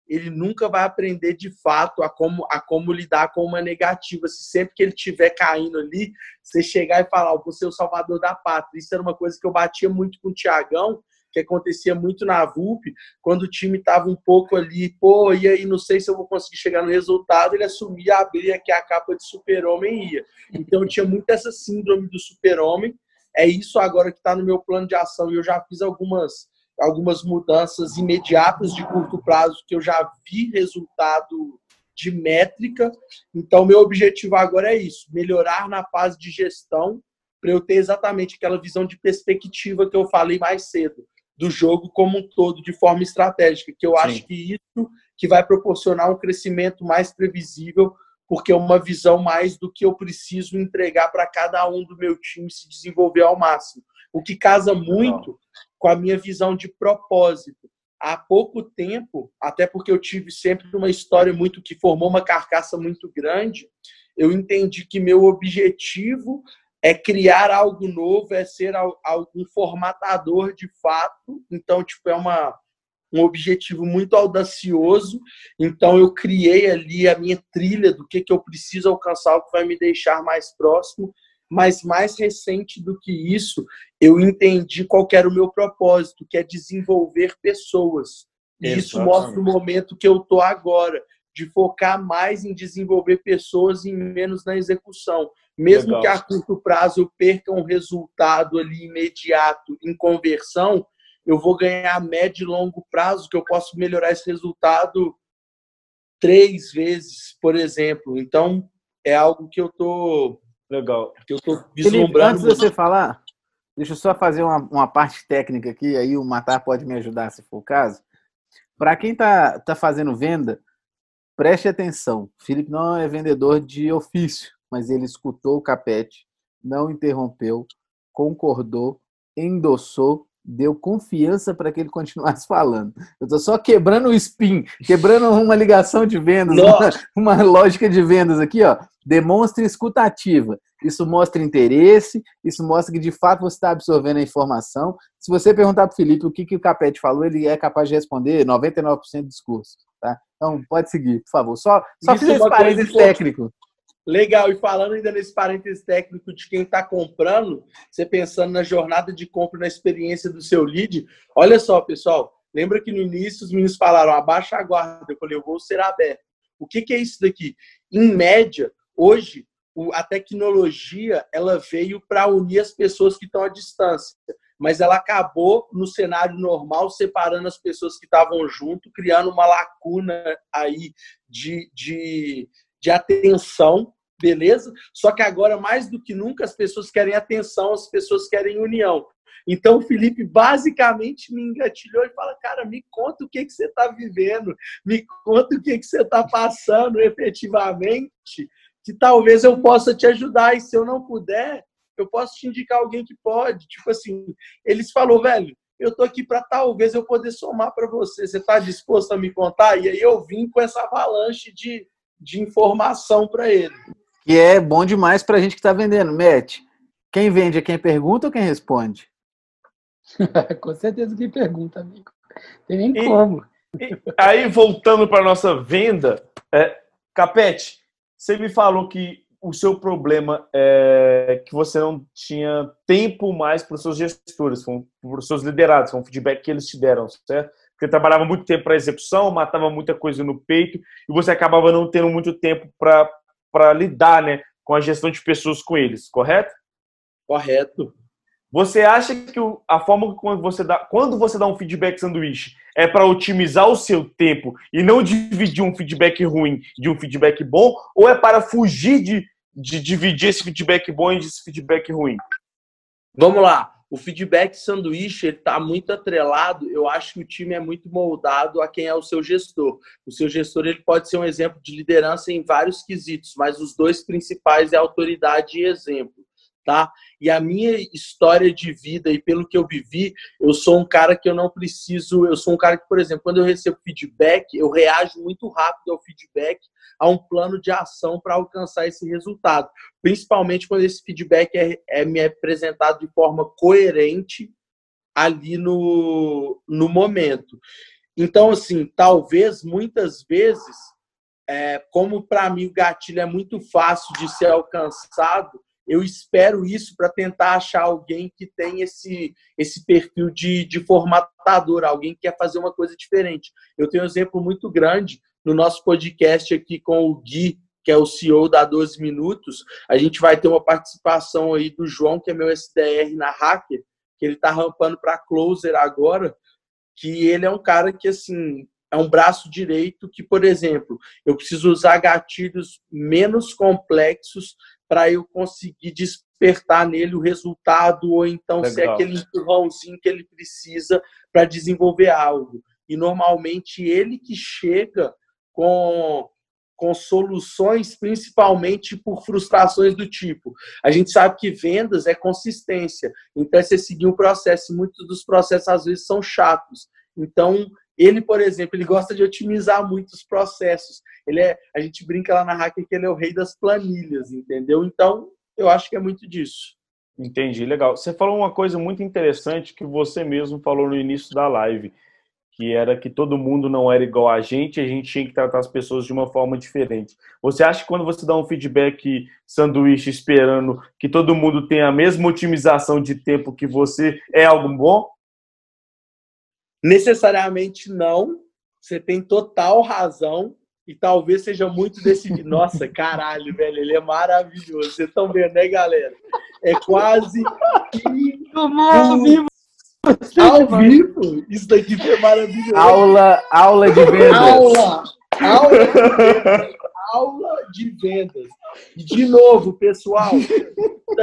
ele nunca vai aprender de fato a como, a como lidar com uma negativa. Se sempre que ele estiver caindo ali, você chegar e falar, oh, você é o salvador da pátria. Isso era uma coisa que eu batia muito com o Tiagão, que acontecia muito na VUP, quando o time estava um pouco ali, pô, e aí não sei se eu vou conseguir chegar no resultado, ele assumia, abria que a capa de super-homem ia. Então tinha muito essa síndrome do super-homem. É isso agora que está no meu plano de ação e eu já fiz algumas algumas mudanças imediatas de curto prazo que eu já vi resultado de métrica. Então, meu objetivo agora é isso: melhorar na fase de gestão, para eu ter exatamente aquela visão de perspectiva que eu falei mais cedo, do jogo como um todo, de forma estratégica, que eu Sim. acho que isso que vai proporcionar um crescimento mais previsível, porque é uma visão mais do que eu preciso entregar para cada um do meu time se desenvolver ao máximo. O que casa muito com a minha visão de propósito. Há pouco tempo, até porque eu tive sempre uma história muito que formou uma carcaça muito grande, eu entendi que meu objetivo é criar algo novo, é ser um formatador de fato. Então, tipo, é uma, um objetivo muito audacioso. Então, eu criei ali a minha trilha do que, que eu preciso alcançar, o que vai me deixar mais próximo mas mais recente do que isso, eu entendi qual era o meu propósito, que é desenvolver pessoas. E isso mostra o momento que eu estou agora, de focar mais em desenvolver pessoas e menos na execução. Mesmo Legal. que a curto prazo eu perca um resultado ali imediato em conversão, eu vou ganhar médio e longo prazo, que eu posso melhorar esse resultado três vezes, por exemplo. Então, é algo que eu estou Legal. Que eu tô vislumbrando. Felipe, antes de você falar, deixa eu só fazer uma, uma parte técnica aqui, aí o Matar pode me ajudar se for o caso. Para quem está tá fazendo venda, preste atenção. Felipe não é vendedor de ofício, mas ele escutou o capete, não interrompeu, concordou, endossou deu confiança para que ele continuasse [LAUGHS] falando. Eu estou só quebrando o spin, quebrando uma ligação de vendas, uma, uma, lógica de vendas aqui, ó. Demonstre escutativa. Isso mostra interesse, isso mostra que de fato você está absorvendo a informação. Se você perguntar para o Felipe o que, que o Capete falou, ele é capaz de responder 99% do discurso. Tá? Então, pode seguir, por favor. Só, só fiz esse parênteses técnico. Legal, e falando ainda nesse parênteses técnico de quem está comprando, você pensando na jornada de compra, na experiência do seu lead, olha só, pessoal, lembra que no início os meninos falaram, abaixa a guarda, eu falei, eu vou ser aberto. O que, que é isso daqui? Em média, hoje, a tecnologia ela veio para unir as pessoas que estão à distância, mas ela acabou no cenário normal separando as pessoas que estavam junto, criando uma lacuna aí de, de, de atenção beleza? Só que agora, mais do que nunca, as pessoas querem atenção, as pessoas querem união. Então, o Felipe basicamente me engatilhou e fala: Cara, me conta o que, que você está vivendo, me conta o que, que você está passando efetivamente, que talvez eu possa te ajudar. E se eu não puder, eu posso te indicar alguém que pode. Tipo assim, eles falou, velho, eu tô aqui para talvez eu poder somar para você. Você está disposto a me contar? E aí eu vim com essa avalanche de, de informação para ele. E é bom demais para a gente que está vendendo. Matt, quem vende é quem pergunta ou quem responde? [LAUGHS] Com certeza quem pergunta, amigo. Tem nem e, como. E, aí, voltando para nossa venda, é, Capete, você me falou que o seu problema é que você não tinha tempo mais para os seus gestores, para os seus liderados, com o feedback que eles te deram, certo? Porque trabalhava muito tempo para execução, matava muita coisa no peito e você acabava não tendo muito tempo para para lidar né, com a gestão de pessoas com eles, correto? Correto. Você acha que a forma quando você dá, quando você dá um feedback sanduíche é para otimizar o seu tempo e não dividir um feedback ruim de um feedback bom, ou é para fugir de, de dividir esse feedback bom e esse feedback ruim? Vamos lá o feedback sanduíche está muito atrelado. Eu acho que o time é muito moldado a quem é o seu gestor. O seu gestor ele pode ser um exemplo de liderança em vários quesitos, mas os dois principais é autoridade e exemplo. Tá? E a minha história de vida e pelo que eu vivi, eu sou um cara que eu não preciso, eu sou um cara que, por exemplo, quando eu recebo feedback, eu reajo muito rápido ao feedback, a um plano de ação para alcançar esse resultado. Principalmente quando esse feedback é, é me apresentado de forma coerente ali no, no momento. Então, assim, talvez muitas vezes, é, como para mim o gatilho é muito fácil de ser alcançado, eu espero isso para tentar achar alguém que tem esse, esse perfil de, de formatador, alguém que quer fazer uma coisa diferente. Eu tenho um exemplo muito grande no nosso podcast aqui com o Gui, que é o CEO da 12 Minutos. A gente vai ter uma participação aí do João, que é meu SDR na Hacker, que ele está rampando para Closer agora, que ele é um cara que, assim, é um braço direito que, por exemplo, eu preciso usar gatilhos menos complexos para eu conseguir despertar nele o resultado ou então Legal. ser aquele empurrãozinho que ele precisa para desenvolver algo. E normalmente ele que chega com com soluções, principalmente por frustrações do tipo. A gente sabe que vendas é consistência, então é você seguir um processo, e muitos dos processos às vezes são chatos. Então, ele, por exemplo, ele gosta de otimizar muitos processos. Ele é, a gente brinca lá na Hacker que ele é o rei das planilhas, entendeu? Então, eu acho que é muito disso. Entendi, legal. Você falou uma coisa muito interessante que você mesmo falou no início da live, que era que todo mundo não era igual a gente, a gente tinha que tratar as pessoas de uma forma diferente. Você acha que quando você dá um feedback sanduíche esperando que todo mundo tenha a mesma otimização de tempo que você, é algo bom? Necessariamente não. Você tem total razão. E talvez seja muito desse. Nossa, caralho, velho, ele é maravilhoso. Vocês estão vendo, né, galera? É quase. ao vivo. Ao vivo? Isso daqui foi maravilhoso. Aula, aula de vendas. Aula! Aula de vendas. Aula de vendas. E de novo, pessoal,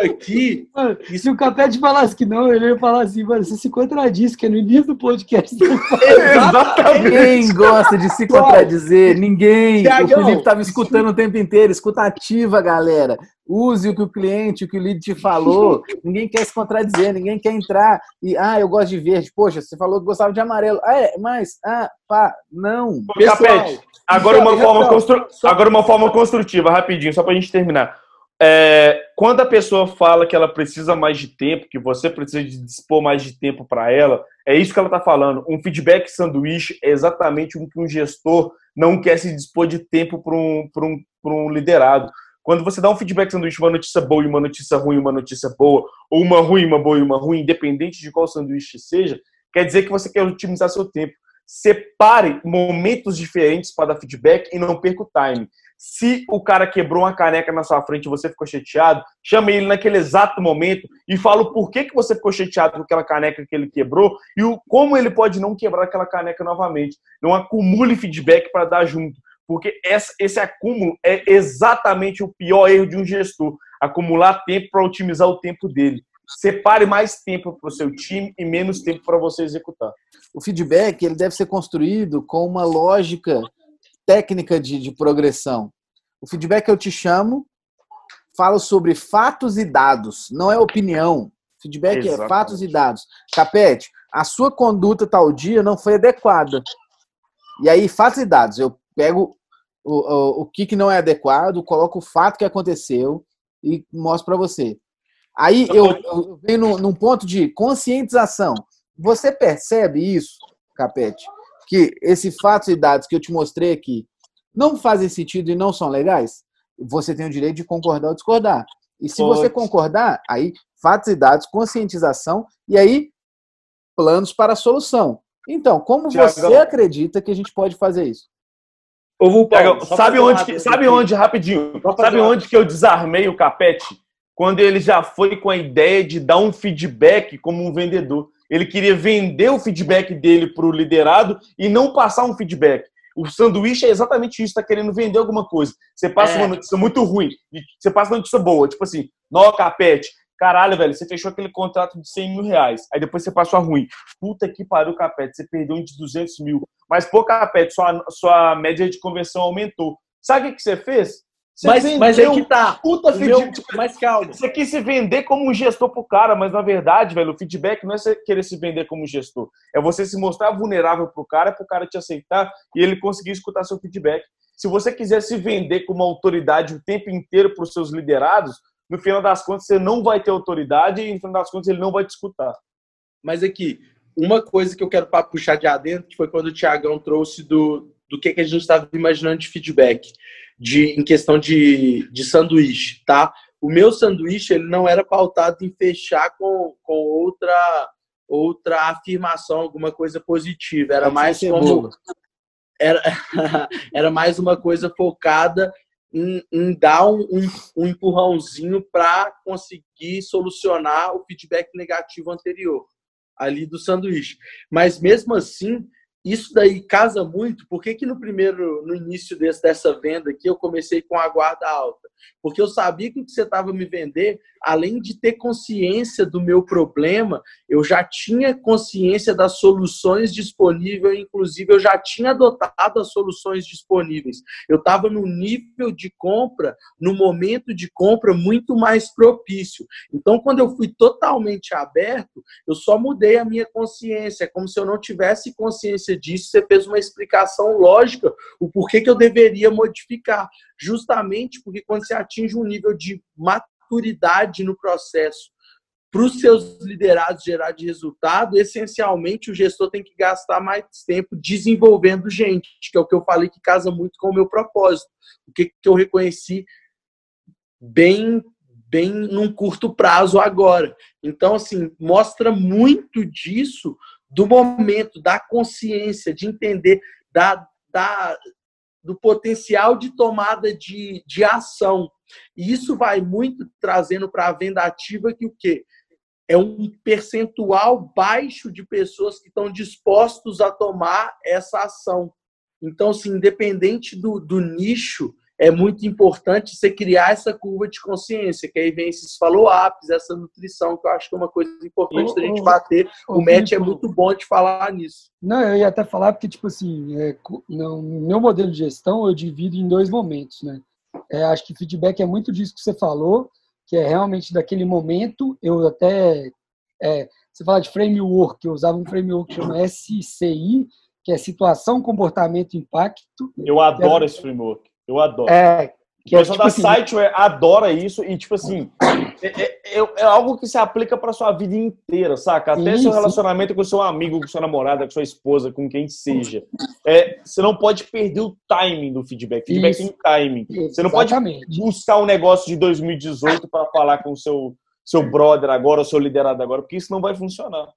aqui. Mano, e se o Capete falasse que não, ele ia falar assim, mano, você se contradiz, que é no início do podcast. [LAUGHS] Exatamente. Ninguém gosta de se contradizer, ninguém. Thiagão, o Felipe estava escutando o tempo inteiro, escuta ativa, galera. Use o que o cliente, o que o lead te falou. ninguém quer se contradizer, ninguém quer entrar e, ah, eu gosto de verde. Poxa, você falou que gostava de amarelo. Ah, é, mas, ah, pá, não. Pessoal, Capete, agora uma, forma constru... agora uma forma construtiva, rapidinho, só pra gente terminar. É, quando a pessoa fala que ela precisa mais de tempo, que você precisa de dispor mais de tempo para ela, é isso que ela está falando. Um feedback sanduíche é exatamente o que um gestor não quer se dispor de tempo para um, um, um liderado. Quando você dá um feedback sanduíche, uma notícia boa e uma notícia ruim, uma notícia boa, ou uma ruim, uma boa e uma ruim, independente de qual sanduíche seja, quer dizer que você quer otimizar seu tempo. Separe momentos diferentes para dar feedback e não perca o time. Se o cara quebrou uma caneca na sua frente e você ficou chateado, chame ele naquele exato momento e fala o porquê que você ficou chateado com aquela caneca que ele quebrou e o, como ele pode não quebrar aquela caneca novamente. Não acumule feedback para dar junto, porque essa, esse acúmulo é exatamente o pior erro de um gestor. Acumular tempo para otimizar o tempo dele. Separe mais tempo para o seu time e menos tempo para você executar. O feedback ele deve ser construído com uma lógica técnica de, de progressão. O feedback eu te chamo, falo sobre fatos e dados, não é opinião. Feedback é Exatamente. é fatos e dados. Capete, a sua conduta tal dia não foi adequada. E aí, fatos e dados. Eu pego o, o, o que, que não é adequado, coloco o fato que aconteceu e mostro para você. Aí eu, eu venho num, num ponto de conscientização. Você percebe isso, Capete? Que esses fatos e dados que eu te mostrei aqui não fazem sentido e não são legais, você tem o direito de concordar ou discordar. E se Pode. você concordar, aí fatos e dados, conscientização e aí planos para a solução. Então, como Thiago, você acredita que a gente pode fazer isso? Ô, Paulo, sabe onde, que, sabe onde rapidinho? Sabe onde que eu desarmei o Capete? Quando ele já foi com a ideia de dar um feedback como um vendedor. Ele queria vender o feedback dele para o liderado e não passar um feedback. O sanduíche é exatamente isso, está querendo vender alguma coisa. Você passa é. uma notícia muito ruim, e você passa uma notícia boa, tipo assim, nó, capete, caralho, velho, você fechou aquele contrato de 100 mil reais, aí depois você passou a ruim. Puta que pariu, capete, você perdeu um de 200 mil. Mas, pô, capete, sua, sua média de conversão aumentou. Sabe o que, que você fez? Mas, mas aí que tá. Puta mas calma. Você quis se vender como um gestor pro cara, mas na verdade, velho, o feedback não é você querer se vender como gestor. É você se mostrar vulnerável pro cara, pro cara te aceitar e ele conseguir escutar seu feedback. Se você quiser se vender como autoridade o tempo inteiro para os seus liderados, no final das contas você não vai ter autoridade e no final das contas ele não vai te escutar. Mas aqui, uma coisa que eu quero puxar de adentro, que foi quando o Tiagão trouxe do, do que, que a gente estava imaginando de feedback de, em questão de, de sanduíche, tá? O meu sanduíche ele não era pautado em fechar com, com outra outra afirmação, alguma coisa positiva. Era mais como era, [LAUGHS] era mais uma coisa focada em, em dar um, um, um empurrãozinho para conseguir solucionar o feedback negativo anterior ali do sanduíche. Mas mesmo assim, isso daí casa muito. Por que, que no primeiro, no início desse, dessa venda aqui, eu comecei com a guarda alta? Porque eu sabia que o que você estava me vender, além de ter consciência do meu problema, eu já tinha consciência das soluções disponíveis, inclusive eu já tinha adotado as soluções disponíveis. Eu estava no nível de compra, no momento de compra muito mais propício. Então, quando eu fui totalmente aberto, eu só mudei a minha consciência, é como se eu não tivesse consciência disso, você fez uma explicação lógica, o porquê que eu deveria modificar. Justamente porque quando você atinge um nível de maturidade no processo, para os seus liderados gerar de resultado, essencialmente o gestor tem que gastar mais tempo desenvolvendo gente, que é o que eu falei que casa muito com o meu propósito. O que, que eu reconheci bem bem num curto prazo agora. Então, assim, mostra muito disso do momento, da consciência, de entender da, da, do potencial de tomada de, de ação. E isso vai muito trazendo para a venda ativa que o quê? É um percentual baixo de pessoas que estão dispostos a tomar essa ação. Então, assim, independente do, do nicho, é muito importante você criar essa curva de consciência, que aí vem esses follow-ups, essa nutrição, que eu acho que é uma coisa importante oh, da gente bater. Oh, o Matt é muito bom de falar nisso. Não, eu ia até falar porque, tipo assim, é, no meu modelo de gestão eu divido em dois momentos, né? É, acho que feedback é muito disso que você falou, que é realmente daquele momento, eu até... É, você fala de framework, eu usava um framework que chama SCI, que é situação, comportamento, impacto. Eu adoro esse framework. Eu adoro. É, que o pessoal é, tipo da assim, site adora isso e, tipo assim, [COUGHS] é, é, é, é algo que se aplica para sua vida inteira, saca? Até isso. seu relacionamento com seu amigo, com sua namorada, com sua esposa, com quem seja. É, você não pode perder o timing do feedback. Feedback isso. tem timing. Você não exatamente. pode buscar um negócio de 2018 para falar com seu, seu brother agora, o seu liderado agora, porque isso não vai funcionar.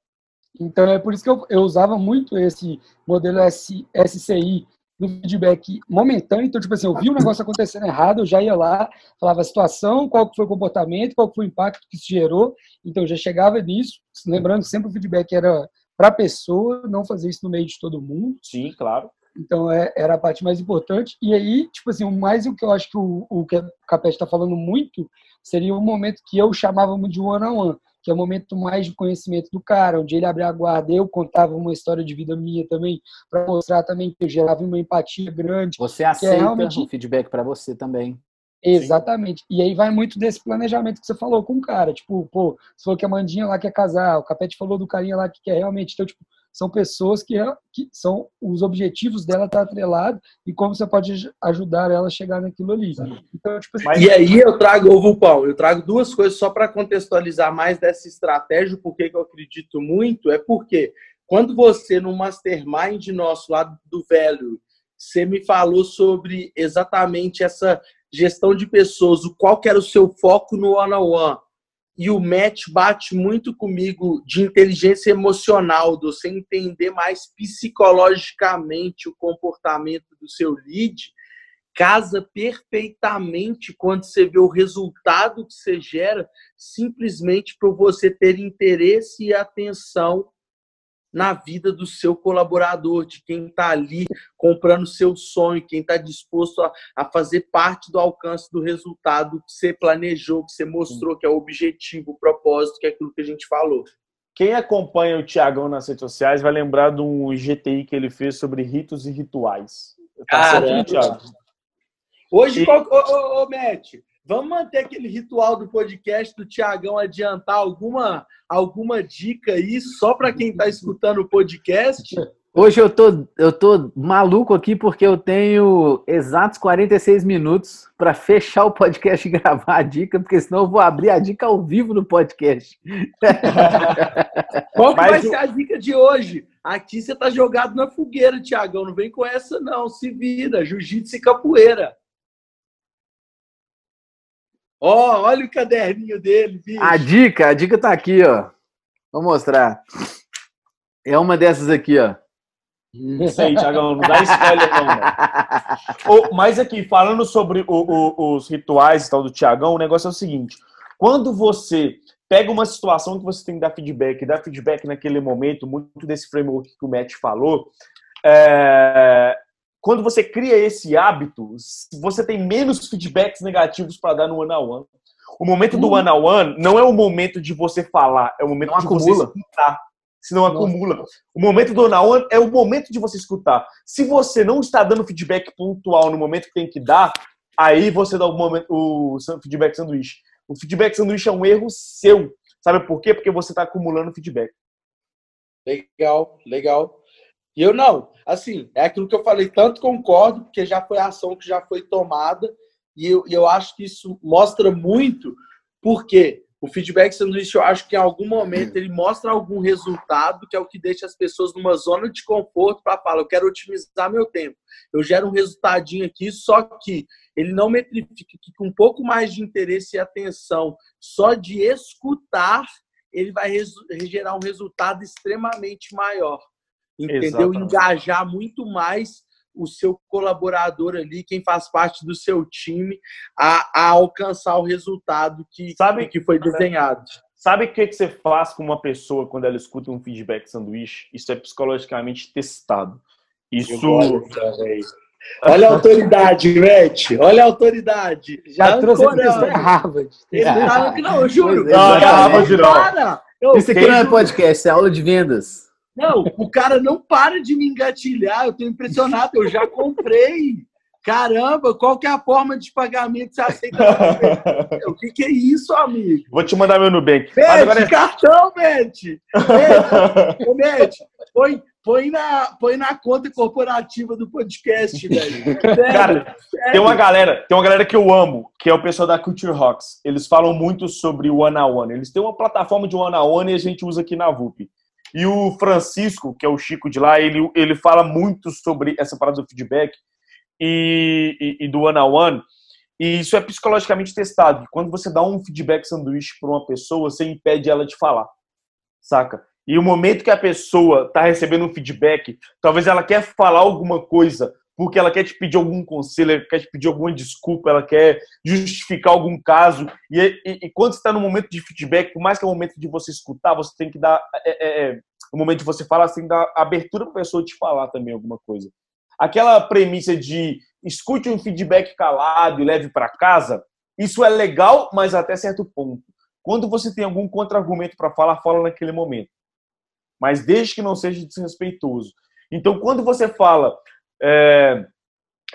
Então é por isso que eu, eu usava muito esse modelo S, SCI, no feedback momentâneo. Então, tipo assim, eu vi um negócio acontecendo errado, eu já ia lá, falava a situação, qual foi o comportamento, qual foi o impacto que isso gerou. Então, eu já chegava nisso, lembrando sempre o feedback era para a pessoa, não fazer isso no meio de todo mundo. Sim, claro. Então, é, era a parte mais importante. E aí, tipo assim, o mais o que eu acho que o, o que o Capete está falando muito seria o momento que eu chamava muito de one-on-one. -on -one que é o momento mais de conhecimento do cara, onde ele abria a guarda, eu contava uma história de vida minha também, para mostrar também que eu gerava uma empatia grande. Você aceita é realmente... o feedback para você também. Exatamente. Sim. E aí vai muito desse planejamento que você falou com o cara. Tipo, pô, você falou que a Mandinha lá quer casar, o Capete falou do carinha lá que quer realmente. Então, tipo, são pessoas que, que são os objetivos dela tá atrelado e como você pode ajudar ela a chegar naquilo ali. Então, tipo, assim, e aí eu trago ovo pão, eu trago duas coisas só para contextualizar mais dessa estratégia, porque que eu acredito muito, é porque quando você no mastermind nosso lá do velho, você me falou sobre exatamente essa gestão de pessoas, o qual que era o seu foco no one on one e o match bate muito comigo de inteligência emocional, de você entender mais psicologicamente o comportamento do seu lead, casa perfeitamente quando você vê o resultado que você gera, simplesmente por você ter interesse e atenção na vida do seu colaborador, de quem está ali comprando seu sonho, quem está disposto a, a, fazer parte do alcance do resultado que você planejou, que você mostrou, que é o objetivo, o propósito, que é aquilo que a gente falou. Quem acompanha o Tiagão nas redes sociais vai lembrar de um GTI que ele fez sobre ritos e rituais. Tá Caramba. Hoje, e... qual... ô, ô, ô, Matt, vamos manter aquele ritual do podcast do Tiagão adiantar alguma, alguma dica aí só para quem está escutando o podcast? Hoje eu tô, eu tô maluco aqui porque eu tenho exatos 46 minutos para fechar o podcast e gravar a dica, porque senão eu vou abrir a dica ao vivo no podcast. Qual que vai ser a dica de hoje? Aqui você tá jogado na fogueira, Tiagão. Não vem com essa, não. Se vira, jiu-jitsu e capoeira. Ó, oh, olha o caderninho dele, bicho. A dica, a dica tá aqui, ó. Vou mostrar. É uma dessas aqui, ó. Isso aí, Thiagão, não dá spoiler não, né? [LAUGHS] Mas aqui, falando sobre o, o, os rituais e tal do Tiagão, o negócio é o seguinte. Quando você pega uma situação que você tem que dar feedback, dar feedback naquele momento, muito desse framework que o Matt falou, é... quando você cria esse hábito, você tem menos feedbacks negativos para dar no one-on-one. O momento do one-on-one não é o momento de você falar, é o momento não de acumula. você escutar senão Nossa. acumula. O momento do one é o momento de você escutar. Se você não está dando feedback pontual no momento que tem que dar, aí você dá o, momento, o feedback sanduíche. O feedback sanduíche é um erro seu. Sabe por quê? Porque você está acumulando feedback. Legal, legal. E eu não, assim, é aquilo que eu falei, tanto concordo, porque já foi a ação que já foi tomada, e eu, eu acho que isso mostra muito, porque o feedback sanduíche, eu acho que em algum momento ele mostra algum resultado que é o que deixa as pessoas numa zona de conforto para falar, eu quero otimizar meu tempo. Eu gero um resultadinho aqui, só que ele não metrifica que com um pouco mais de interesse e atenção, só de escutar, ele vai gerar um resultado extremamente maior. Entendeu? Exatamente. Engajar muito mais o seu colaborador ali, quem faz parte do seu time, a, a alcançar o resultado que, sabe, que foi desenhado. Sabe o que, que você faz com uma pessoa quando ela escuta um feedback sanduíche? Isso é psicologicamente testado. Isso. Olha a [LAUGHS] autoridade, Matt. Olha a autoridade. Já tá trouxe a Harvard. Ele tá, não, eu juro. Não, não, Harvard não. Isso aqui não é podcast, é aula de vendas. Não, o cara não para de me engatilhar. Eu tô impressionado. Eu já comprei. Caramba, qual que é a forma de pagamento que você aceita? [LAUGHS] o que, que é isso, amigo? Vou te mandar meu Nubank. Bet, agora... É- cartão, Bet! Bet, [LAUGHS] põe, põe, na, põe na conta corporativa do podcast, velho. Cara, sério. tem uma galera, tem uma galera que eu amo, que é o pessoal da Culture Rocks. Eles falam muito sobre o One on One. Eles têm uma plataforma de One on One e a gente usa aqui na VUP. E o Francisco, que é o Chico de lá, ele, ele fala muito sobre essa parada do feedback e, e, e do one-on-one. E isso é psicologicamente testado. Quando você dá um feedback sanduíche para uma pessoa, você impede ela de falar. Saca? E o momento que a pessoa está recebendo um feedback, talvez ela quer falar alguma coisa, porque ela quer te pedir algum conselho, ela quer te pedir alguma desculpa, ela quer justificar algum caso. E, e, e quando está no momento de feedback, por mais que é o momento de você escutar, você tem que dar. É, é, é o momento de você falar, você tem que dar abertura para a pessoa te falar também alguma coisa. Aquela premissa de escute um feedback calado e leve para casa, isso é legal, mas até certo ponto. Quando você tem algum contra-argumento para falar, fala naquele momento. Mas desde que não seja desrespeitoso. Então, quando você fala, é...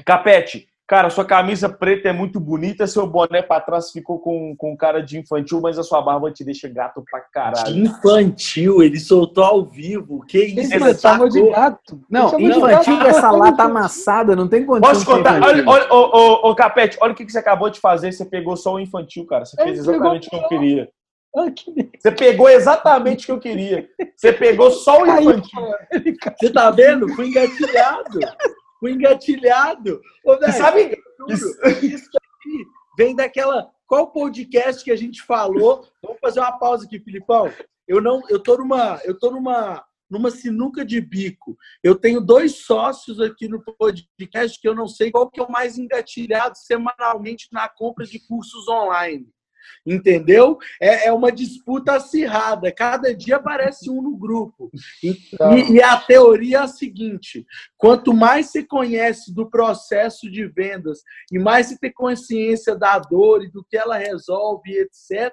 Capete, cara, sua camisa preta é muito bonita, seu boné para trás ficou com, com cara de infantil, mas a sua barba te deixa gato pra caralho. Infantil, ele soltou ao vivo. Que isso? Ele tava de gato. Não, infantil com essa lata amassada, não tem condição. Posso contar? Olha, olha, ô, ô, ô, Capete, olha o que você acabou de fazer. Você pegou só o infantil, cara. Você fez exatamente o que eu queria. Você pegou exatamente o que eu queria. Você pegou só o infantil. Você tá vendo? Fui engatilhado o engatilhado. Ô, véio, sabe? Isso... isso aqui vem daquela. Qual podcast que a gente falou? Vamos fazer uma pausa aqui, Filipão. Eu não, eu tô numa, eu tô numa, numa sinuca de bico. Eu tenho dois sócios aqui no podcast que eu não sei qual que é o mais engatilhado semanalmente na compra de cursos online entendeu? É, é uma disputa acirrada, cada dia aparece um no grupo. E, então... e, a teoria é a seguinte: quanto mais você conhece do processo de vendas e mais você tem consciência da dor e do que ela resolve, etc.,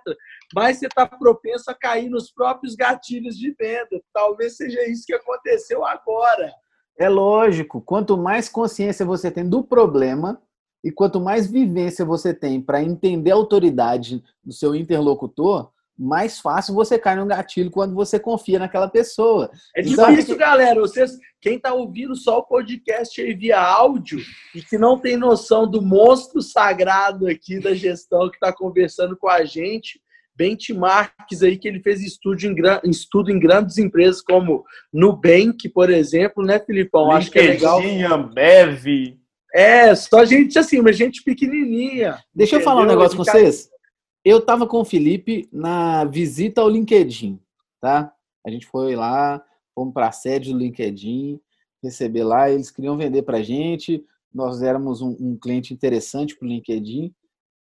mais você está propenso a cair nos próprios gatilhos de venda. Talvez seja isso que aconteceu agora. É lógico, quanto mais consciência você tem do problema, E quanto mais vivência você tem para entender a autoridade do seu interlocutor, mais fácil você cai no gatilho quando você confia naquela pessoa. É difícil, galera. Vocês, quem está ouvindo só o podcast aí via áudio e que não tem noção do monstro sagrado aqui da gestão que está conversando com a gente, benchmarks aí que ele fez estudo em, estudo em grandes empresas como Nubank, por exemplo, né, Filipão? Acho que é legal. Ambev. É, só gente assim, uma gente pequenininha. Deixa eu falar um negócio com vocês. Eu estava com o Felipe na visita ao LinkedIn, tá? A gente foi lá, fomos para a sede do LinkedIn, receber lá, eles queriam vender para a gente, nós éramos um, um cliente interessante para o LinkedIn.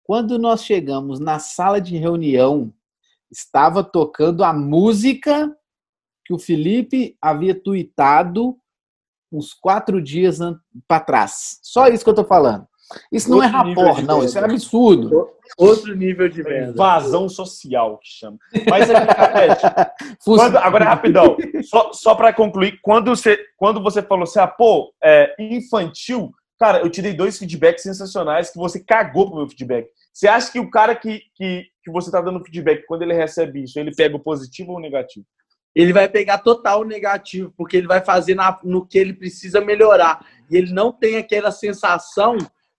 Quando nós chegamos na sala de reunião, estava tocando a música que o Felipe havia tuitado uns quatro dias para trás. Só isso que eu estou falando. Isso não é rapor, não, isso é absurdo. Outro nível de venda. Invasão social, que chama. Mas é, [LAUGHS] quando, agora, rapidão, só, só para concluir, quando você, quando você falou assim, ah, pô, é, infantil, cara, eu te dei dois feedbacks sensacionais que você cagou pro meu feedback. Você acha que o cara que, que, que você tá dando feedback, quando ele recebe isso, ele pega o positivo ou o negativo? Ele vai pegar total negativo, porque ele vai fazer na, no que ele precisa melhorar. E ele não tem aquela sensação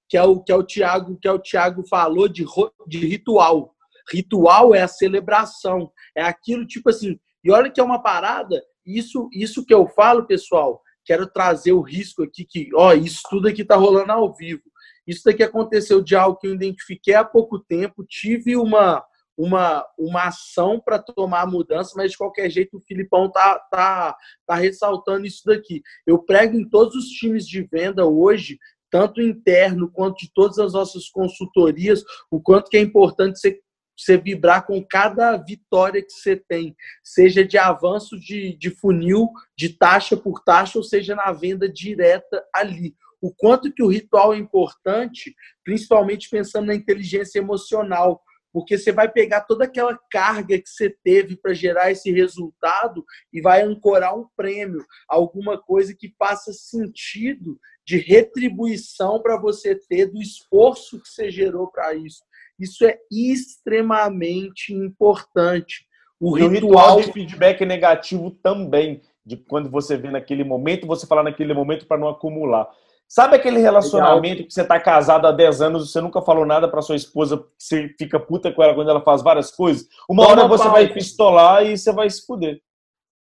que é o que é o Tiago que é o Tiago falou de, de ritual. Ritual é a celebração, é aquilo tipo assim. E olha que é uma parada. Isso isso que eu falo, pessoal. Quero trazer o risco aqui que, ó, isso tudo aqui tá rolando ao vivo. Isso daqui aconteceu de algo que eu identifiquei há pouco tempo. Tive uma uma, uma ação para tomar a mudança, mas de qualquer jeito o Filipão tá, tá, tá ressaltando isso daqui. Eu prego em todos os times de venda hoje tanto interno quanto de todas as nossas consultorias, o quanto que é importante você, você vibrar com cada vitória que você tem, seja de avanço de, de funil, de taxa por taxa, ou seja na venda direta ali. O quanto que o ritual é importante, principalmente pensando na inteligência emocional, porque você vai pegar toda aquela carga que você teve para gerar esse resultado e vai ancorar um prêmio, alguma coisa que faça sentido de retribuição para você ter do esforço que você gerou para isso. Isso é extremamente importante. O ritual... ritual de feedback negativo também, de quando você vê naquele momento, você falar naquele momento para não acumular. Sabe aquele relacionamento Legal. que você está casado há 10 anos e você nunca falou nada para sua esposa, você fica puta com ela quando ela faz várias coisas? Uma Toma hora você vai pistolar e você vai se fuder.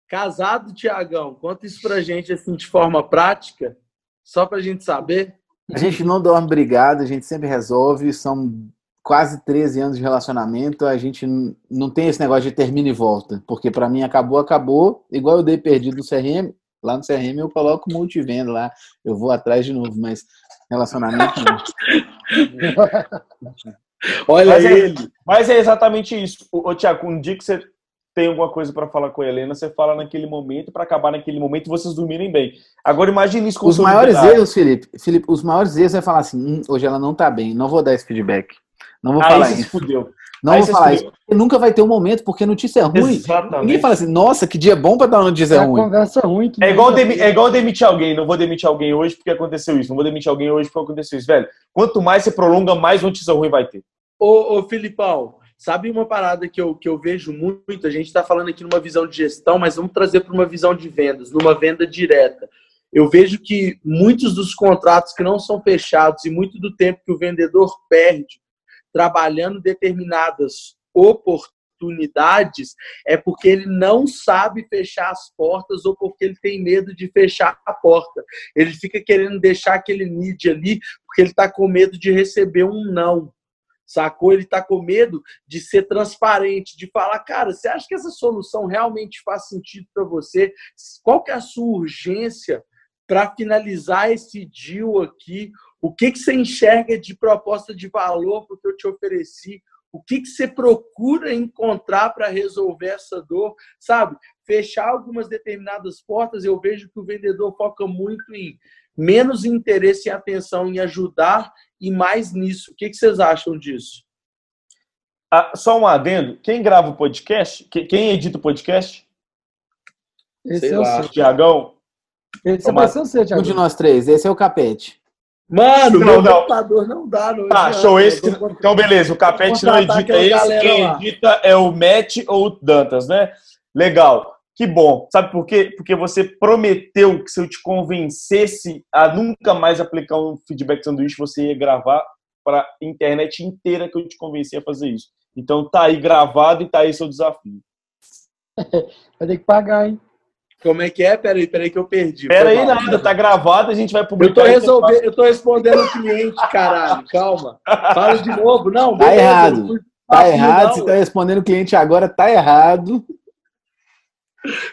Casado, Tiagão, conta isso pra gente assim de forma prática. Só para a gente saber. A gente não dorme brigado, a gente sempre resolve. São quase 13 anos de relacionamento. A gente não tem esse negócio de termina e volta. Porque para mim acabou, acabou. Igual eu dei perdido no CRM. Lá no CRM eu coloco multivenda lá. Eu vou atrás de novo, mas relacionamento não. [LAUGHS] Olha mas é ele. É, mas é exatamente isso. Ô, Tiago, um dia que você tem alguma coisa para falar com a Helena, você fala naquele momento para acabar naquele momento e vocês dormirem bem. Agora imagine isso com Os maiores erros, Felipe, Felipe, os maiores erros é falar assim, hum, hoje ela não tá bem, não vou dar esse feedback. Não vou Aí falar isso. Fudeu. Não Aí vou falar isso. Nunca vai ter um momento, porque notícia é ruim. Exatamente. Ninguém fala assim, nossa, que dia bom para dar uma notícia é ruim. Conversa ruim. é, igual demi, é igual demitir alguém. Não vou demitir alguém hoje porque aconteceu isso. Não vou demitir alguém hoje porque aconteceu isso. Velho, quanto mais você prolonga, mais notícia ruim vai ter. Ô, ô Filipão, Sabe uma parada que eu, que eu vejo muito? A gente está falando aqui numa visão de gestão, mas vamos trazer para uma visão de vendas, numa venda direta. Eu vejo que muitos dos contratos que não são fechados e muito do tempo que o vendedor perde trabalhando determinadas oportunidades é porque ele não sabe fechar as portas ou porque ele tem medo de fechar a porta. Ele fica querendo deixar aquele need ali porque ele está com medo de receber um não sacou? Ele está com medo de ser transparente, de falar, cara, você acha que essa solução realmente faz sentido para você? Qual que é a sua urgência para finalizar esse deal aqui? O que, que você enxerga de proposta de valor para o que eu te ofereci? O que, que você procura encontrar para resolver essa dor? Sabe? Fechar algumas determinadas portas, eu vejo que o vendedor foca muito em menos interesse e atenção em ajudar e mais nisso. O que, que vocês acham disso? Ah, só um adendo. Quem grava o podcast? Quem edita o podcast? Esse Sei é lá. o Tiagão? Esse é o seu, Tiagão. Um de nós três. Esse é o Capete. Mano, não, meu computador não dá. Não tá, show. Esse, então, beleza. O Capete não edita esse. Quem lá. edita é o Matt ou o Dantas, né? Legal. Que bom. Sabe por quê? Porque você prometeu que se eu te convencesse a nunca mais aplicar um feedback sanduíche, você ia gravar para internet inteira que eu te convenci a fazer isso. Então tá aí gravado e tá aí seu desafio. [LAUGHS] Vai ter que pagar, hein? Como é que é? Peraí, peraí que eu perdi. Peraí, nada, tá gravado, a gente vai publicar. Eu tô, resolvendo, eu tô respondendo o cliente, caralho. Calma. Fala de novo. Não, tá errado. Tá errado, não. você tá respondendo o cliente agora, tá errado.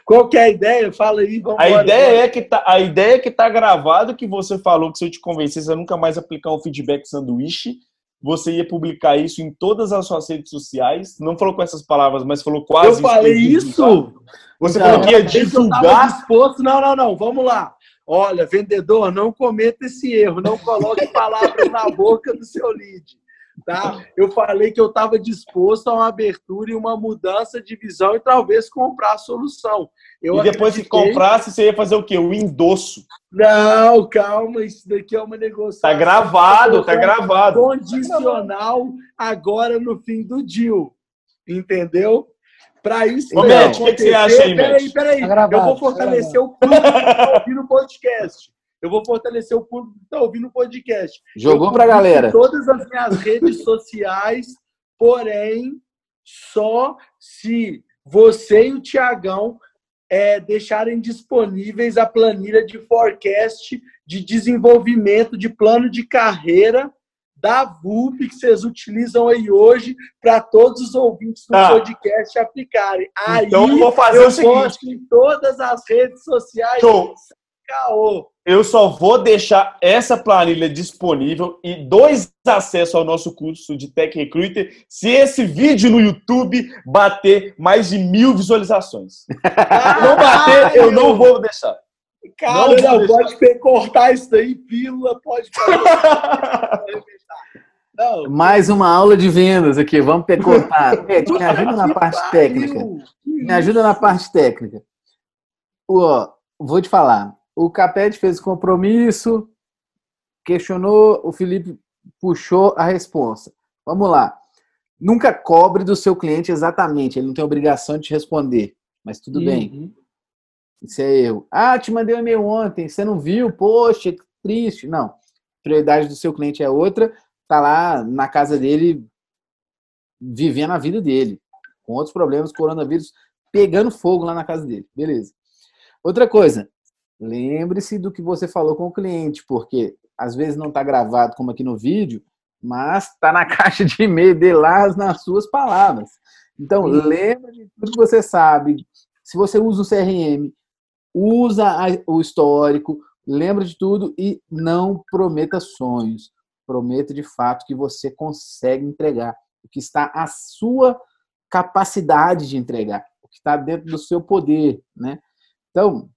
Qual que é a ideia? Fala aí, vamos a ideia é que tá A ideia é que tá gravado que você falou que se eu te convencesse a nunca mais aplicar um feedback sanduíche, você ia publicar isso em todas as suas redes sociais. Não falou com essas palavras, mas falou quase. Eu falei isso? Você não, falou que ia divulgar. Disposto... Não, não, não. Vamos lá. Olha, vendedor, não cometa esse erro. Não coloque palavras na boca do seu lead. Tá? Eu falei que eu estava disposto a uma abertura e uma mudança de visão e talvez comprar a solução. Eu e depois acreditei... que comprasse, você ia fazer o quê? O endosso. Não, calma, isso daqui é uma negociação. Tá gravado, tá gravado. Condicional agora no fim do deal. Entendeu? Para isso. Ô, Matt, o que, que, você acha aí, Peraí, peraí. Tá eu vou fortalecer tá o público que está ouvindo o podcast. Eu vou fortalecer o público que está ouvindo o podcast. Jogou para a galera. Todas as minhas redes sociais, porém, só se você e o Tiagão é, deixarem disponíveis a planilha de forecast de desenvolvimento de plano de carreira da VUP que vocês utilizam aí hoje para todos os ouvintes do ah. podcast aplicarem. Aí então eu vou fazer eu o seguinte. em todas as redes sociais. Show. Caô. Eu só vou deixar essa planilha disponível e dois acessos ao nosso curso de Tech Recruiter se esse vídeo no YouTube bater mais de mil visualizações. Se [LAUGHS] não bater, eu não vou deixar. Cara, não, não pode cortar isso daí, pílula, pode. [LAUGHS] não. Mais uma aula de vendas aqui, vamos ter que cortar. Pet, me ajuda na parte técnica. Me ajuda na parte técnica. Ó, vou te falar o Capete fez o compromisso, questionou, o Felipe puxou a resposta. Vamos lá. Nunca cobre do seu cliente exatamente, ele não tem obrigação de te responder, mas tudo uhum. bem. Isso é erro. Ah, te mandei um e-mail ontem, você não viu? Poxa, que triste. Não. A prioridade do seu cliente é outra, tá lá na casa dele, vivendo a vida dele, com outros problemas, coronavírus pegando fogo lá na casa dele. Beleza. Outra coisa, Lembre-se do que você falou com o cliente, porque às vezes não está gravado como aqui no vídeo, mas está na [LAUGHS] caixa de e-mail de lá nas suas palavras. Então, Sim. lembra de tudo que você sabe. Se você usa o CRM, usa o histórico, lembra de tudo e não prometa sonhos. Prometa de fato que você consegue entregar o que está à sua capacidade de entregar, o que está dentro do seu poder, né? Então,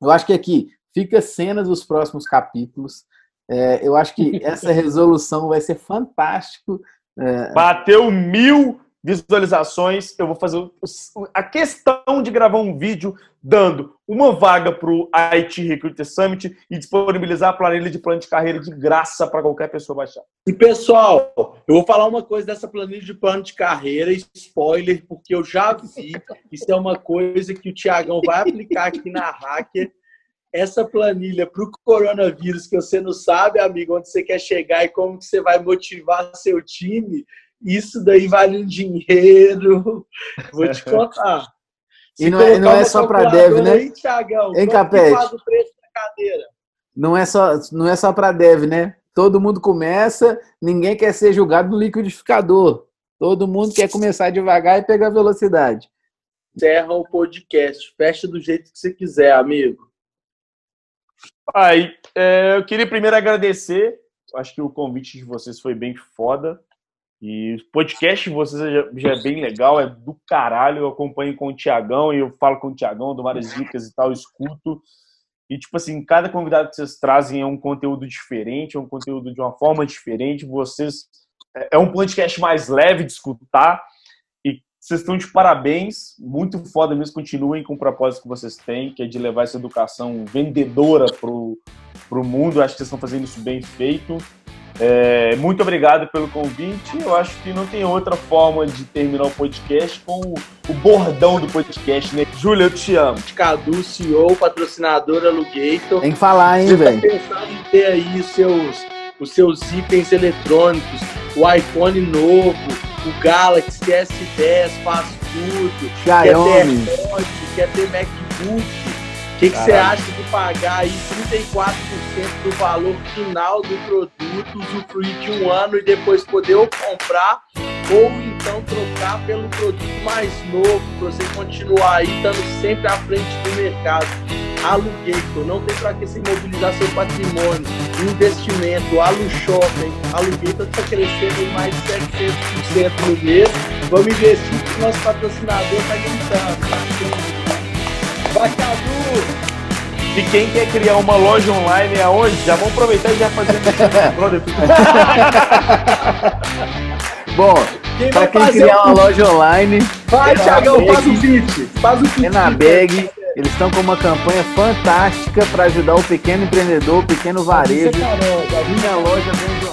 eu acho que aqui fica cenas dos próximos capítulos. É, eu acho que essa [LAUGHS] resolução vai ser fantástico. É... Bateu mil visualizações. Eu vou fazer a questão de gravar um vídeo dando uma vaga para o IT Recruiter Summit e disponibilizar a planilha de plano de carreira de graça para qualquer pessoa baixar. E pessoal, eu vou falar uma coisa dessa planilha de plano de carreira, spoiler, porque eu já vi. Isso é uma coisa que o Tiagão vai aplicar aqui na Hacker. Essa planilha para o coronavírus, que você não sabe, amigo, onde você quer chegar e como que você vai motivar seu time, isso daí vale um dinheiro. Vou te [LAUGHS] contar. e não é, não é só para dev, né? Aí, Thiagão, hein, Capete? Não é só, não é só para dev, né? Todo mundo começa, ninguém quer ser julgado no liquidificador. Todo mundo quer começar devagar e pegar velocidade. Encerra o podcast. Fecha do jeito que você quiser, amigo. Aí, é, eu queria primeiro agradecer. Acho que o convite de vocês foi bem foda. E o podcast de vocês já, é bem legal, é do caralho. Eu acompanho com o Tiagão e eu falo com o Tiagão, dou várias dicas e tal, escuto. E, tipo assim, cada convidado que vocês trazem é um conteúdo diferente, é um conteúdo de uma forma diferente. Vocês. É, é um podcast mais leve de escutar. E Vocês estão de parabéns, muito foda mesmo. Continuem com o propósito que vocês têm, que é de levar essa educação vendedora pro, pro mundo. Acho que vocês estão fazendo isso bem feito. É, muito obrigado pelo convite. Eu acho que não tem outra forma de terminar o podcast com o, o bordão do podcast, né? Júlia, eu te amo. Cadu, CEO, patrocinador Alugator. Tem que falar, hein, velho? Você tá pensando em ter aí os seus, os seus itens eletrônicos, o iPhone novo, o Galaxy S10, faz tudo. Xiaomi. Quer ter, quer ter MacBook que, que você acha de pagar aí 34% do valor final do produto, usufruir de um ano e depois poder ou comprar ou então trocar pelo produto mais novo, para você continuar aí estando sempre à frente do mercado. Alugator, não tem para que se imobilizar seu patrimônio, investimento, Alu Shopping, Alugator está crescendo em mais de 700% no mês. Vamos investir que o nosso patrocinador está gritando. Vai, Cadu! E quem quer criar uma loja online aonde? Já vamos aproveitar e já fazer [LAUGHS] Bom, quem para quem criar uma loja online, vai, Thiagão, faz o pitch. Faz o pitch. É na bag. Eles estão com uma campanha fantástica para ajudar o pequeno empreendedor, o pequeno varejo. A minha loja vende